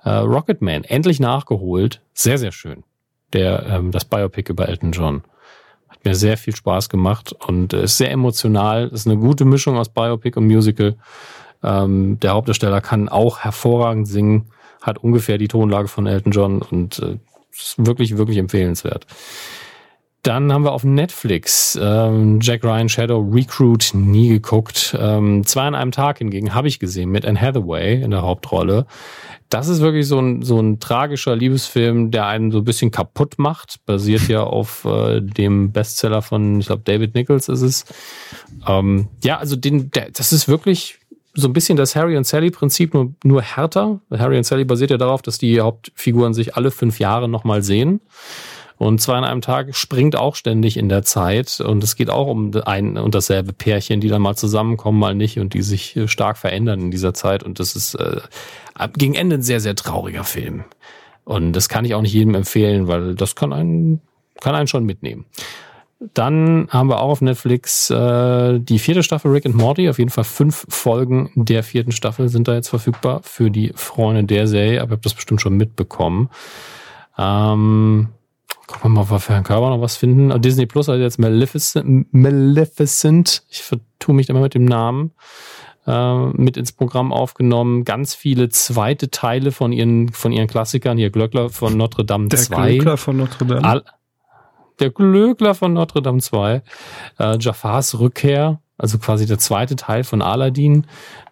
äh, Rocketman, endlich nachgeholt, sehr, sehr schön. Der, ähm, das Biopic über Elton John. Hat mir sehr viel Spaß gemacht und ist sehr emotional. Ist eine gute Mischung aus Biopic und Musical. Ähm, der Hauptdarsteller kann auch hervorragend singen, hat ungefähr die Tonlage von Elton John und äh, ist wirklich, wirklich empfehlenswert. Dann haben wir auf Netflix ähm, Jack Ryan Shadow Recruit nie geguckt. Ähm, zwei an einem Tag hingegen habe ich gesehen mit Anne Hathaway in der Hauptrolle. Das ist wirklich so ein, so ein tragischer Liebesfilm, der einen so ein bisschen kaputt macht. Basiert ja [LAUGHS] auf äh, dem Bestseller von, ich glaube, David Nichols ist es. Ähm, ja, also den, der, das ist wirklich so ein bisschen das Harry und Sally Prinzip, nur, nur härter. Harry und Sally basiert ja darauf, dass die Hauptfiguren sich alle fünf Jahre nochmal sehen. Und zwar an einem Tag springt auch ständig in der Zeit. Und es geht auch um ein und dasselbe Pärchen, die dann mal zusammenkommen, mal nicht und die sich äh, stark verändern in dieser Zeit. Und das ist äh, gegen Ende ein sehr, sehr trauriger Film. Und das kann ich auch nicht jedem empfehlen, weil das kann einen, kann einen schon mitnehmen. Dann haben wir auch auf Netflix äh, die vierte Staffel Rick and Morty. Auf jeden Fall fünf Folgen der vierten Staffel sind da jetzt verfügbar für die Freunde der Serie. Aber ich habe das bestimmt schon mitbekommen. Ähm, gucken wir mal, ob wir für Herrn Körber noch was finden. Disney Plus hat jetzt Maleficent. Maleficent. Ich vertue mich immer mit dem Namen äh, mit ins Programm aufgenommen. Ganz viele zweite Teile von ihren, von ihren Klassikern. Hier Glöckler von Notre Dame Der 2. Glöckler von Notre Dame. All, der Glöckler von Notre Dame 2, äh, Jafars Rückkehr, also quasi der zweite Teil von Aladdin.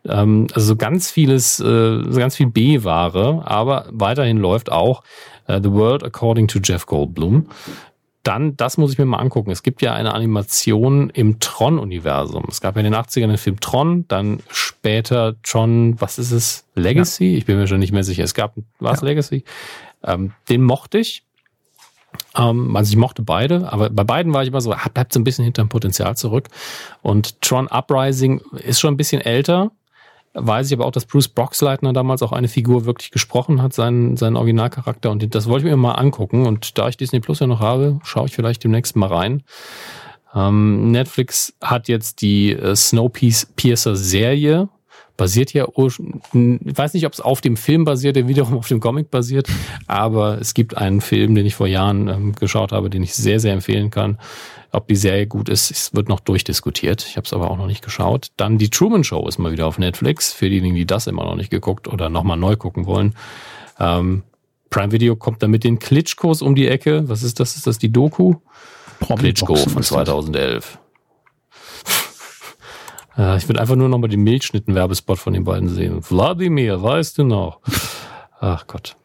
Ähm, also ganz vieles, äh, ganz viel B-Ware, aber weiterhin läuft auch The World According to Jeff Goldblum. Dann, das muss ich mir mal angucken. Es gibt ja eine Animation im Tron-Universum. Es gab ja in den 80ern den Film Tron, dann später Tron, was ist es? Legacy? Ja. Ich bin mir schon nicht mehr sicher. Es gab, war es ja. Legacy? Ähm, den mochte ich. Ähm, also ich mochte beide, aber bei beiden war ich immer so, bleibt so ein bisschen hinterm Potenzial zurück. Und Tron Uprising ist schon ein bisschen älter. Weiß ich aber auch, dass Bruce Broxleitner damals auch eine Figur wirklich gesprochen hat, seinen, seinen Originalcharakter. Und das wollte ich mir mal angucken. Und da ich Disney Plus ja noch habe, schaue ich vielleicht demnächst mal rein. Ähm, Netflix hat jetzt die äh, Snowpiercer Serie basiert ja, ich weiß nicht, ob es auf dem Film basiert, der wiederum auf dem Comic basiert, aber es gibt einen Film, den ich vor Jahren ähm, geschaut habe, den ich sehr, sehr empfehlen kann. Ob die Serie gut ist, es wird noch durchdiskutiert. Ich habe es aber auch noch nicht geschaut. Dann die Truman Show ist mal wieder auf Netflix, für diejenigen, die das immer noch nicht geguckt oder nochmal neu gucken wollen. Ähm, Prime Video kommt da mit den Klitschkos um die Ecke. Was ist das? Ist das die Doku? Klitschko von 2011. [LAUGHS] Äh, ich würde einfach nur noch mal den Milchschnitten-Werbespot von den beiden sehen. Wladimir, weißt du noch? Ach Gott.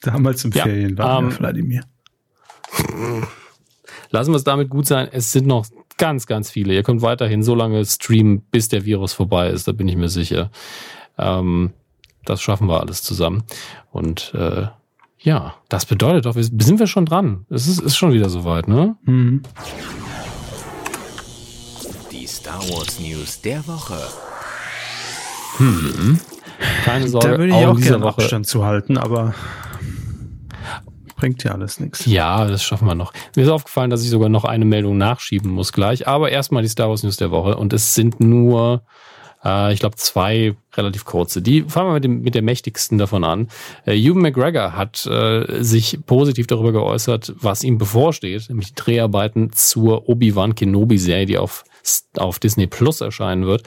Damals im ja, Ferien war um, Wladimir. [LAUGHS] Lassen wir es damit gut sein. Es sind noch ganz, ganz viele. Ihr könnt weiterhin so lange streamen, bis der Virus vorbei ist. Da bin ich mir sicher. Ähm, das schaffen wir alles zusammen. Und äh, ja, das bedeutet doch, wir, sind wir schon dran. Es ist, ist schon wieder soweit, ne? Mhm. Die Star Wars News der Woche. Hm. Keine Sorge. Da würde ich auch, auch gerne Woche. Abstand zu halten, aber bringt ja alles nichts. Ja, das schaffen wir noch. Mir ist aufgefallen, dass ich sogar noch eine Meldung nachschieben muss gleich. Aber erstmal die Star Wars News der Woche. Und es sind nur äh, ich glaube, zwei relativ kurze. Die fangen wir mit, dem, mit der mächtigsten davon an. Äh, Ewan McGregor hat äh, sich positiv darüber geäußert, was ihm bevorsteht, nämlich die Dreharbeiten zur Obi-Wan Kenobi-Serie, die auf auf Disney Plus erscheinen wird.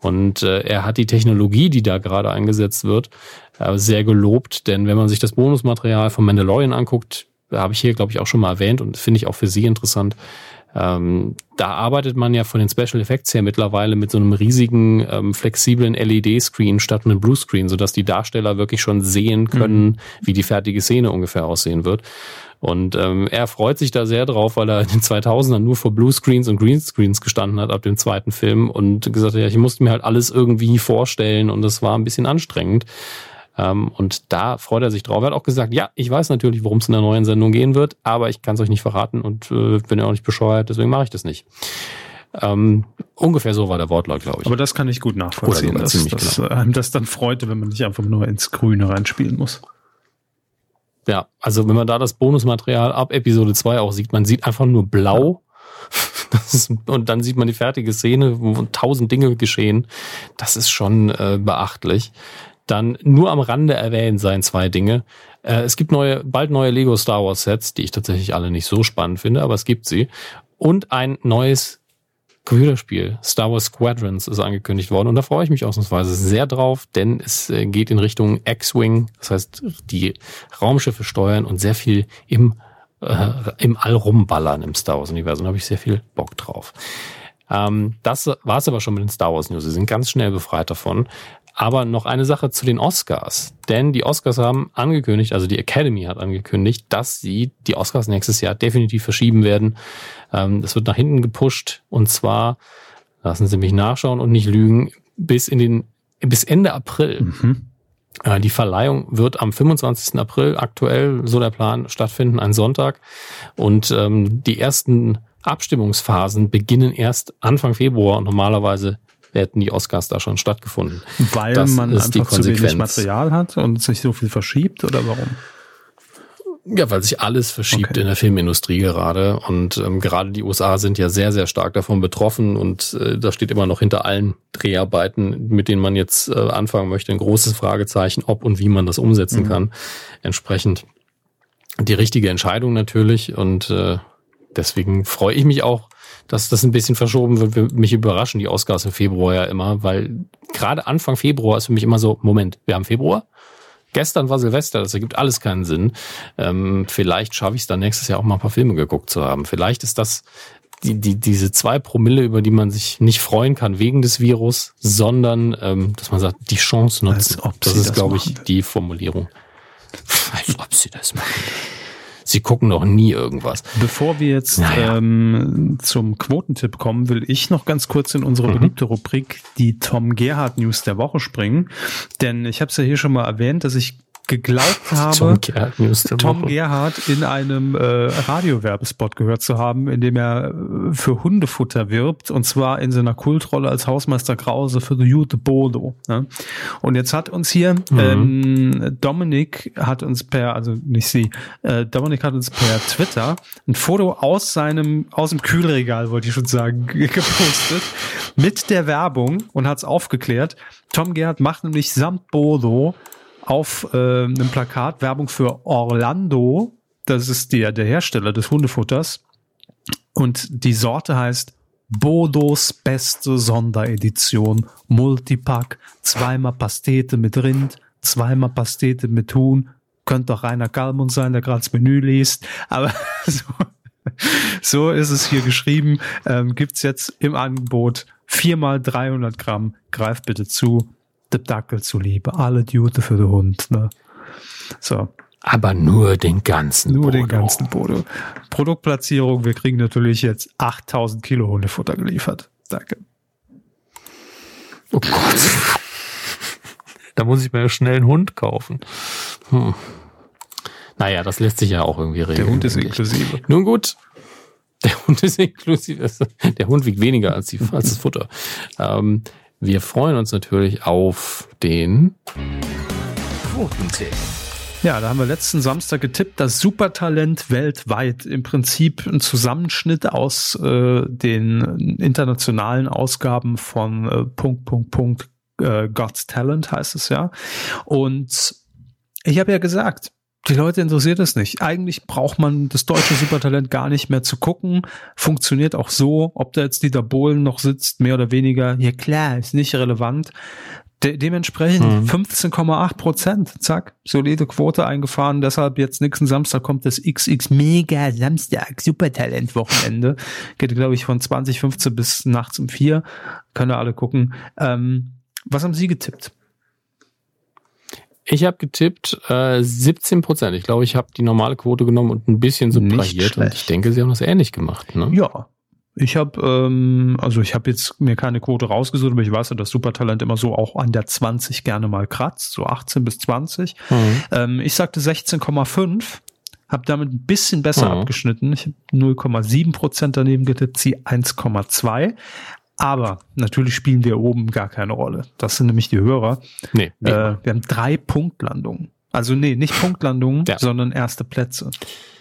Und äh, er hat die Technologie, die da gerade eingesetzt wird, äh, sehr gelobt. Denn wenn man sich das Bonusmaterial von Mandalorian anguckt, habe ich hier, glaube ich, auch schon mal erwähnt und finde ich auch für Sie interessant, ähm, da arbeitet man ja von den Special Effects her mittlerweile mit so einem riesigen, ähm, flexiblen LED-Screen statt einem Blue-Screen, sodass die Darsteller wirklich schon sehen können, mhm. wie die fertige Szene ungefähr aussehen wird. Und ähm, er freut sich da sehr drauf, weil er in den 2000ern nur vor Bluescreens und Greenscreens gestanden hat ab dem zweiten Film und gesagt hat, ja, ich musste mir halt alles irgendwie vorstellen und das war ein bisschen anstrengend. Ähm, und da freut er sich drauf. Er hat auch gesagt, ja, ich weiß natürlich, worum es in der neuen Sendung gehen wird, aber ich kann es euch nicht verraten und äh, bin ja auch nicht bescheuert, deswegen mache ich das nicht. Ähm, ungefähr so war der Wortlaut, glaube ich. Aber das kann ich gut nachvollziehen, dass, dass genau. einem das dann freute, wenn man nicht einfach nur ins Grüne reinspielen muss. Ja, also wenn man da das Bonusmaterial ab Episode 2 auch sieht, man sieht einfach nur blau. [LAUGHS] Ist, und dann sieht man die fertige Szene, wo tausend Dinge geschehen. Das ist schon äh, beachtlich dann nur am Rande erwähnt seien zwei Dinge. Äh, es gibt neue, bald neue Lego Star Wars Sets, die ich tatsächlich alle nicht so spannend finde, aber es gibt sie. Und ein neues Computerspiel, Star Wars Squadrons, ist angekündigt worden. Und da freue ich mich ausnahmsweise sehr drauf, denn es äh, geht in Richtung X-Wing, das heißt die Raumschiffe steuern und sehr viel im, äh, im All rumballern im Star Wars-Universum. Da habe ich sehr viel Bock drauf. Ähm, das war es aber schon mit den Star Wars News. Sie sind ganz schnell befreit davon. Aber noch eine Sache zu den Oscars. Denn die Oscars haben angekündigt, also die Academy hat angekündigt, dass sie die Oscars nächstes Jahr definitiv verschieben werden. Ähm, das wird nach hinten gepusht. Und zwar, lassen Sie mich nachschauen und nicht lügen, bis in den, bis Ende April. Mhm. Äh, die Verleihung wird am 25. April aktuell, so der Plan, stattfinden, ein Sonntag. Und ähm, die ersten Abstimmungsphasen beginnen erst Anfang Februar und normalerweise hätten die Oscars da schon stattgefunden. Weil das man einfach zu wenig Material hat und sich so viel verschiebt oder warum? Ja, weil sich alles verschiebt okay. in der Filmindustrie gerade und ähm, gerade die USA sind ja sehr, sehr stark davon betroffen und äh, da steht immer noch hinter allen Dreharbeiten, mit denen man jetzt äh, anfangen möchte, ein großes Fragezeichen, ob und wie man das umsetzen mhm. kann. Entsprechend die richtige Entscheidung natürlich und äh, deswegen freue ich mich auch, dass das ein bisschen verschoben wird. Mich überraschen die Oscars im Februar ja immer, weil gerade Anfang Februar ist für mich immer so, Moment, wir haben Februar? Gestern war Silvester, das ergibt alles keinen Sinn. Ähm, vielleicht schaffe ich es dann nächstes Jahr auch mal ein paar Filme geguckt zu haben. Vielleicht ist das die, die, diese zwei Promille, über die man sich nicht freuen kann wegen des Virus, sondern ähm, dass man sagt, die Chance nutzen. das ist, glaube ich, die Formulierung. Als ob sie das machen. Sie gucken noch nie irgendwas. Bevor wir jetzt naja. ähm, zum Quotentipp kommen, will ich noch ganz kurz in unsere mhm. beliebte Rubrik die Tom Gerhardt News der Woche springen. Denn ich habe es ja hier schon mal erwähnt, dass ich geglaubt [LAUGHS] habe, Tom Gerhardt, Tom in einem äh, Radiowerbespot gehört zu haben, in dem er äh, für Hundefutter wirbt und zwar in seiner Kultrolle als Hausmeister Krause für the Jute Bodo. Ne? Und jetzt hat uns hier mhm. ähm, Dominik hat uns per, also nicht sie, äh, Dominik hat uns per Twitter ein Foto aus seinem, aus dem Kühlregal, wollte ich schon sagen, [LAUGHS] gepostet mit der Werbung und hat es aufgeklärt. Tom Gerhardt macht nämlich samt Bodo auf äh, einem Plakat Werbung für Orlando. Das ist der, der Hersteller des Hundefutters. Und die Sorte heißt Bodos beste Sonderedition. Multipack. Zweimal Pastete mit Rind, zweimal Pastete mit Huhn. Könnte auch Rainer Kalmund sein, der gerade das Menü liest. Aber [LAUGHS] so, so ist es hier geschrieben. Ähm, gibt's jetzt im Angebot Viermal 300 Gramm, greift bitte zu. Der Dackel zuliebe, alle Dude für den Hund. Ne? So. Aber nur den ganzen Nur Bodo. den ganzen Bodo. Produktplatzierung, wir kriegen natürlich jetzt 8000 Kilo Hundefutter geliefert. Danke. Oh Gott. [LAUGHS] Da muss ich mir schnell einen Hund kaufen. Hm. Naja, das lässt sich ja auch irgendwie regeln. Der Hund ist inklusive. Nun gut. Der [LAUGHS] Hund ist inklusive. Der Hund wiegt weniger als, die, als das Futter. Ähm, wir freuen uns natürlich auf den Quotentipp. Ja, da haben wir letzten Samstag getippt, das Supertalent weltweit. Im Prinzip ein Zusammenschnitt aus äh, den internationalen Ausgaben von äh, Punkt, Punkt, Punkt, äh, God's Talent heißt es ja. Und ich habe ja gesagt, die Leute interessiert es nicht. Eigentlich braucht man das deutsche Supertalent gar nicht mehr zu gucken. Funktioniert auch so, ob da jetzt Dieter Bohlen noch sitzt, mehr oder weniger. Ja klar, ist nicht relevant. De dementsprechend mhm. 15,8 Prozent, zack, solide Quote eingefahren. Deshalb jetzt nächsten Samstag kommt das XX Mega Samstag Supertalent Wochenende. Geht glaube ich von 2015 bis nachts um vier. Können alle gucken. Ähm, was haben Sie getippt? Ich habe getippt äh, 17 Prozent. Ich glaube, ich habe die normale Quote genommen und ein bisschen subtrahiert. Und ich denke, Sie haben das ähnlich gemacht. Ne? Ja, ich habe, ähm, also ich habe jetzt mir keine Quote rausgesucht, aber ich weiß ja, dass Supertalent immer so auch an der 20 gerne mal kratzt, so 18 bis 20. Mhm. Ähm, ich sagte 16,5, habe damit ein bisschen besser mhm. abgeschnitten. Ich habe 0,7 Prozent daneben getippt, sie 1,2. Aber natürlich spielen wir oben gar keine Rolle. Das sind nämlich die Hörer. Nee, äh, wir haben drei Punktlandungen. Also nee, nicht Punktlandungen, ja. sondern erste Plätze.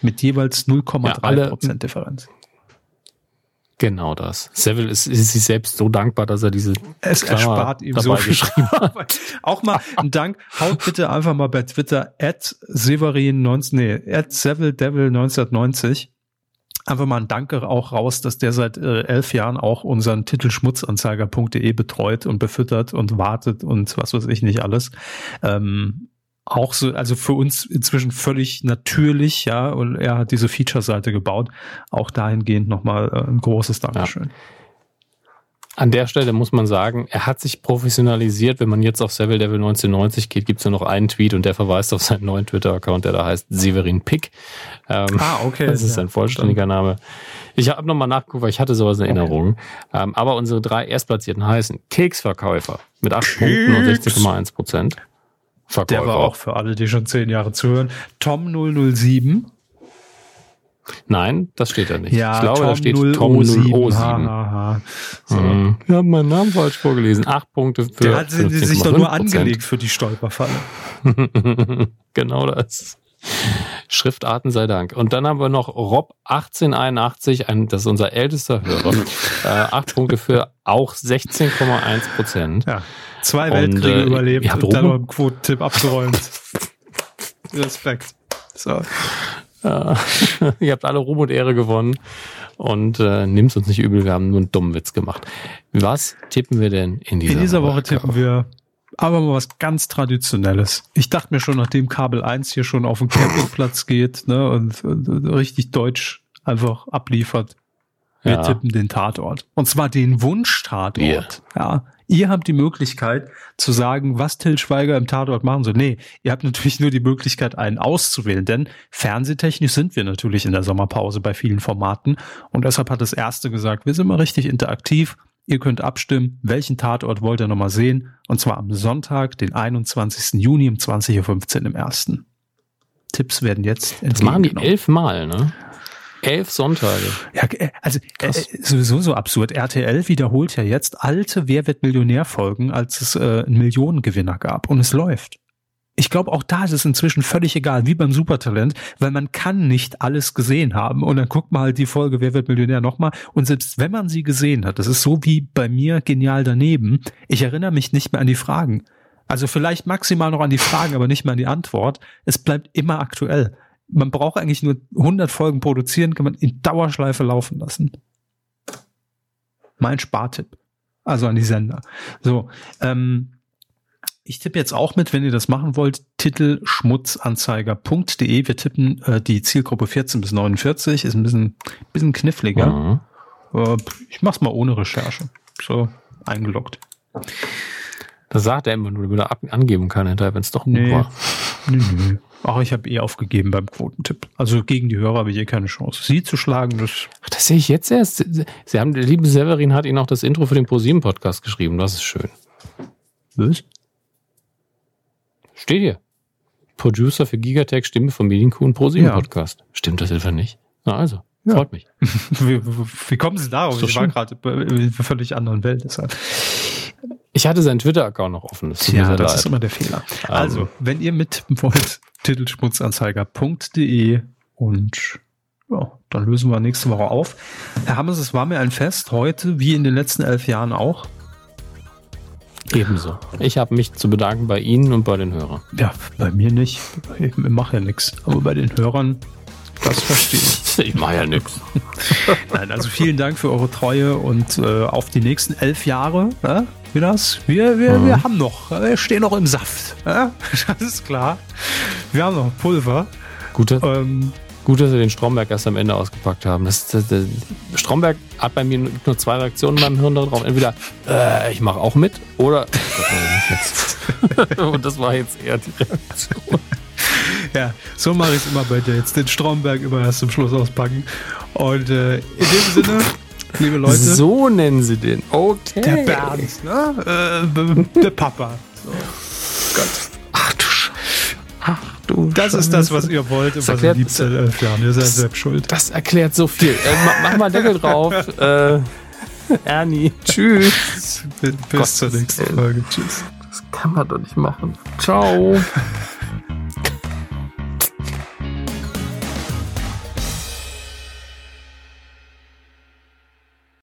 Mit jeweils 0,3 ja, Prozent Differenz. Genau das. Seville ist, ist sich selbst so dankbar, dass er diese es erspart ihm so viel Arbeit. Auch mal ein Dank. Haut bitte einfach mal bei Twitter at Severin 19, nee, at Seville Devil 1990 einfach mal ein Danke auch raus, dass der seit äh, elf Jahren auch unseren Titel schmutzanzeiger.de betreut und befüttert und wartet und was weiß ich nicht alles. Ähm, auch so, also für uns inzwischen völlig natürlich, ja, und er hat diese Feature-Seite gebaut. Auch dahingehend nochmal äh, ein großes Dankeschön. Ja. An der Stelle muss man sagen, er hat sich professionalisiert. Wenn man jetzt auf Seville Devil 1990 geht, gibt es ja noch einen Tweet und der verweist auf seinen neuen Twitter-Account, der da heißt Severin Pick. Ähm, ah, okay. Das ist sein vollständiger Name. Ich habe nochmal nachgeguckt, weil ich hatte sowas in Erinnerung. Okay. Ähm, aber unsere drei Erstplatzierten heißen Keksverkäufer mit 8 Keks. Punkten und 16,1 Prozent. Verkäufer. Der war auch für alle, die schon zehn Jahre zuhören. Tom 007. Nein, das steht da nicht. Ja, ich glaube, Tom da steht Tom 007. Ha, ha, ha. So. Mhm. Wir haben meinen Namen falsch vorgelesen. Acht Punkte für. Der hat sie sich doch nur angelegt für die Stolperfalle. [LAUGHS] genau das. Schriftarten sei Dank. Und dann haben wir noch Rob 1881, ein, das ist unser ältester Hörer. [LAUGHS] äh, acht Punkte für auch 16,1 Prozent. Ja. Zwei Weltkriege und, äh, überlebt und dann noch einen Quotentipp abgeräumt. [LAUGHS] Respekt. So. Äh, [LAUGHS] ihr habt alle Ruhm und Ehre gewonnen und äh, nimm's uns nicht übel, wir haben nur einen dummen Witz gemacht. Was tippen wir denn in dieser Woche? In dieser Woche, Woche tippen wir aber mal was ganz Traditionelles. Ich dachte mir schon, nachdem Kabel 1 hier schon auf den Campingplatz geht ne, und, und richtig deutsch einfach abliefert, wir ja. tippen den Tatort. Und zwar den Wunsch-Tatort. Yeah. Ja. Ihr habt die Möglichkeit zu sagen, was Till Schweiger im Tatort machen soll. Nee, ihr habt natürlich nur die Möglichkeit, einen auszuwählen, denn fernsehtechnisch sind wir natürlich in der Sommerpause bei vielen Formaten. Und deshalb hat das erste gesagt, wir sind mal richtig interaktiv. Ihr könnt abstimmen, welchen Tatort wollt ihr nochmal sehen. Und zwar am Sonntag, den 21. Juni um 20.15 Uhr im ersten. Tipps werden jetzt Das machen die elfmal, ne? Elf Sonntage. Ja, äh, also äh, sowieso so absurd. RTL wiederholt ja jetzt alte Wer wird Millionär-Folgen, als es äh, einen Millionengewinner gab. Und es läuft. Ich glaube, auch da ist es inzwischen völlig egal, wie beim Supertalent, weil man kann nicht alles gesehen haben. Und dann guckt man halt die Folge Wer wird Millionär nochmal. Und selbst wenn man sie gesehen hat, das ist so wie bei mir genial daneben, ich erinnere mich nicht mehr an die Fragen. Also vielleicht maximal noch an die Fragen, aber nicht mehr an die Antwort. Es bleibt immer aktuell man braucht eigentlich nur 100 Folgen produzieren, kann man in Dauerschleife laufen lassen. Mein Spartipp. Also an die Sender. So, ähm, ich tippe jetzt auch mit, wenn ihr das machen wollt, Titel schmutzanzeiger.de. Wir tippen äh, die Zielgruppe 14 bis 49, ist ein bisschen, bisschen kniffliger. Mhm. Äh, ich mach's mal ohne Recherche. So, eingeloggt. Das sagt er immer nur, damit er angeben kann hinterher, wenn es doch gut nee. war. Nö, nö. Auch ich habe eh aufgegeben beim Quotentipp. Also gegen die Hörer habe ich eh keine Chance. Sie zu schlagen, das. Ach, das sehe ich jetzt erst. Sie haben, der liebe Severin hat Ihnen auch das Intro für den ProSieben Podcast geschrieben. Das ist schön. Was? Steht hier. Producer für Gigatech, Stimme vom Medienkuh ProSieben Podcast. Stimmt das etwa nicht? Na also. Ja. Freut mich. [LAUGHS] wie, wie, kommen Sie darauf? Ich war gerade in einer völlig anderen Welt. Deshalb. Ich hatte seinen Twitter-Account noch offen. Das ja, das leid. ist immer der Fehler. Um. Also, wenn ihr mit wollt, titelschmutzanzeiger.de und ja, dann lösen wir nächste Woche auf. Herr Hammers, es war mir ein Fest heute, wie in den letzten elf Jahren auch. Ebenso. Ich habe mich zu bedanken bei Ihnen und bei den Hörern. Ja, bei mir nicht. Ich mache ja nichts. Aber bei den Hörern das verstehe ich. [LAUGHS] Ich mache ja nichts. [LAUGHS] Nein, also vielen Dank für eure Treue und äh, auf die nächsten elf Jahre. Äh, das? Wir, wir, mhm. wir haben noch, wir stehen noch im Saft. Äh? [LAUGHS] Das ist klar. Wir haben noch Pulver. Gute. Ähm, Gut, dass wir den Stromberg erst am Ende ausgepackt haben. Das, das, das, Stromberg hat bei mir nur zwei Reaktionen in meinem Hirn darauf. Entweder äh, ich mache auch mit oder [LAUGHS] [LAUGHS] und das war jetzt eher die Reaktion. Ja, so mache ich es immer bei dir. Jetzt den Stromberg immer erst zum Schluss auspacken. Und äh, in dem Sinne, liebe Leute. So nennen sie den. Okay. Der Bernd, ne? Äh, der Papa. So. Gott. Ach du Scheiße. Ach du Das Scheiße. ist das, was ihr wollt und was ihr liebt seit elf Jahren. Ihr seid selbst schuld. Das erklärt so viel. Äh, mach mal Deckel drauf. [LAUGHS] äh, Ernie. Tschüss. Bis, bis zur nächsten Folge. Tschüss. Das kann man doch nicht machen. Ciao.